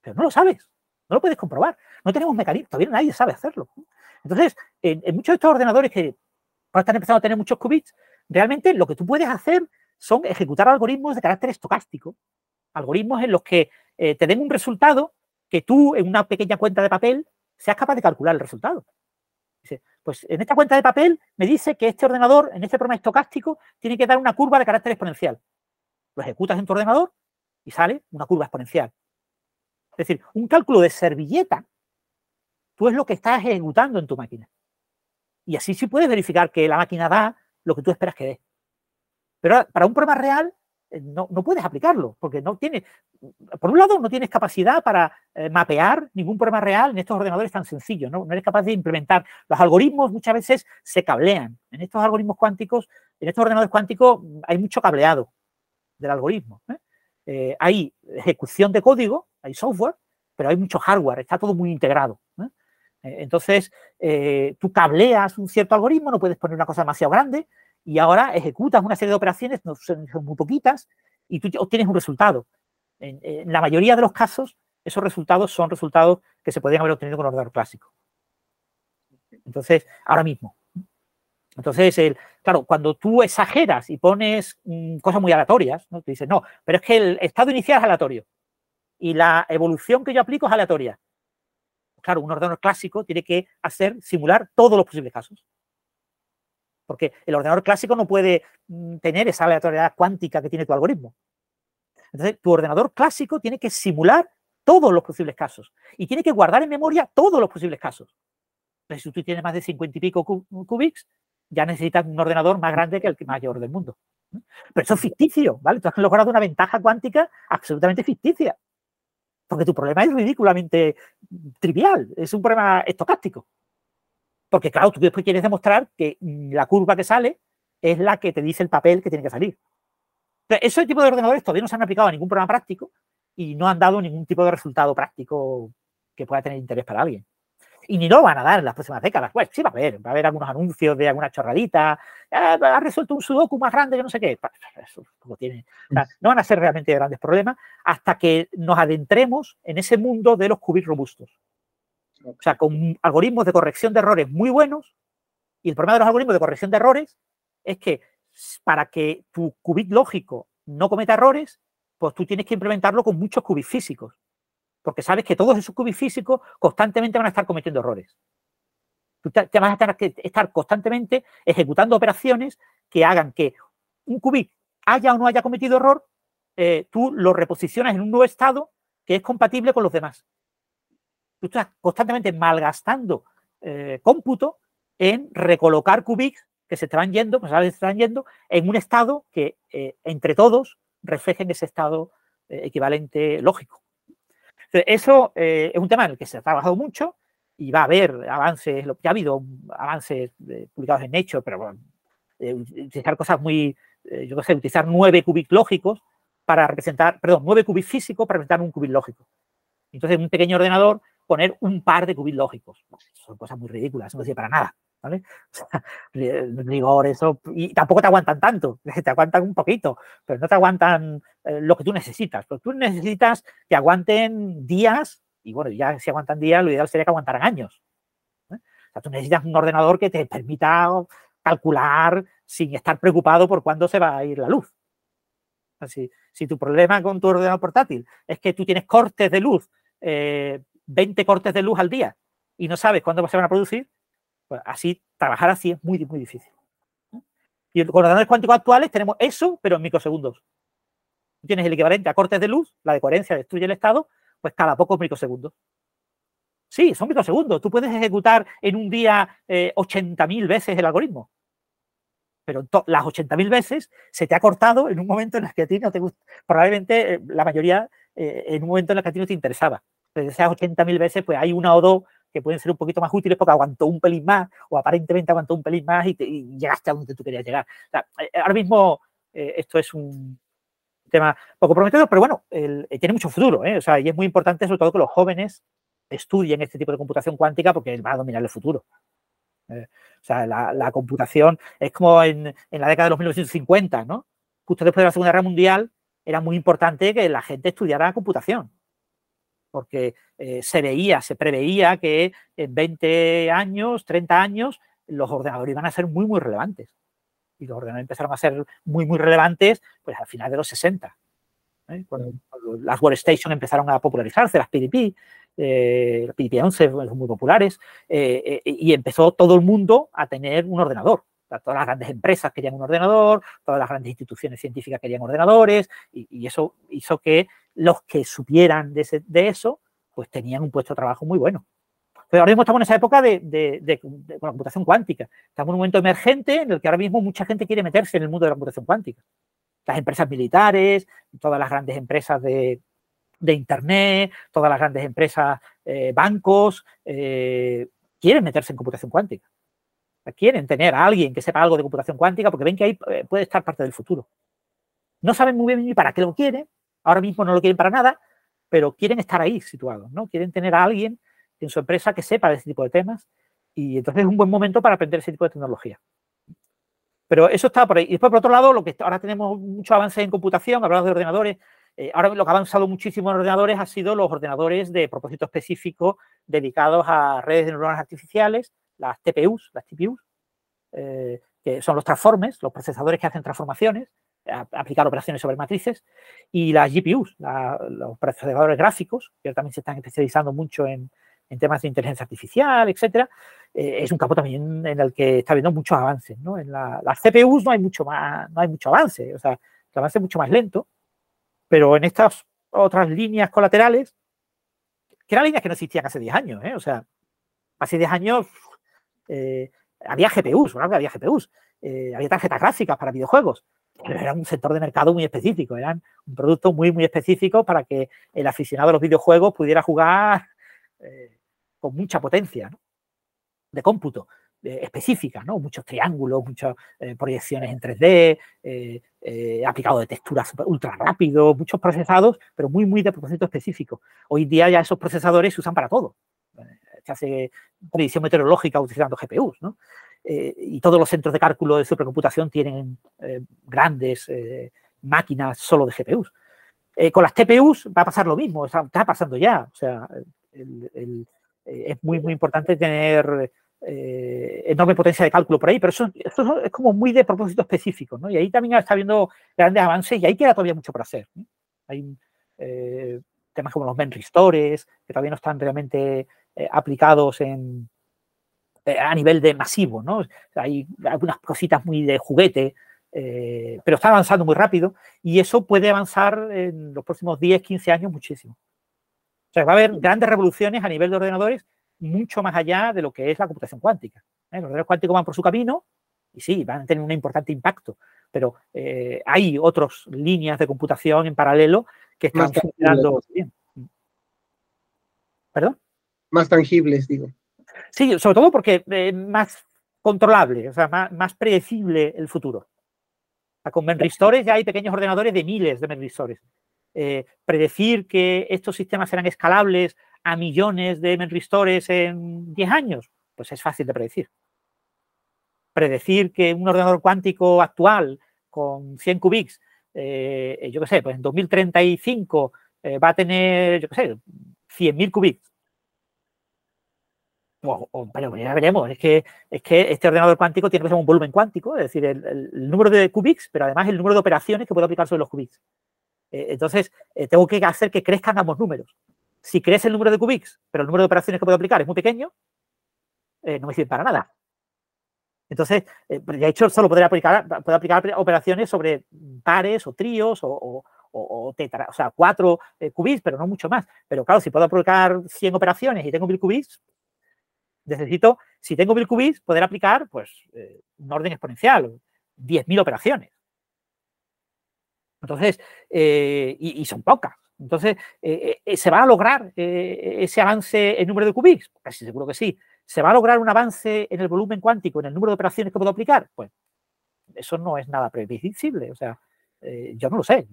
Pero no lo sabes, no lo puedes comprobar. No tenemos mecanismos, todavía nadie sabe hacerlo. Entonces, en muchos de estos ordenadores que ahora están empezando a tener muchos qubits, realmente lo que tú puedes hacer son ejecutar algoritmos de carácter estocástico, algoritmos en los que eh, te den un resultado que tú en una pequeña cuenta de papel seas capaz de calcular el resultado. Pues en esta cuenta de papel me dice que este ordenador, en este programa estocástico, tiene que dar una curva de carácter exponencial. Lo ejecutas en tu ordenador y sale una curva exponencial. Es decir, un cálculo de servilleta, tú es lo que estás ejecutando en tu máquina. Y así sí puedes verificar que la máquina da lo que tú esperas que dé. Pero para un problema real eh, no, puedes aplicarlo, porque no tienes, por un lado, no tienes capacidad para eh, mapear ningún problema real en estos ordenadores tan sencillos, ¿no? no eres capaz de implementar. Los algoritmos muchas veces se cablean. En estos algoritmos cuánticos, en estos ordenadores cuánticos hay mucho cableado del algoritmo. ¿eh? hay ejecución de código, hay software, pero hay mucho hardware, está todo muy integrado. Entonces, tú cableas un cierto algoritmo, no puedes poner una cosa demasiado grande y ahora ejecutas una serie de operaciones, no son, muy poquitas, y tú obtienes un resultado. En, la mayoría de los casos, esos resultados son resultados que se podrían haber obtenido con un ordenador clásico. Entonces, ahora mismo. Entonces, el, claro, cuando tú exageras y pones mm, cosas muy aleatorias, ¿no? tú dices, no, pero es que el estado inicial es aleatorio y la evolución que yo aplico es aleatoria claro, un ordenador clásico tiene que hacer, simular todos los posibles casos. Porque el ordenador clásico no puede mm, tener esa aleatoriedad cuántica que tiene tu algoritmo. Entonces, tu ordenador clásico tiene que simular todos los posibles casos y tiene que guardar en memoria todos los posibles casos. Entonces, si tú tienes más de 50 y pico qubits, ya necesitas un ordenador más grande que el mayor del mundo. Pero eso es ficticio, ¿vale? Tú has logrado una ventaja cuántica absolutamente ficticia porque tu problema es ridículamente trivial, es un problema estocástico. Porque claro, tú después quieres demostrar que la curva que sale es la que te dice el papel que tiene que salir. ese tipo de ordenadores todavía no se han aplicado a ningún programa práctico y no han dado ningún tipo de resultado práctico que pueda tener interés para alguien y ni lo van a dar en las próximas décadas. Pues sí va a haber, va a haber algunos anuncios de alguna chorradita, ah, ha resuelto un sudoku más grande que no sé qué. Eso tiene. no van a ser realmente grandes problemas hasta que nos adentremos en ese mundo de los qubits robustos. O sea, con algoritmos de corrección de errores muy buenos. Y el problema de los algoritmos de corrección de errores es que para que tu qubit lógico no cometa errores, pues tú tienes que implementarlo con muchos qubits físicos. Porque sabes que todos esos qubits físicos constantemente van a estar cometiendo errores. Tú te, vas a tener que estar constantemente ejecutando operaciones que hagan que un qubit haya o no haya cometido error, eh, tú lo reposicionas en un nuevo estado que es compatible con los demás. Tú estás constantemente malgastando eh, cómputo en recolocar qubits que se estaban yendo, pues se estaban yendo en un estado que eh, entre todos reflejen ese estado equivalente lógico. eso es un tema en el que se ha trabajado mucho y va a haber avances, ya ha habido avances publicados en Nature, pero bueno, utilizar cosas muy, yo no sé, utilizar nueve qubits lógicos para representar, perdón, nueve qubits físicos para representar un qubit lógico. Entonces, en un pequeño ordenador, poner un par de qubits lógicos. Son cosas muy ridículas, no sirve para nada. ¿vale? rigor, eso. Y tampoco te aguantan tanto, te aguantan un poquito, pero no te aguantan eh, lo que tú necesitas. Pero tú necesitas que aguanten días, y bueno, ya si aguantan días, lo ideal sería que aguantaran años. ¿eh? O sea, tú necesitas un ordenador que te permita calcular sin estar preocupado por cuándo se va a ir la luz. Así, si tu problema con tu ordenador portátil es que tú tienes cortes de luz, 20 eh, cortes de luz al día y no sabes cuándo se van a producir, pues así, trabajar así es muy, muy difícil. Y con ordenadores cuánticos actuales tenemos eso, pero en microsegundos. Tienes el equivalente a cortes de luz, la de coherencia destruye el estado, pues cada pocos microsegundos. Sí, son microsegundos. Tú puedes ejecutar en un día eh, 80.000 veces el algoritmo pero las 80.000 veces se te ha cortado en un momento en el que a ti no te gusta, probablemente eh, la mayoría eh, en un momento en el que a ti no te interesaba. Pero esas 80.000 veces, pues hay una o dos que pueden ser un poquito más útiles porque aguantó un pelín más o aparentemente aguantó un pelín más y, llegaste a donde tú querías llegar. Eh, ahora mismo esto es un tema poco prometedor, pero bueno, tiene mucho futuro. O sea, y es muy importante sobre todo que los jóvenes estudien este tipo de computación cuántica porque va a dominar el futuro. Eh, o sea, la, computación es como en, la década de los 1950, ¿no? Justo después de la Segunda Guerra Mundial era muy importante que la gente estudiara computación, porque eh, se veía, se preveía que en 20 años, 30 años, los ordenadores iban a ser muy, muy relevantes. Y los ordenadores empezaron a ser muy, muy relevantes pues al final de los 60. ¿eh? Cuando, las workstations empezaron a popularizarse, las PDP, eh, las PDP-11 son muy populares, eh, y empezó todo el mundo a tener un ordenador. todas las grandes empresas querían un ordenador, todas las grandes instituciones científicas querían ordenadores, y, eso hizo que los que supieran de, eso, pues tenían un puesto de trabajo muy bueno. Pero ahora mismo estamos en esa época de, la computación cuántica. Estamos en un momento emergente en el que ahora mismo mucha gente quiere meterse en el mundo de la computación cuántica las empresas militares, todas las grandes empresas de, Internet, todas las grandes empresas, eh, bancos, eh, quieren meterse en computación cuántica. Quieren tener a alguien que sepa algo de computación cuántica porque ven que ahí eh, puede estar parte del futuro. No saben muy bien ni para qué lo quieren, ahora mismo no lo quieren para nada, pero quieren estar ahí situados, ¿no? Quieren tener a alguien en su empresa que sepa de ese tipo de temas y entonces es un buen momento para aprender ese tipo de tecnología. Pero eso está por ahí. Y después, por otro lado, lo que ahora tenemos mucho avance en computación, hablamos de ordenadores. Eh, ahora lo que ha avanzado muchísimo en ordenadores ha sido los ordenadores de propósito específico dedicados a redes de neuronas artificiales, las TPUs, las TPUs, eh, que son los transformes, los procesadores que hacen transformaciones, aplicar operaciones sobre matrices, y las GPUs, los procesadores gráficos, que también se están especializando mucho en, en temas de inteligencia artificial, etcétera, eh, es un campo también en el que está habiendo muchos avances. ¿no? En las CPUs no hay mucho más, no hay mucho avance, o sea, el avance es mucho más lento, pero en estas otras líneas colaterales, que eran líneas que no existían hace 10 años, ¿eh? o sea, hace 10 años eh, había GPUs, ¿no? había GPUs, había tarjetas gráficas para videojuegos, pero era un sector de mercado muy específico, eran un producto muy, muy específico para que el aficionado a los videojuegos pudiera jugar con mucha potencia de cómputo eh, específica, ¿no? muchos triángulos, muchas eh, proyecciones en 3D, eh, aplicado de texturas ultra rápido, muchos procesados, pero muy, muy de propósito específico. Hoy día ya esos procesadores se usan para todo. Se hace predicción meteorológica utilizando GPUs, ¿no? Y todos los centros de cálculo de supercomputación tienen grandes máquinas solo de GPUs. con las TPUs va a pasar lo mismo, está pasando ya. O sea, es muy, muy importante tener eh, enorme potencia de cálculo por ahí, pero eso, es como muy de propósito específico. Y ahí también está habiendo grandes avances y ahí queda todavía mucho por hacer. Hay eh, temas como los menristores, que todavía no están realmente eh, aplicados en, a nivel de masivo, ¿no? Hay algunas cositas muy de juguete, pero está avanzando muy rápido y eso puede avanzar en los próximos 10, 15 años muchísimo. O sea, va a haber grandes revoluciones a nivel de ordenadores mucho más allá de lo que es la computación cuántica. ¿eh? Los ordenadores cuánticos van por su camino y sí, van a tener un importante impacto, pero eh, hay otras líneas de computación en paralelo que están funcionando bien. ¿Perdón? Más tangibles, digo. Sí, sobre todo porque es más controlable, o sea, más, predecible el futuro. con menristores ya hay pequeños ordenadores de miles de menristores. Eh, predecir que estos sistemas serán escalables a millones de menristores en 10 años? Pues es fácil de predecir. Predecir que un ordenador cuántico actual con 100 qubits, eh, yo qué sé, pues en 2035 eh, va a tener, yo qué sé, 100.000 qubits. Pero ya veremos, es que, es que este ordenador cuántico tiene que ser un volumen cuántico, es decir, el, número de qubits, pero además el número de operaciones que puedo aplicar sobre los qubits. Eh, entonces, tengo que hacer que crezcan ambos números. Si crece el número de qubits, pero el número de operaciones que puedo aplicar es muy pequeño, eh, no me sirve para nada. Entonces, eh, de hecho, solo podría aplicar, puedo aplicar operaciones sobre pares o tríos o, o, tetra, o sea, cuatro eh, qubits, pero no mucho más. Pero claro, si puedo aplicar 100 operaciones y tengo 1000 qubits, necesito, si tengo 1000 qubits, poder aplicar pues un orden exponencial, 10.000 operaciones. Entonces, y, son pocas. Entonces, eh, eh, ¿se va a lograr eh, ese avance en número de qubits? Casi seguro que sí. ¿Se va a lograr un avance en el volumen cuántico, en el número de operaciones que puedo aplicar? Pues eso no es nada previsible. O sea, yo no lo sé.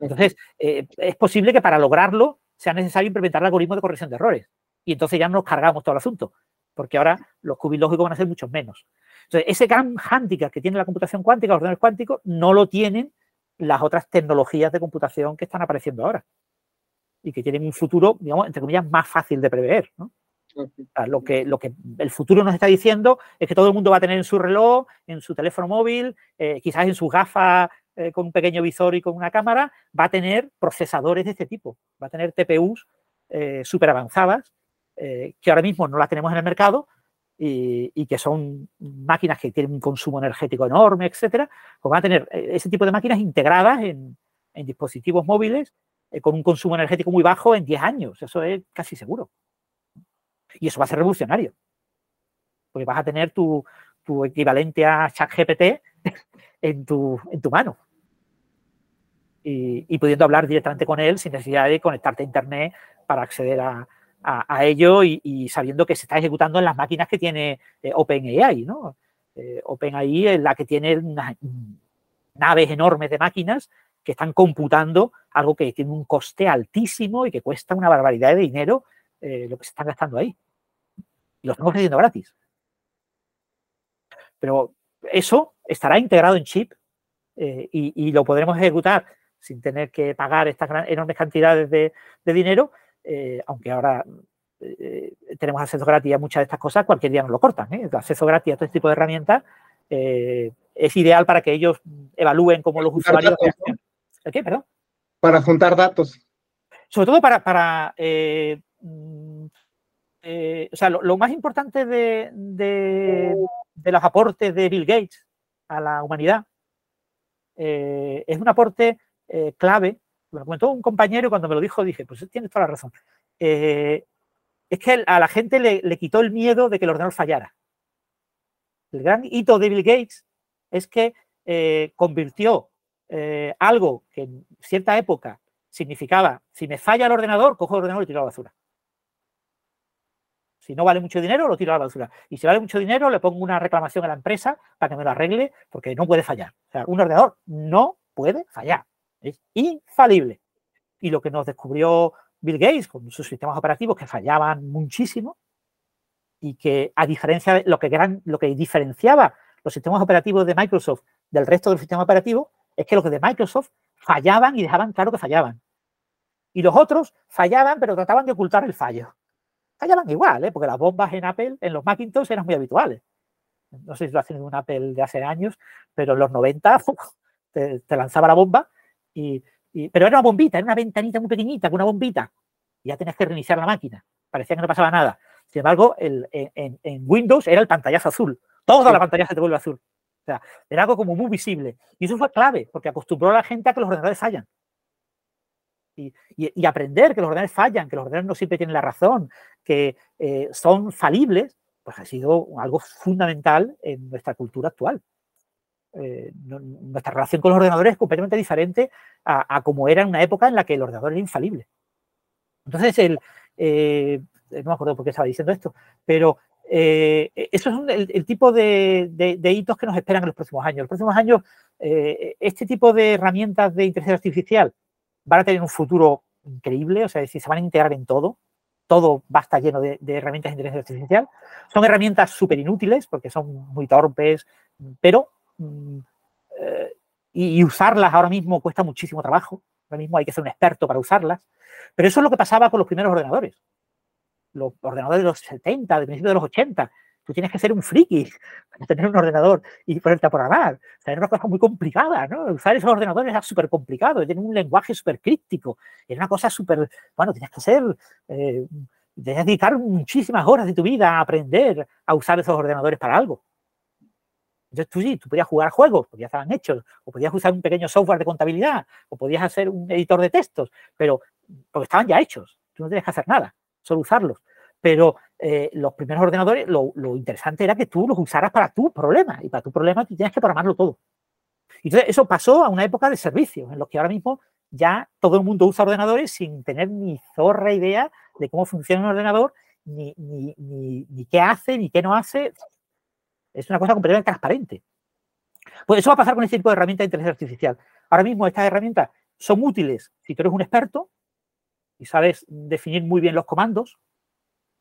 Entonces, es posible que para lograrlo sea necesario implementar el algoritmo de corrección de errores. Y entonces ya nos cargamos todo el asunto, porque ahora los qubits lógicos van a ser muchos menos. Entonces, ese gran hándicap que tiene la computación cuántica, los ordenadores cuánticos, no lo tienen las otras tecnologías de computación que están apareciendo ahora y que tienen un futuro, digamos, entre comillas, más fácil de prever. lo, que, lo que el futuro nos está diciendo es que todo el mundo va a tener en su reloj, en su teléfono móvil, eh, quizás en sus gafas eh, con un pequeño visor y con una cámara, va a tener procesadores de este tipo, va a tener TPUs eh, súper avanzadas, que ahora mismo no las tenemos en el mercado, y, que son máquinas que tienen un consumo energético enorme, etcétera, pues van a tener eh, ese tipo de máquinas integradas en, dispositivos móviles eh, con un consumo energético muy bajo en 10 años. Eso es casi seguro. Y eso va a ser revolucionario. Porque vas a tener tu, equivalente a ChatGPT en tu, mano. Y, pudiendo hablar directamente con él sin necesidad de conectarte a Internet para acceder a, a, ello y, sabiendo que se está ejecutando en las máquinas que tiene eh, OpenAI, ¿no? Eh, OpenAI es la que tiene unas naves enormes de máquinas que están computando algo que tiene un coste altísimo y que cuesta una barbaridad de dinero eh, lo que se están gastando ahí. Y lo estamos haciendo gratis. Pero eso estará integrado en chip y, lo podremos ejecutar sin tener que pagar estas enormes cantidades de dinero eh, aunque ahora eh, tenemos acceso gratis a muchas de estas cosas, cualquier día nos lo cortan. ¿eh? El acceso gratis a este tipo de herramientas es ideal para que ellos evalúen cómo los usuarios. ¿El qué? Perdón. Para juntar datos. Sobre todo para. para mm, o sea, lo, más importante de, de, los aportes de Bill Gates a la humanidad es un aporte clave me lo comentó un compañero y cuando me lo dijo dije, pues tienes toda la razón. Eh, es que a la gente le, quitó el miedo de que el ordenador fallara. El gran hito de Bill Gates es que eh, convirtió eh, algo que en cierta época significaba, si me falla el ordenador, cojo el ordenador y tiro a la basura. Si no vale mucho dinero, lo tiro a la basura. Y si vale mucho dinero, le pongo una reclamación a la empresa para que me lo arregle, porque no puede fallar. Un ordenador no puede fallar. Es infalible. Y lo que nos descubrió Bill Gates con sus sistemas operativos que fallaban muchísimo y que a diferencia de lo que, lo que diferenciaba los sistemas operativos de Microsoft del resto del sistema operativo es que los de Microsoft fallaban y dejaban claro que fallaban. Y los otros fallaban pero trataban de ocultar el fallo. fallaban igual, ¿eh? porque las bombas en Apple, en los Macintosh eran muy habituales. No sé si lo hacen en un Apple de hace años, pero en los 90 te, te lanzaba la bomba, y, y- pero era una bombita, era una ventanita muy pequeñita, con una bombita, y ya tenías que reiniciar la máquina. Parecía que no pasaba nada. Sin embargo, el- en, Windows era el pantallazo azul. Toda la pantalla se te vuelve azul. O sea, era algo como muy visible. Y eso fue clave, porque acostumbró a la gente a que los ordenadores fallan. Y, y- y aprender que los ordenadores fallan, que los ordenadores no siempre tienen la razón, que eh, son falibles, pues ha sido algo fundamental en nuestra cultura actual. Eh, nuestra relación con los ordenadores es completamente diferente a, a como era en una época en la que el ordenador era infalible. Entonces, el, eh, no me acuerdo por qué estaba diciendo esto, pero eh, eso es el, tipo de, hitos que nos esperan en los próximos años. En los próximos años, eh, este tipo de herramientas de inteligencia artificial van a tener un futuro increíble, o sea, decir, se van a integrar en todo. Todo va a estar lleno de, de herramientas de inteligencia artificial. Son herramientas súper inútiles porque son muy torpes, pero eh, y, usarlas ahora mismo cuesta muchísimo trabajo. Ahora mismo hay que ser un experto para usarlas. Pero eso es lo que pasaba con los primeros ordenadores. Los ordenadores de los 70, de principios de los 80. Tú tienes que ser un friki para tener un ordenador y ponerte a programar. O era una cosa muy complicada, ¿no? Usar esos ordenadores era súper complicado, tienen un lenguaje súper críptico. Era una cosa súper, bueno, tienes que ser, eh, que dedicar muchísimas horas de tu vida a aprender a usar esos ordenadores para algo. Entonces tú sí, tú podías jugar juegos, porque ya estaban hechos, o podías usar un pequeño software de contabilidad, o podías hacer un editor de textos, pero porque estaban ya hechos, tú no tenías que hacer nada, solo usarlos. Pero eh, los primeros ordenadores, lo, interesante era que tú los usaras para tu problema, y para tu problema tú tienes que programarlo todo. Entonces eso pasó a una época de servicios, en los que ahora mismo ya todo el mundo usa ordenadores sin tener ni zorra idea de cómo funciona un ordenador, ni, ni, ni qué hace, ni qué no hace. Es una cosa completamente transparente. Pues eso va a pasar con este tipo de herramientas de inteligencia artificial. Ahora mismo estas herramientas son útiles si tú eres un experto y sabes definir muy bien los comandos.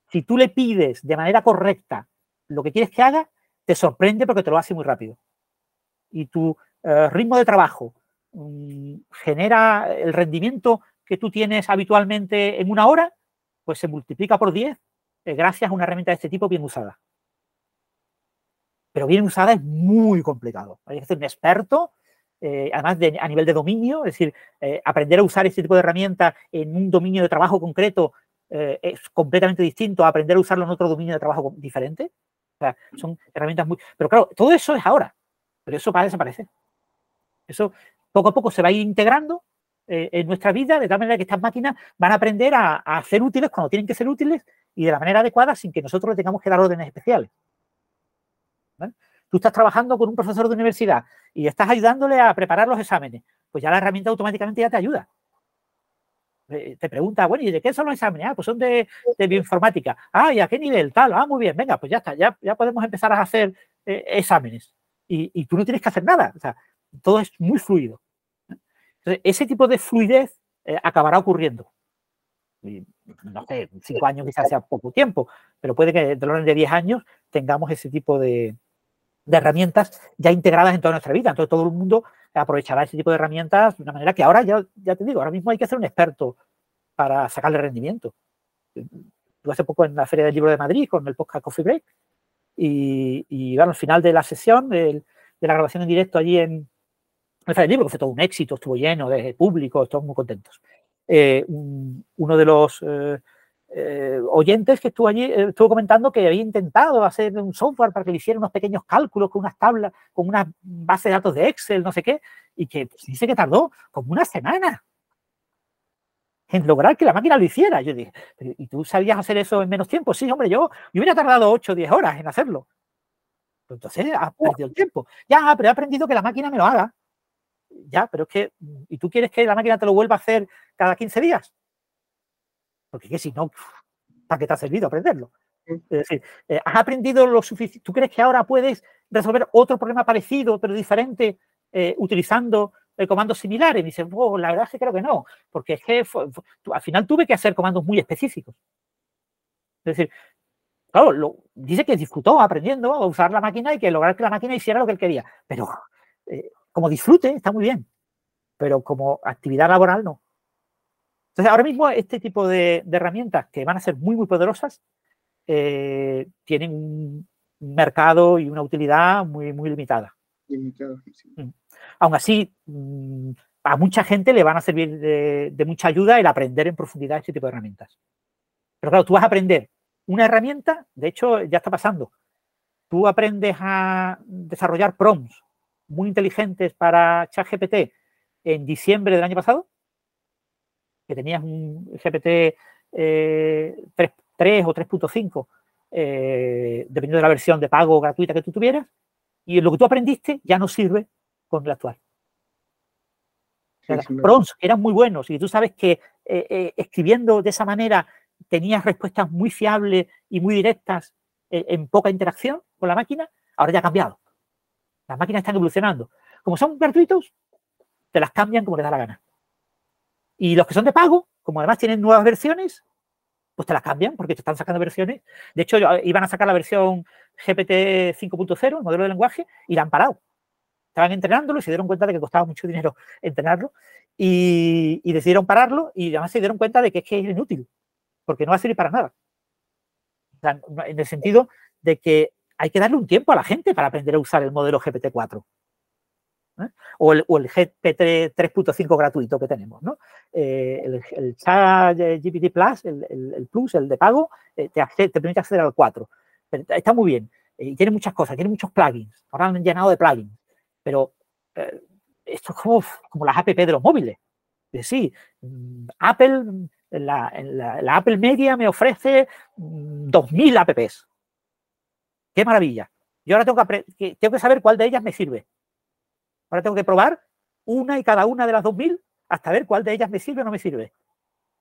Si tú le pides de manera correcta lo que quieres que haga, te sorprende porque te lo hace muy rápido. Y tu eh, ritmo de trabajo mm, genera el rendimiento que tú tienes habitualmente en una hora, pues se multiplica por 10 eh, gracias a una herramienta de este tipo bien usada. Pero bien usada es muy complicado. Hay que ser un experto, eh, además de, a nivel de dominio, es decir, eh, aprender a usar este tipo de herramientas en un dominio de trabajo concreto eh, es completamente distinto a aprender a usarlo en otro dominio de trabajo diferente. O sea, son herramientas muy... Pero claro, todo eso es ahora, pero eso va a desaparecer. Eso poco a poco se va a ir integrando en nuestra vida, de tal manera que estas máquinas van a aprender a, a ser útiles cuando tienen que ser útiles y de la manera adecuada sin que nosotros le tengamos que dar órdenes especiales. Tú estás trabajando con un profesor de universidad y estás ayudándole a preparar los exámenes, pues ya la herramienta automáticamente ya te ayuda. Eh, Te pregunta, bueno, ¿y de qué son los exámenes? Ah, pues son de, bioinformática. Ah, ¿y a qué nivel? Tal. Ah, muy bien, venga, pues ya está, ya, ya podemos empezar a hacer eh, exámenes. Y, tú no tienes que hacer nada. O sea, todo es muy fluido. Entonces, ese tipo de fluidez eh, acabará ocurriendo. No sé, cinco años quizás sea poco tiempo, pero puede que del orden de 10 años tengamos ese tipo de, de herramientas ya integradas en toda nuestra vida. Entonces todo el mundo aprovechará ese tipo de herramientas de una manera que ahora ya, ya te digo, ahora mismo hay que ser un experto para sacarle rendimiento. Yo hace poco en la Feria del Libro de Madrid con el podcast Coffee Break y, y bueno, al final de la sesión, del- de la grabación en directo allí en, la Feria del Libro, que fue todo un éxito, estuvo lleno de público, todos muy contentos. Eh, un- uno de los eh, eh, oyentes que estuvo allí eh, estuvo comentando que había intentado hacer un software para que le hiciera unos pequeños cálculos con unas tablas, con una base de datos de Excel, no sé qué, y que pues, dice que tardó como una semana en lograr que la máquina lo hiciera. Yo dije, "Pero, ¿y tú sabías hacer eso en menos tiempo? Sí, hombre, yo, yo hubiera tardado 8 o 10 horas en hacerlo. Pues entonces has perdido el tiempo. Ya, pero he aprendido que la máquina me lo haga. Ya, pero es que, ¿y tú quieres que la máquina te lo vuelva a hacer cada 15 días? Porque que si no, ¿para qué te ha servido aprenderlo? Es decir, eh, has aprendido lo suficiente. ¿Tú crees que ahora puedes resolver otro problema parecido, pero diferente, eh, utilizando eh, comandos similares? Y dices, "Oh, la verdad es que creo que no, porque es que fue- fue- tú- al final tuve que hacer comandos muy específicos. Es decir, claro, lo- dice que disfrutó aprendiendo a usar la máquina y que lograr que la máquina hiciera lo que él quería. Pero eh, como disfrute, está muy bien. Pero como actividad laboral, no. Entonces, ahora mismo este tipo de, de herramientas que van a ser muy, muy poderosas eh, tienen un mercado y una utilidad muy, muy limitada. Limitado, sí. Mm. Aún así, mm, a mucha gente le van a servir de, de mucha ayuda el aprender en profundidad este tipo de herramientas. Pero claro, tú vas a aprender una herramienta, de hecho ya está pasando. Tú aprendes a desarrollar prompts muy inteligentes para ChatGPT en diciembre del año pasado, que tenías un GPT eh, 3, 3 o 3.5, eh, dependiendo de la versión de pago gratuita que tú tuvieras, y lo que tú aprendiste ya no sirve con el actual. O sea, Sí, sí, prompts que eran muy buenos y tú sabes que eh, eh, escribiendo de esa manera tenías respuestas muy fiables y muy directas en poca interacción con la máquina, ahora ya ha cambiado. Las máquinas están evolucionando. Como son gratuitos, te las cambian como les da la gana. Y los que son de pago, como además tienen nuevas versiones, pues te las cambian porque te están sacando versiones. De hecho, yo- iban a sacar la versión GPT 5.0, el modelo de lenguaje, y la han parado. Estaban entrenándolo y se dieron cuenta de que costaba mucho dinero entrenarlo y, decidieron pararlo y además se dieron cuenta de que es que es inútil porque no va a servir para nada. En el sentido de que hay que darle un tiempo a la gente para aprender a usar el modelo GPT-4. ¿Eh? O el, o el GPT 3.5 gratuito que tenemos. ¿no? Eh, el, el chat GPT Plus, el, el- Plus, el de pago, eh, te, te permite acceder al 4. Pero está muy bien. Y tiene muchas cosas, tiene muchos plugins. Ahora han llenado de plugins. Pero esto es como, como las app de los móviles. Es decir, mm, Apple, mm, la, la- Apple Media me ofrece mm, 2.000 apps. ¡Qué maravilla! Yo ahora tengo que- tengo que saber cuál de ellas me sirve. Ahora tengo que probar una y cada una de las 2.000 hasta ver cuál de ellas me sirve o no me sirve.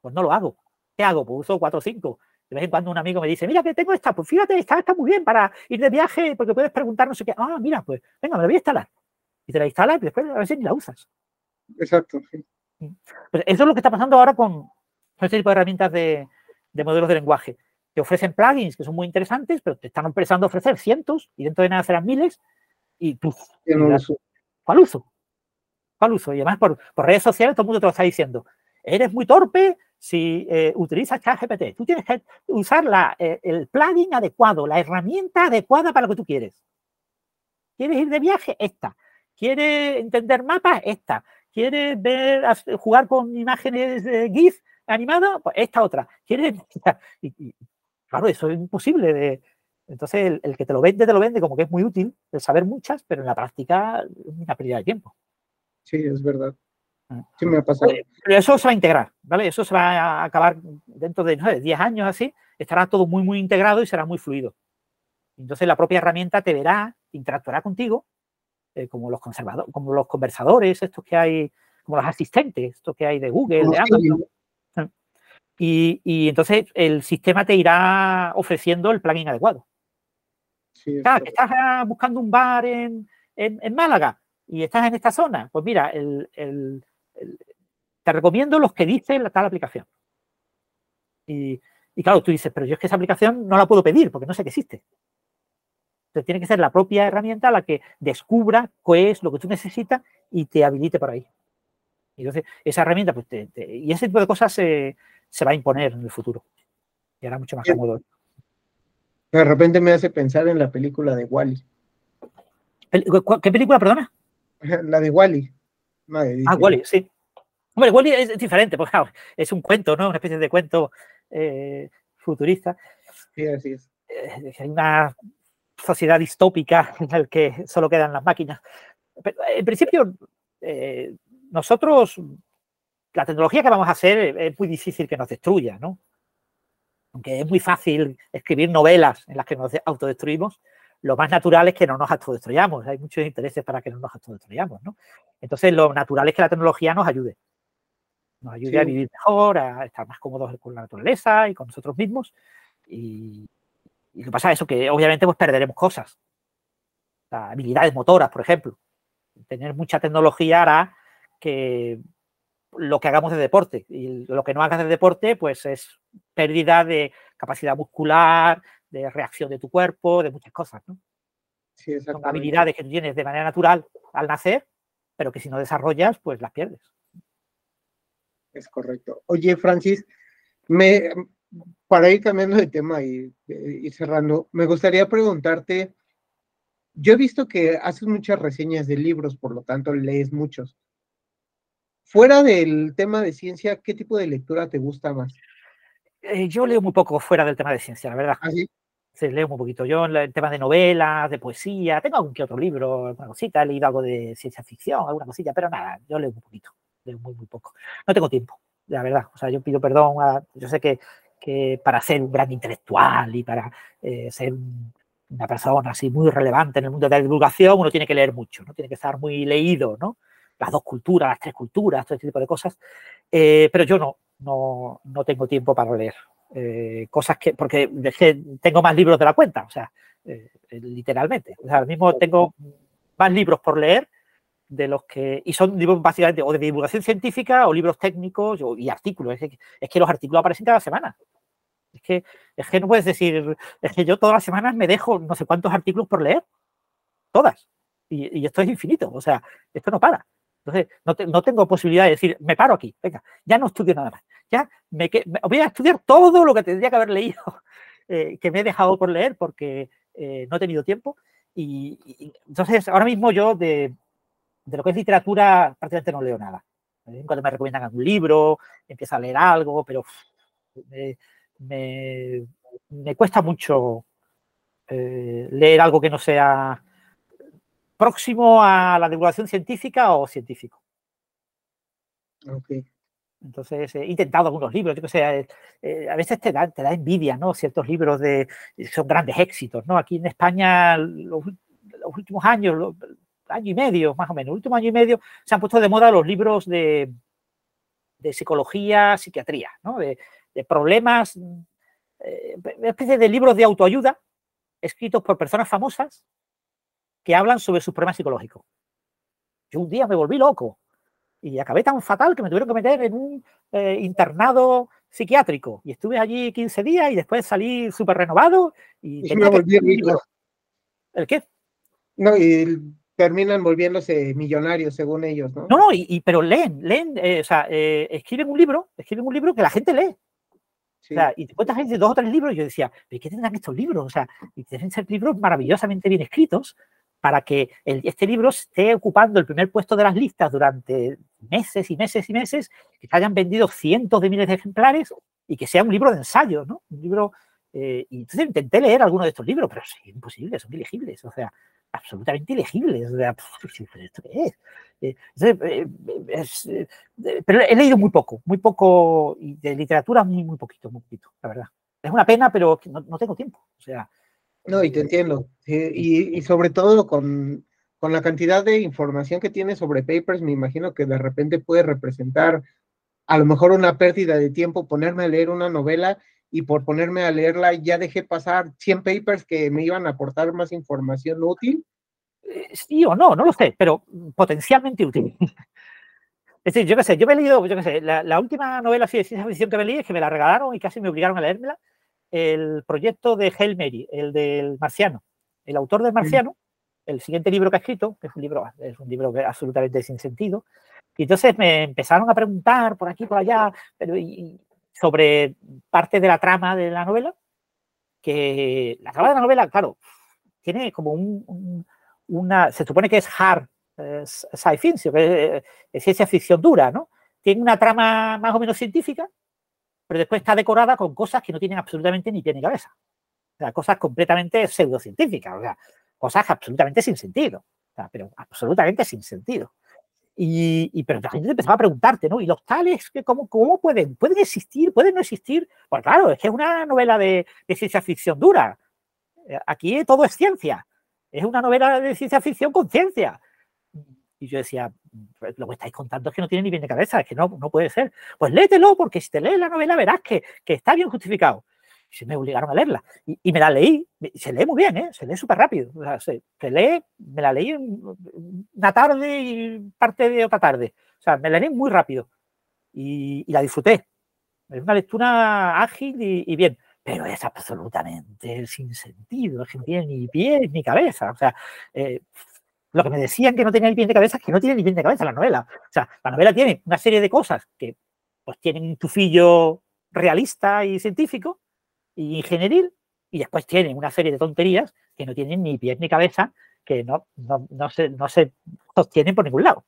Pues no lo hago. ¿Qué hago? Pues uso 4 o 5. De vez en cuando un amigo me dice, mira que tengo esta, pues fíjate, esta está muy bien para ir de viaje porque puedes preguntar no sé qué. Ah, mira, pues venga, me la voy a instalar. Y te la instalas y después a si ni la usas. Exacto, sí. Pues eso es lo que está pasando ahora con este tipo de herramientas de, de modelos de lenguaje. Te ofrecen plugins que son muy interesantes, pero te están empezando a ofrecer cientos y dentro de nada serán miles. Y tú, Yo no lo uso. ¿Cuál uso? ¿Cuál uso? Y además por, redes sociales todo el mundo te lo está diciendo. Eres muy torpe si eh, utilizas ChatGPT. Tú tienes que usar eh, el plugin adecuado, la herramienta adecuada para lo que tú quieres. ¿Quieres ir de viaje? Esta. ¿Quieres entender mapas? Esta. ¿Quieres ver, jugar con imágenes de GIF animadas? Pues esta otra. ¿Quieres? Y, claro, eso es imposible de. Entonces, el, el que te lo vende, te lo vende como que es muy útil el saber muchas, pero en la práctica es una pérdida de tiempo. Sí, es verdad. Ah. Sí me ha pasado. Pero eso se va a integrar, ¿vale? Eso se va a acabar dentro de no sé, 10 años así, estará todo muy, muy integrado y será muy fluido. Entonces la propia herramienta te verá, interactuará contigo, eh, como los conservadores, como los conversadores, estos que hay, como los asistentes, estos que hay de Google, Como de. Amazon. Y, y entonces el sistema te irá ofreciendo el plugin adecuado. Sí, es Ah, que estás ah, buscando un bar en, en- en Málaga y estás en esta zona. Pues mira, el- el- el- te recomiendo los que dice la tal aplicación. Y, y claro, tú dices, pero yo es que esa aplicación no la puedo pedir porque no sé que existe. Entonces tiene que ser la propia herramienta la que descubra qué es lo que tú necesitas y te habilite por ahí. Y entonces, esa herramienta, pues, te- te- y ese tipo de cosas se, se va a imponer en el futuro. Y hará mucho más cómodo. De repente me hace pensar en la película de Wally. Pel- ¿Qué película, perdona? La de Wally. Ah, Wally, sí. Hombre, Wally es diferente, porque claro, es un cuento, ¿no? Una especie de cuento eh, futurista. Sí, así es. Eh, hay una sociedad distópica en la que solo quedan las máquinas. Pero, en principio, eh, nosotros, la tecnología que vamos a hacer es muy difícil que nos destruya, ¿no? Aunque es muy fácil escribir novelas en las que nos de- autodestruimos, lo más natural es que no nos autodestruyamos. Hay muchos intereses para que no nos autodestruyamos, ¿no? Entonces, lo natural es que la tecnología nos ayude. Nos ayude a vivir mejor, a estar más cómodos con la naturaleza y con nosotros mismos. Y, y lo que pasa es eso, que obviamente pues perderemos cosas. O sea, habilidades motoras, por ejemplo. Tener mucha tecnología hará que lo que hagamos de deporte y lo que no hagas de deporte, pues es pérdida de capacidad muscular, de reacción de tu cuerpo, de muchas cosas, ¿no? Sí, Son habilidades que tú tienes de manera natural al nacer, pero que si no desarrollas, pues las pierdes. Es correcto. Oye, Francis, me, para ir cambiando de tema y ir cerrando, me gustaría preguntarte, yo he visto que haces muchas reseñas de libros, por lo tanto lees muchos. Fuera del tema de ciencia, ¿qué tipo de lectura te gusta más? Eh, yo leo muy poco fuera del tema de ciencia, la verdad. ¿Ah, sí? Sí, leo muy poquito. Yo en el tema de novelas, de poesía, tengo algún que otro libro, alguna cosita, he leído algo de ciencia ficción, alguna cosita, pero nada, yo leo muy poquito, leo muy, muy poco. No tengo tiempo, la verdad. O sea, yo pido perdón a, yo sé que, que para ser un gran intelectual y para eh, ser una persona así muy relevante en el mundo de la divulgación, uno tiene que leer mucho, ¿no? Tiene que estar muy leído, ¿no? Las dos culturas, las tres culturas, todo este tipo de cosas. Eh, pero yo no, no, no tengo tiempo para leer. Eh, cosas que, porque tengo más libros de la cuenta, o sea, eh, literalmente. O sea, ahora mismo tengo más libros por leer de los que, y son libros básicamente o de divulgación científica o libros técnicos o, y artículos. Es que, es que los artículos aparecen cada semana. Es que, es que no puedes decir, es que yo todas las semanas me dejo no sé cuántos artículos por leer. Todas. Y, y esto es infinito. O sea, esto no para. Entonces, no, no, tengo posibilidad de decir, me paro aquí, venga, ya no estudio nada más. Ya me, me voy a estudiar todo lo que tendría que haber leído, eh, que me he dejado por leer porque eh, no he tenido tiempo. Y, entonces, ahora mismo yo de, de, lo que es literatura prácticamente no leo nada. Cuando me recomiendan algún libro, empiezo a leer algo, pero me, me, cuesta mucho eh, leer algo que no sea próximo a la divulgación científica o científico. Okay. Entonces, he intentado algunos libros, yo que sé, eh, a veces te da, te da envidia, ¿no? Ciertos libros de, son grandes éxitos, ¿no? Aquí en España, los, los últimos años, los, año y medio, más o menos, el último año y medio, se han puesto de moda los libros de, de psicología, psiquiatría, ¿no? De, de problemas, eh, una especie de libros de autoayuda escritos por personas famosas que hablan sobre sus problemas psicológicos. Yo un día me volví loco y acabé tan fatal que me tuvieron que meter en un eh, internado psiquiátrico y estuve allí 15 días y después salí súper renovado y, y me volví rico. ¿El qué? No, y terminan volviéndose millonarios según ellos, ¿no? No, no, y, y pero leen, leen, eh, o sea, eh, escriben un libro, escriben un libro que la gente lee. Sí. O sea, y te cuentas de dos o tres libros y yo decía, ¿pero qué tendrán estos libros? O sea, y deben ser libros maravillosamente bien escritos para que el, este libro esté ocupando el primer puesto de las listas durante meses y meses y meses, que se hayan vendido cientos de miles de ejemplares y que sea un libro de ensayo, ¿no? Un libro. Eh, y entonces intenté leer alguno de estos libros, pero es imposible, son ilegibles, o sea, absolutamente ilegibles. O sea, ¿esto qué es? Eh, entonces, es, eh, pero he leído muy poco, muy poco, y de literatura muy, muy poquito, muy poquito, la verdad. Es una pena, pero no, no tengo tiempo. O sea, no, y te entiendo. Y, y sobre todo con, con, la cantidad de información que tiene sobre papers, me imagino que de repente puede representar a lo mejor una pérdida de tiempo ponerme a leer una novela y por ponerme a leerla ya dejé pasar 100 papers que me iban a aportar más información útil. Sí o no, no lo sé, pero potencialmente útil. Es decir, yo qué sé, yo me he leído, yo qué sé, la, la última novela de ciencia ficción que me leí es que me la regalaron y casi me obligaron a leérmela el proyecto de Hail Mary, el del marciano. El autor del marciano, el siguiente libro que ha escrito, que es un libro, es un libro absolutamente sin sentido, y entonces me empezaron a preguntar por aquí, por allá, pero y, sobre parte de la trama de la novela, que la trama de la novela, claro, tiene como un, un una, se supone que es hard eh, sci fiction, que es, es ciencia ficción dura, ¿no? Tiene una trama más o menos científica, pero después está decorada con cosas que no tienen absolutamente ni pie ni cabeza. O sea, cosas completamente pseudocientíficas, o sea, cosas absolutamente sin sentido, o sea, pero absolutamente sin sentido. Y, pero la gente empezaba a preguntarte, ¿no? ¿Y los tales, cómo, cómo pueden? ¿Pueden existir? ¿Pueden no existir? Pues claro, es que es una novela de, de ciencia ficción dura. Aquí todo es ciencia. Es una novela de ciencia ficción con ciencia. Y yo decía, lo que estáis contando es que no tiene ni bien de cabeza, es que no, no puede ser. Pues léetelo, porque si te lees la novela verás que, que está bien justificado. Y se me obligaron a leerla. Y, y, me la leí, se lee muy bien, ¿eh? se lee súper rápido. O sea, se, se, lee, me la leí una tarde y parte de otra tarde. O sea, me la leí muy rápido. Y, y la disfruté. Es una lectura ágil y, y bien pero es absolutamente sin sentido, es que no tiene ni pies ni cabeza. O sea, eh, lo que me decían que no tenía ni pie ni cabeza es que no tiene ni pie ni cabeza la novela. O sea, la novela tiene una serie de cosas que pues tienen un tufillo realista y científico y ingenieril, y después tienen una serie de tonterías que no tienen ni pies ni cabeza, que no, no, no, se, no se sostienen por ningún lado.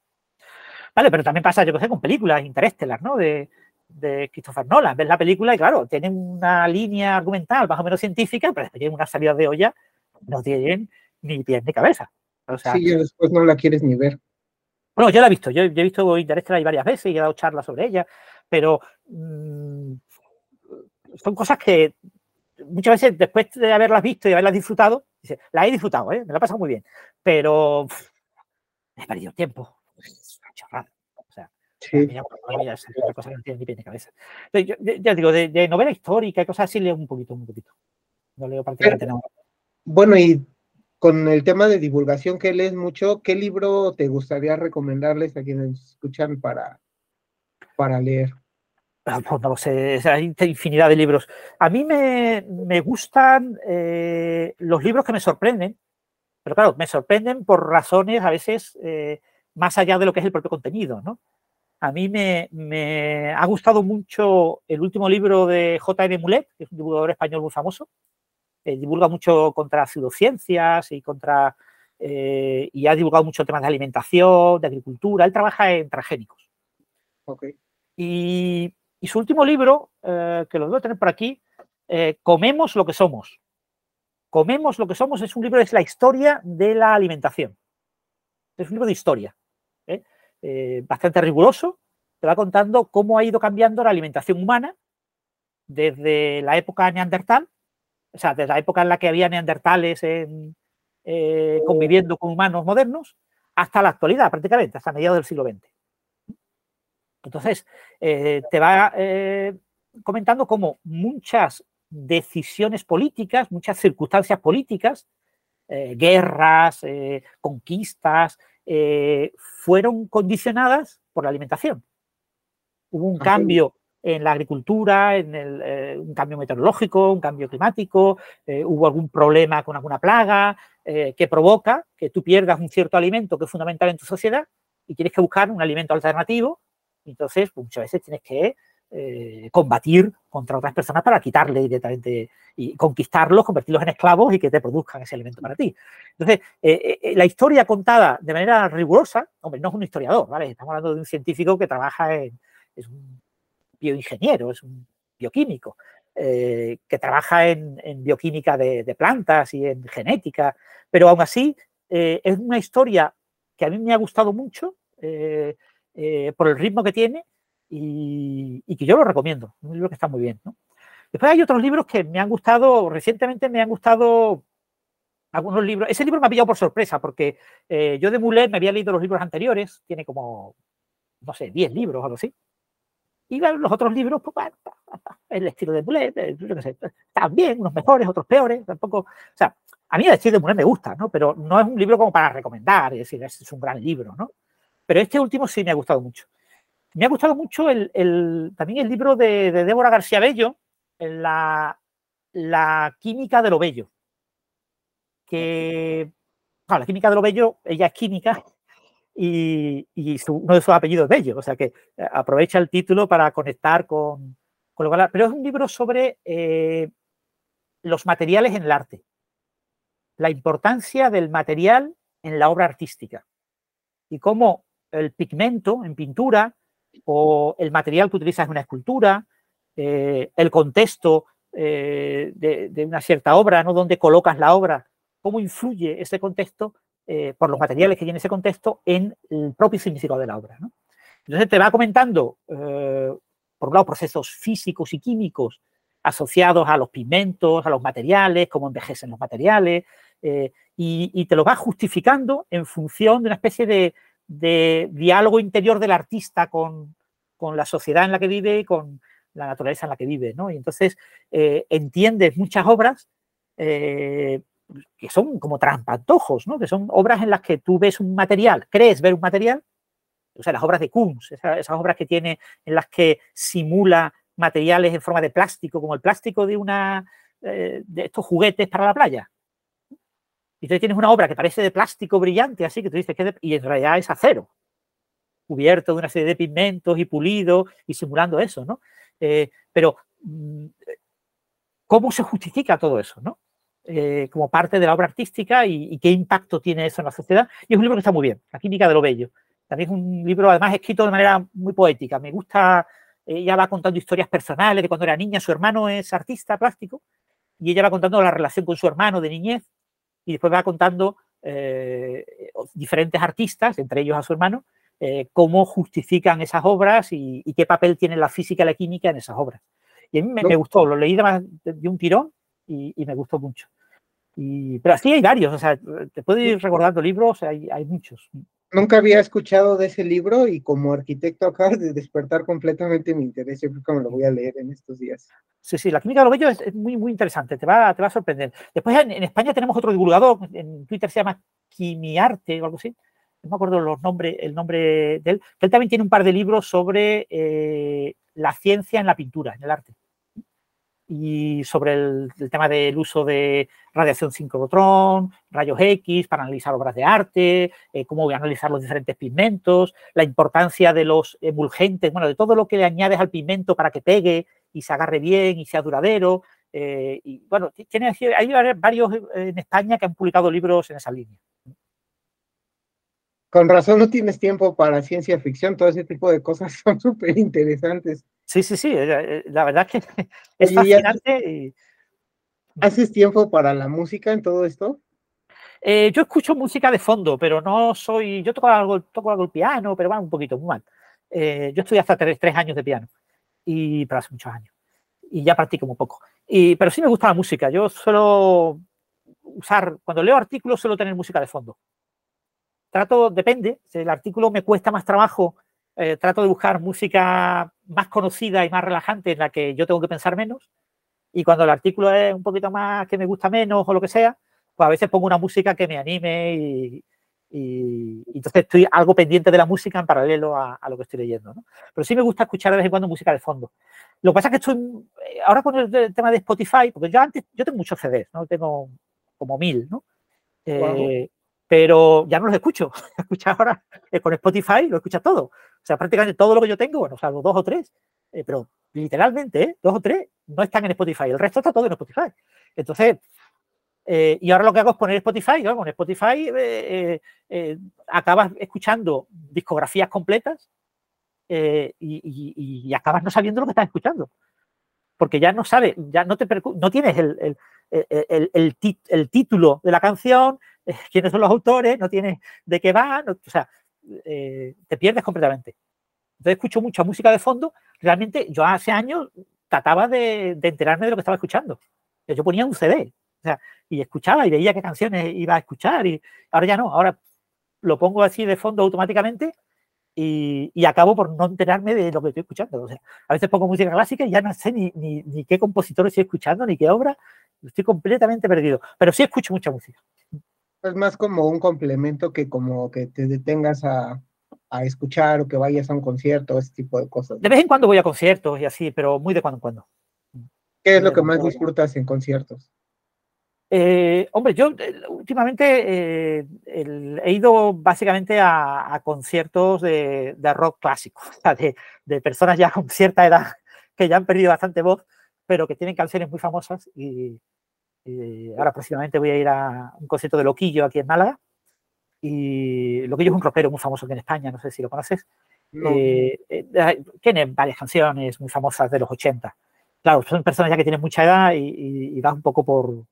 Vale, pero también pasa, yo qué sé, con películas interestelar, ¿no? De, de Christopher Nolan. Ves la película y, claro, tienen una línea argumental más o menos científica, pero tienen una salida de olla, no tienen ni pies ni cabeza. O sea, sí, y después no la quieres ni ver. Bueno, yo la he visto, yo, yo he visto Interestelar varias veces y he dado charlas sobre ella, pero mmm, son cosas que muchas veces después de haberlas visto y haberlas disfrutado, dice, la he disfrutado, ¿eh? me la he pasado muy bien, pero pff, he perdido tiempo. Es una chorrada. O sea, Sí. es una cosa que no tiene ni pie ni cabeza. Yo, ya digo, de, de, novela histórica y cosas así leo un poquito, un poquito. No leo prácticamente nada. Bueno, y con el tema de divulgación que lees mucho, ¿qué libro te gustaría recomendarles a quienes escuchan para, para leer? No lo sé, hay infinidad de libros. A mí me, me gustan eh, los libros que me sorprenden, pero claro, me sorprenden por razones a veces eh, más allá de lo que es el propio contenido, ¿no? A mí me, me, ha gustado mucho el último libro de J.N. Mulet, que es un divulgador español muy famoso. Eh, divulga mucho contra pseudociencias y contra eh, y ha divulgado mucho temas de alimentación, de agricultura. Él trabaja en transgénicos. Okay. Y, y, su último libro, eh, que lo debo tener por aquí, eh, Comemos lo que somos. Comemos lo que somos es un libro, es la historia de la alimentación. Es un libro de historia. bastante riguroso. Te va contando cómo ha ido cambiando la alimentación humana desde la época neandertal, o sea, desde la época en la que había neandertales en, eh, conviviendo con humanos modernos, hasta la actualidad, prácticamente, hasta mediados del siglo XX. Entonces, eh, te va eh, comentando cómo muchas decisiones políticas, muchas circunstancias políticas, guerras, conquistas, fueron condicionadas por la alimentación. Hubo un cambio en la agricultura, en el, eh, un cambio meteorológico, un cambio climático, eh, hubo algún problema con alguna plaga eh, que provoca que tú pierdas un cierto alimento que es fundamental en tu sociedad y tienes que buscar un alimento alternativo. Entonces, pues, muchas veces tienes que combatir contra otras personas para quitarle directamente y conquistarlos, convertirlos en esclavos y que te produzcan ese alimento para ti. Entonces, la historia contada de manera rigurosa, hombre, no es un historiador, ¿vale? Estamos hablando de un científico que trabaja en, bioingeniero, es un bioquímico, eh, que trabaja en, bioquímica de, plantas y en genética, pero aún así eh, es una historia que a mí me ha gustado mucho eh, por el ritmo que tiene y, que yo lo recomiendo, un libro que está muy bien. Después hay otros libros que me han gustado, recientemente me han gustado algunos libros. Ese libro me ha pillado por sorpresa porque yo de Mulet me había leído los libros anteriores, tiene como, no sé, 10 libros o algo así. Y los otros libros, pues bueno, el estilo de Mulet, yo qué sé, están unos mejores, otros peores, tampoco. O sea, a mí el estilo de Mulet me gusta, ¿no? Pero no es un libro como para recomendar, es decir, es un gran libro, ¿no? Pero este último sí me ha gustado mucho. Me ha gustado mucho el, el, también el libro de, de Débora García Bello, la, la química de lo bello. Que, claro, la química de lo bello, ella es química y, su, uno de sus apellidos es Bello, o sea que aprovecha el título para conectar con, con lo cual. Pero es un libro sobre eh, los materiales en el arte, la importancia del material en la obra artística y cómo el pigmento en pintura o el material que utilizas en una escultura, eh, el contexto eh, de, de, una cierta obra, ¿no? Donde colocas la obra, cómo influye ese contexto eh, por los materiales que tiene ese contexto en el propio significado de la obra. Entonces te va comentando, eh, por un lado, procesos físicos y químicos asociados a los pigmentos, a los materiales, cómo envejecen los materiales, eh, y, te lo va justificando en función de una especie de, diálogo interior del artista con, la sociedad en la que vive y con la naturaleza en la que vive. Y entonces entiendes muchas obras que son como trampantojos, ¿no? que son obras en las que tú ves un material, crees ver un material, o sea, las obras de Kunz, esas, obras que tiene en las que simula materiales en forma de plástico, como el plástico de una eh, de estos juguetes para la playa. Y entonces tienes una obra que parece de plástico brillante, así que tú dices que de, y en realidad es acero. cubierto de una serie de pigmentos y pulido y simulando eso, ¿no? Eh, pero, mm, ¿cómo se justifica todo eso, ¿no? Eh, como parte de la obra artística y, qué impacto tiene eso en la sociedad. Y es un libro que está muy bien, La química de lo bello. También es un libro, además, escrito de manera muy poética. Me gusta, ella va contando historias personales de cuando era niña, su hermano es artista plástico, y ella va contando la relación con su hermano de niñez, y después va contando eh, diferentes artistas, entre ellos a su hermano, eh, cómo justifican esas obras y, qué papel tiene la física y la química en esas obras. Y a mí me, gustó, lo leí de, de un tirón y, me gustó mucho. Y, pero así hay varios, o sea, te puedo ir recordando libros, hay, hay muchos. Nunca había escuchado de ese libro y como arquitecto acabas de despertar completamente mi interés. Yo creo que me lo voy a leer en estos días. Sí, sí, la química de lo bello es, muy, muy interesante, te va, te va a sorprender. Después en, España tenemos otro divulgador, en Twitter se llama Quimiarte o algo así, no me acuerdo los nombres, el nombre de él, que él también tiene un par de libros sobre eh, la ciencia en la pintura, en el arte y sobre el, tema del uso de radiación sincrotrón, rayos X para analizar obras de arte, eh, cómo voy a analizar los diferentes pigmentos, la importancia de los emulgentes, bueno, de todo lo que le añades al pigmento para que pegue y se agarre bien y sea duradero. Eh, y bueno, tiene, hay varios en España que han publicado libros en esa línea. Con razón no tienes tiempo para ciencia ficción, todo ese tipo de cosas son súper interesantes. Sí, sí, sí, eh, la verdad que es fascinante. ¿Haces tiempo para la música en todo esto? Eh, yo escucho música de fondo, pero no soy, yo toco algo, toco algo el piano, pero va un poquito, muy mal. Eh, yo estudié hasta tres, años de piano, y, pero hace muchos años, y ya practico un poco. Y, pero sí me gusta la música, yo suelo usar, cuando leo artículos suelo tener música de fondo trato, depende, si el artículo me cuesta más trabajo, eh, trato de buscar música más conocida y más relajante en la que yo tengo que pensar menos. Y cuando el artículo es un poquito más que me gusta menos o lo que sea, pues a veces pongo una música que me anime y, entonces estoy algo pendiente de la música en paralelo a, lo que estoy leyendo. Pero sí me gusta escuchar de vez en cuando música de fondo. Lo que pasa es que estoy, eh, ahora con el, tema de Spotify, porque yo antes, yo tengo muchos CDs, ¿no? Tengo como mil, ¿no? Eh, pero ya no los escucho. Escuchar ahora eh, con Spotify, lo escuchas todo. O sea, prácticamente todo lo que yo tengo, bueno, salvo dos o tres, eh, pero literalmente, ¿eh? dos o tres no están en Spotify. El resto está todo en Spotify. Entonces, y ahora lo que hago es poner Spotify, ¿no? con Spotify acabas escuchando discografías completas y, acabas no sabiendo lo que estás escuchando. Porque ya no sabes, ya no te no tienes el, el, el, título de la canción, quiénes son los autores, no tienes de qué va, o sea, eh, te pierdes completamente. Entonces escucho mucha música de fondo. Realmente yo hace años trataba de, enterarme de lo que estaba escuchando. Yo ponía un CD o sea, y escuchaba y veía qué canciones iba a escuchar y ahora ya no, ahora lo pongo así de fondo automáticamente y, y, acabo por no enterarme de lo que estoy escuchando. O sea, a veces pongo música clásica y ya no sé ni, ni, ni qué compositor estoy escuchando, ni qué obra, estoy completamente perdido, pero sí escucho mucha música es más como un complemento que como que te detengas a, escuchar o que vayas a un concierto, ese tipo de cosas. De vez en cuando voy a conciertos y así, pero muy de cuando en cuando. ¿Qué es lo que más disfrutas en conciertos? Eh, hombre, yo eh, últimamente eh, he ido básicamente a, conciertos de, rock clásico, de, de, personas ya con cierta edad que ya han perdido bastante voz, pero que tienen canciones muy famosas y, eh, ahora próximamente voy a ir a un concierto de Loquillo aquí en Málaga. Y Loquillo es un rockero muy famoso aquí en España, no sé si lo conoces. Eh, eh, tiene varias canciones muy famosas de los 80. Claro, son personas ya que tienen mucha edad y, y, vas un poco por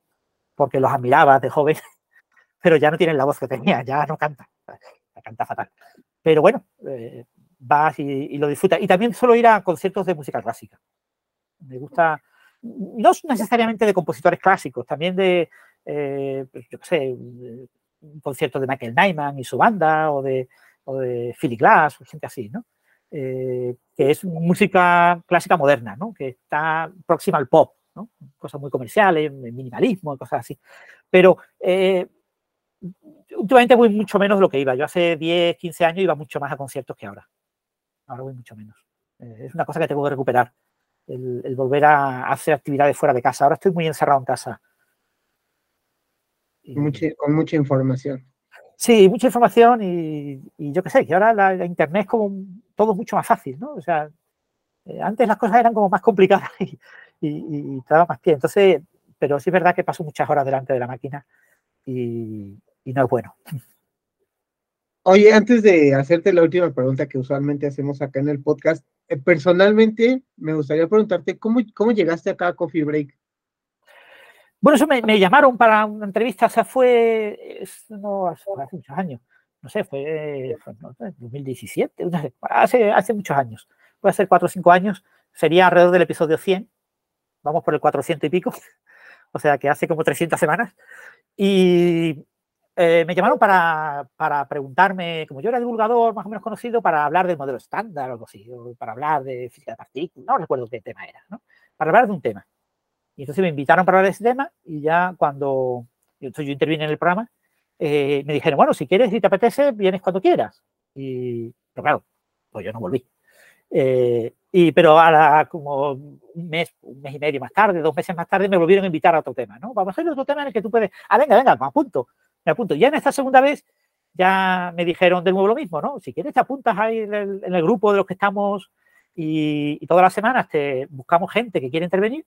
porque los admirabas de joven, pero ya no tienen la voz que tenía, ya no canta, la canta fatal. Pero bueno, vas y, y, lo disfrutas. Y también suelo ir a conciertos de música clásica. Me gusta, no necesariamente de compositores clásicos, también de, eh, pues, yo qué sé, un concierto de Michael Nyman y su banda, o de, o de Philly Glass, o gente así, ¿no? Eh, que es música clásica moderna, ¿no? Que está próxima al pop, ¿no? Cosas muy comerciales, minimalismo, cosas así. Pero eh, últimamente voy mucho menos de lo que iba. Yo hace 10, 15 años iba mucho más a conciertos que ahora. Ahora voy mucho menos. es una cosa que tengo que recuperar el, volver a hacer actividades fuera de casa. Ahora estoy muy encerrado en casa. con mucha información. Sí, mucha información y, yo qué sé, que ahora la, internet es como todo mucho más fácil, ¿no? O sea, eh, antes las cosas eran como más complicadas y, y, te daba más pie. Entonces, pero sí es verdad que paso muchas horas delante de la máquina y, no es bueno. Oye, antes de hacerte la última pregunta que usualmente hacemos acá en el podcast, personalmente me gustaría preguntarte, ¿cómo, cómo llegaste acá a Coffee Break? Bueno, eso me, llamaron para una entrevista, o sea, fue no, hace, muchos años, no sé, fue, en 2017, hace, hace muchos años, puede ser cuatro o cinco años, sería alrededor del episodio 100, vamos por el 400 y pico, o sea que hace como 300 semanas, y eh, me llamaron para, para, preguntarme, como yo era divulgador más o menos conocido, para hablar del modelo estándar o algo así, o para hablar de física de partículas, no recuerdo qué tema era, ¿no? para hablar de un tema. Y entonces me invitaron para hablar de ese tema y ya cuando entonces yo intervine en el programa, eh, me dijeron, bueno, si quieres, si te apetece, vienes cuando quieras. Y, pero claro, pues yo no volví. Eh, y, pero ahora, como un mes, un mes y medio más tarde, dos meses más tarde, me volvieron a invitar a otro tema, ¿no? Vamos a hacer otro tema en el que tú puedes, ah, venga, venga, me apunto, me apunto. Ya en esta segunda vez, ya me dijeron de nuevo lo mismo, ¿no? Si quieres, te apuntas ahí en el, grupo de los que estamos y, y, todas las semanas te buscamos gente que quiere intervenir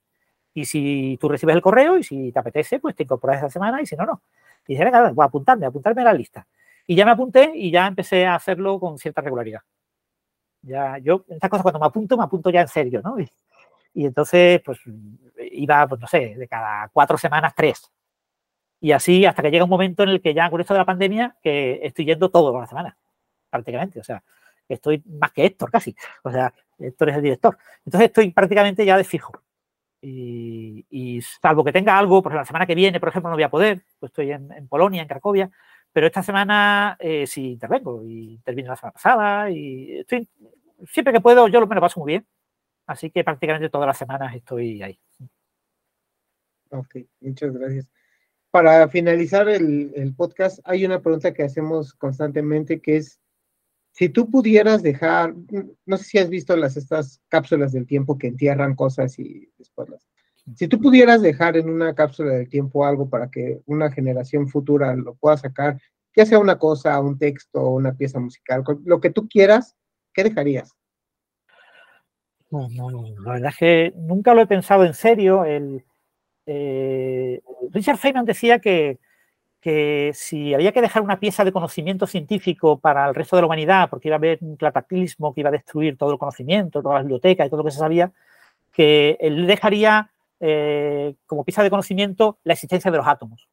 y si tú recibes el correo y si te apetece, pues te incorporas esa semana y si no, no. Y dije, venga, voy a apuntarme, a apuntarme a la lista. Y ya me apunté y ya empecé a hacerlo con cierta regularidad. Ya, yo, estas cosas cuando me apunto, me apunto ya en serio, ¿no? Y, entonces, pues, iba, pues, no sé, de cada cuatro semanas, tres. Y así hasta que llega un momento en el que ya con esto de la pandemia, que estoy yendo todas las semanas, prácticamente. O sea, estoy más que Héctor casi. O sea, Héctor es el director. Entonces estoy prácticamente ya de fijo. Y, salvo que tenga algo, porque la semana que viene, por ejemplo, no voy a poder, pues estoy en, Polonia, en Cracovia, pero esta semana eh, sí intervengo y termino la semana pasada y estoy, siempre que puedo, yo me lo paso muy bien. Así que prácticamente todas las semanas estoy ahí. Ok, muchas gracias. Para finalizar el, podcast, hay una pregunta que hacemos constantemente que es, si tú pudieras dejar, no sé si has visto las estas cápsulas del tiempo que entierran cosas y después las. Si tú pudieras dejar en una cápsula del tiempo algo para que una generación futura lo pueda sacar, ya sea una cosa, un texto, una pieza musical, lo que tú quieras, ¿qué dejarías? No, no, la verdad es que nunca lo he pensado en serio. El, eh, Richard Feynman decía que que si había que dejar una pieza de conocimiento científico para el resto de la humanidad, porque iba a haber un cataclismo que iba a destruir todo el conocimiento, toda la biblioteca y todo lo que se sabía, que él dejaría eh, como pieza de conocimiento la existencia de los átomos.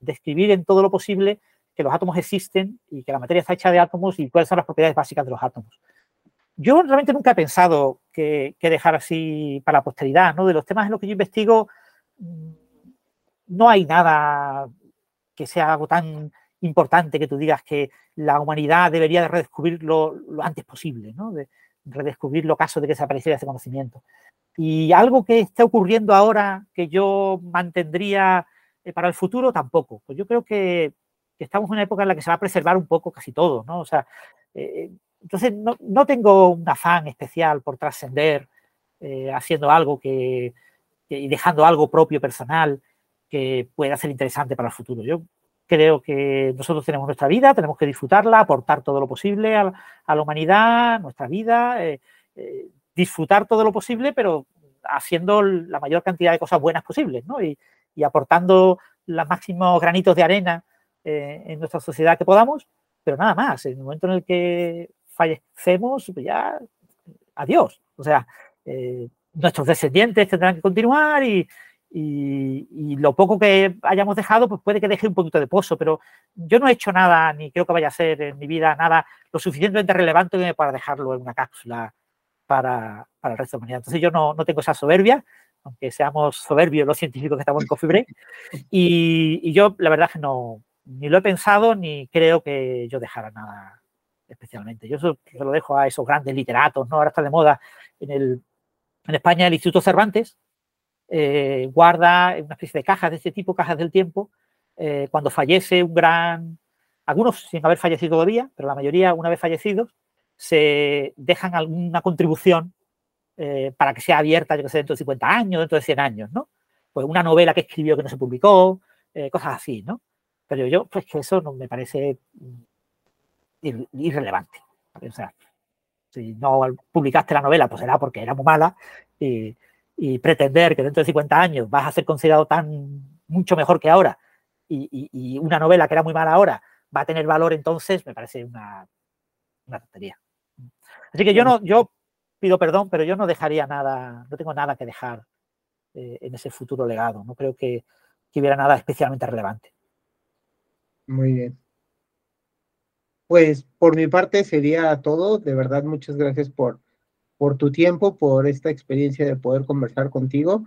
Describir en todo lo posible que los átomos existen y que la materia está hecha de átomos y cuáles son las propiedades básicas de los átomos. Yo realmente nunca he pensado que, que dejar así para la posteridad, ¿no? De los temas en los que yo investigo, no hay nada que sea algo tan importante que tú digas que la humanidad debería de redescubrirlo lo antes posible, ¿no? De redescubrirlo caso de que desapareciera ese conocimiento. Y algo que esté ocurriendo ahora que yo mantendría eh, para el futuro, tampoco. Pues yo creo que, estamos en una época en la que se va a preservar un poco casi todo, ¿no? O sea, eh, entonces no, tengo un afán especial por trascender eh, haciendo algo que, y dejando algo propio personal que pueda ser interesante para el futuro. Yo creo que nosotros tenemos nuestra vida, tenemos que disfrutarla, aportar todo lo posible a, la humanidad, nuestra vida, eh, eh, disfrutar todo lo posible, pero haciendo la mayor cantidad de cosas buenas posibles, ¿no? Y, aportando los máximos granitos de arena eh, en nuestra sociedad que podamos, pero nada más. En el momento en el que fallecemos, pues ya adiós. O sea, nuestros descendientes tendrán que continuar y, y, lo poco que hayamos dejado, pues puede que deje un poquito de pozo, pero yo no he hecho nada, ni creo que vaya a ser en mi vida nada lo suficientemente relevante para dejarlo en una cápsula para, para el resto de la humanidad. Entonces yo no, no, tengo esa soberbia, aunque seamos soberbios los científicos que estamos en Coffee Break, y, y, yo la verdad es que no, ni lo he pensado, ni creo que yo dejara nada especialmente. Yo se lo dejo a esos grandes literatos, ¿no? Ahora está de moda en, el, en España el Instituto Cervantes, eh, guarda una especie de cajas de este tipo, cajas del tiempo, eh, cuando fallece un gran, algunos sin haber fallecido todavía, pero la mayoría una vez fallecidos, se dejan alguna contribución eh, para que sea abierta, yo que sé, dentro de 50 años, dentro de 100 años, ¿no? Pues una novela que escribió que no se publicó, cosas así, ¿no? Pero yo, pues que eso no me parece irrelevante. Si no publicaste la novela, pues será porque era muy mala y, pretender que dentro de 50 años vas a ser considerado tan mucho mejor que ahora y, una novela que era muy mala ahora va a tener valor entonces, me parece una, tontería. Así que yo no, yo pido perdón, pero yo no dejaría nada, no tengo nada que dejar eh, en ese futuro legado. No creo que, que hubiera nada especialmente relevante. Muy bien. Pues por mi parte sería todo. De verdad, muchas gracias por, por tu tiempo, por esta experiencia de poder conversar contigo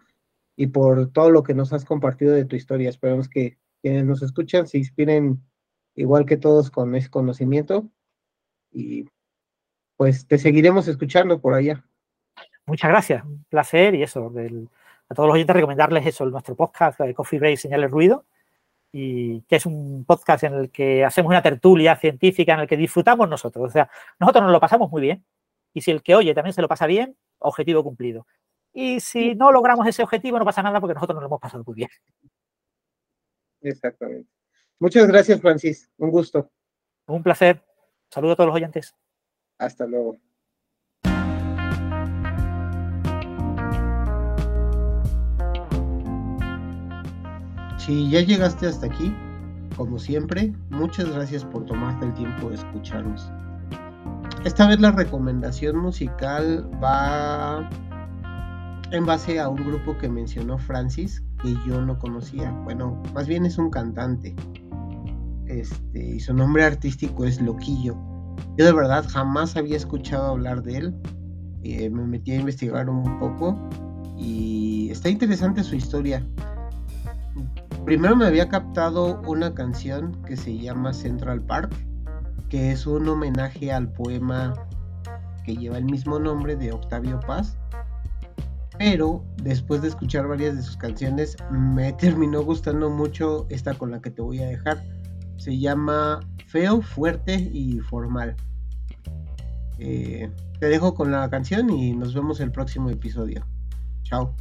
y por todo lo que nos has compartido de tu historia. Esperamos que quienes nos escuchan se inspiren igual que todos con ese conocimiento y pues te seguiremos escuchando por allá. Muchas gracias, un placer y eso, a todos los oyentes recomendarles eso, nuestro podcast de Coffee Break Señales Ruido, y que es un podcast en el que hacemos una tertulia científica en el que disfrutamos nosotros. O sea, nosotros nos lo pasamos muy bien y si el que oye también se lo pasa bien, objetivo cumplido. Y si no logramos ese objetivo, no pasa nada porque nosotros nos lo hemos pasado muy bien. Exactamente. Muchas gracias, Francis. Un gusto. Un placer. Saludo a todos los oyentes. Hasta luego. Si ya llegaste hasta aquí, como siempre, muchas gracias por tomarte el tiempo de escucharnos. Esta vez la recomendación musical va en base a un grupo que mencionó Francis, que yo no conocía. Bueno, más bien es un cantante. Este, y su nombre artístico es Loquillo. Yo de verdad jamás había escuchado hablar de él. Eh, me metí a investigar un poco y está interesante su historia primero me había captado una canción que se llama Central Park, que es un homenaje al poema que lleva el mismo nombre de Octavio Paz. Pero después de escuchar varias de sus canciones, me terminó gustando mucho esta con la que te voy a dejar. Se llama Feo, Fuerte y Formal. Eh, te dejo con la canción y nos vemos el próximo episodio. Chao.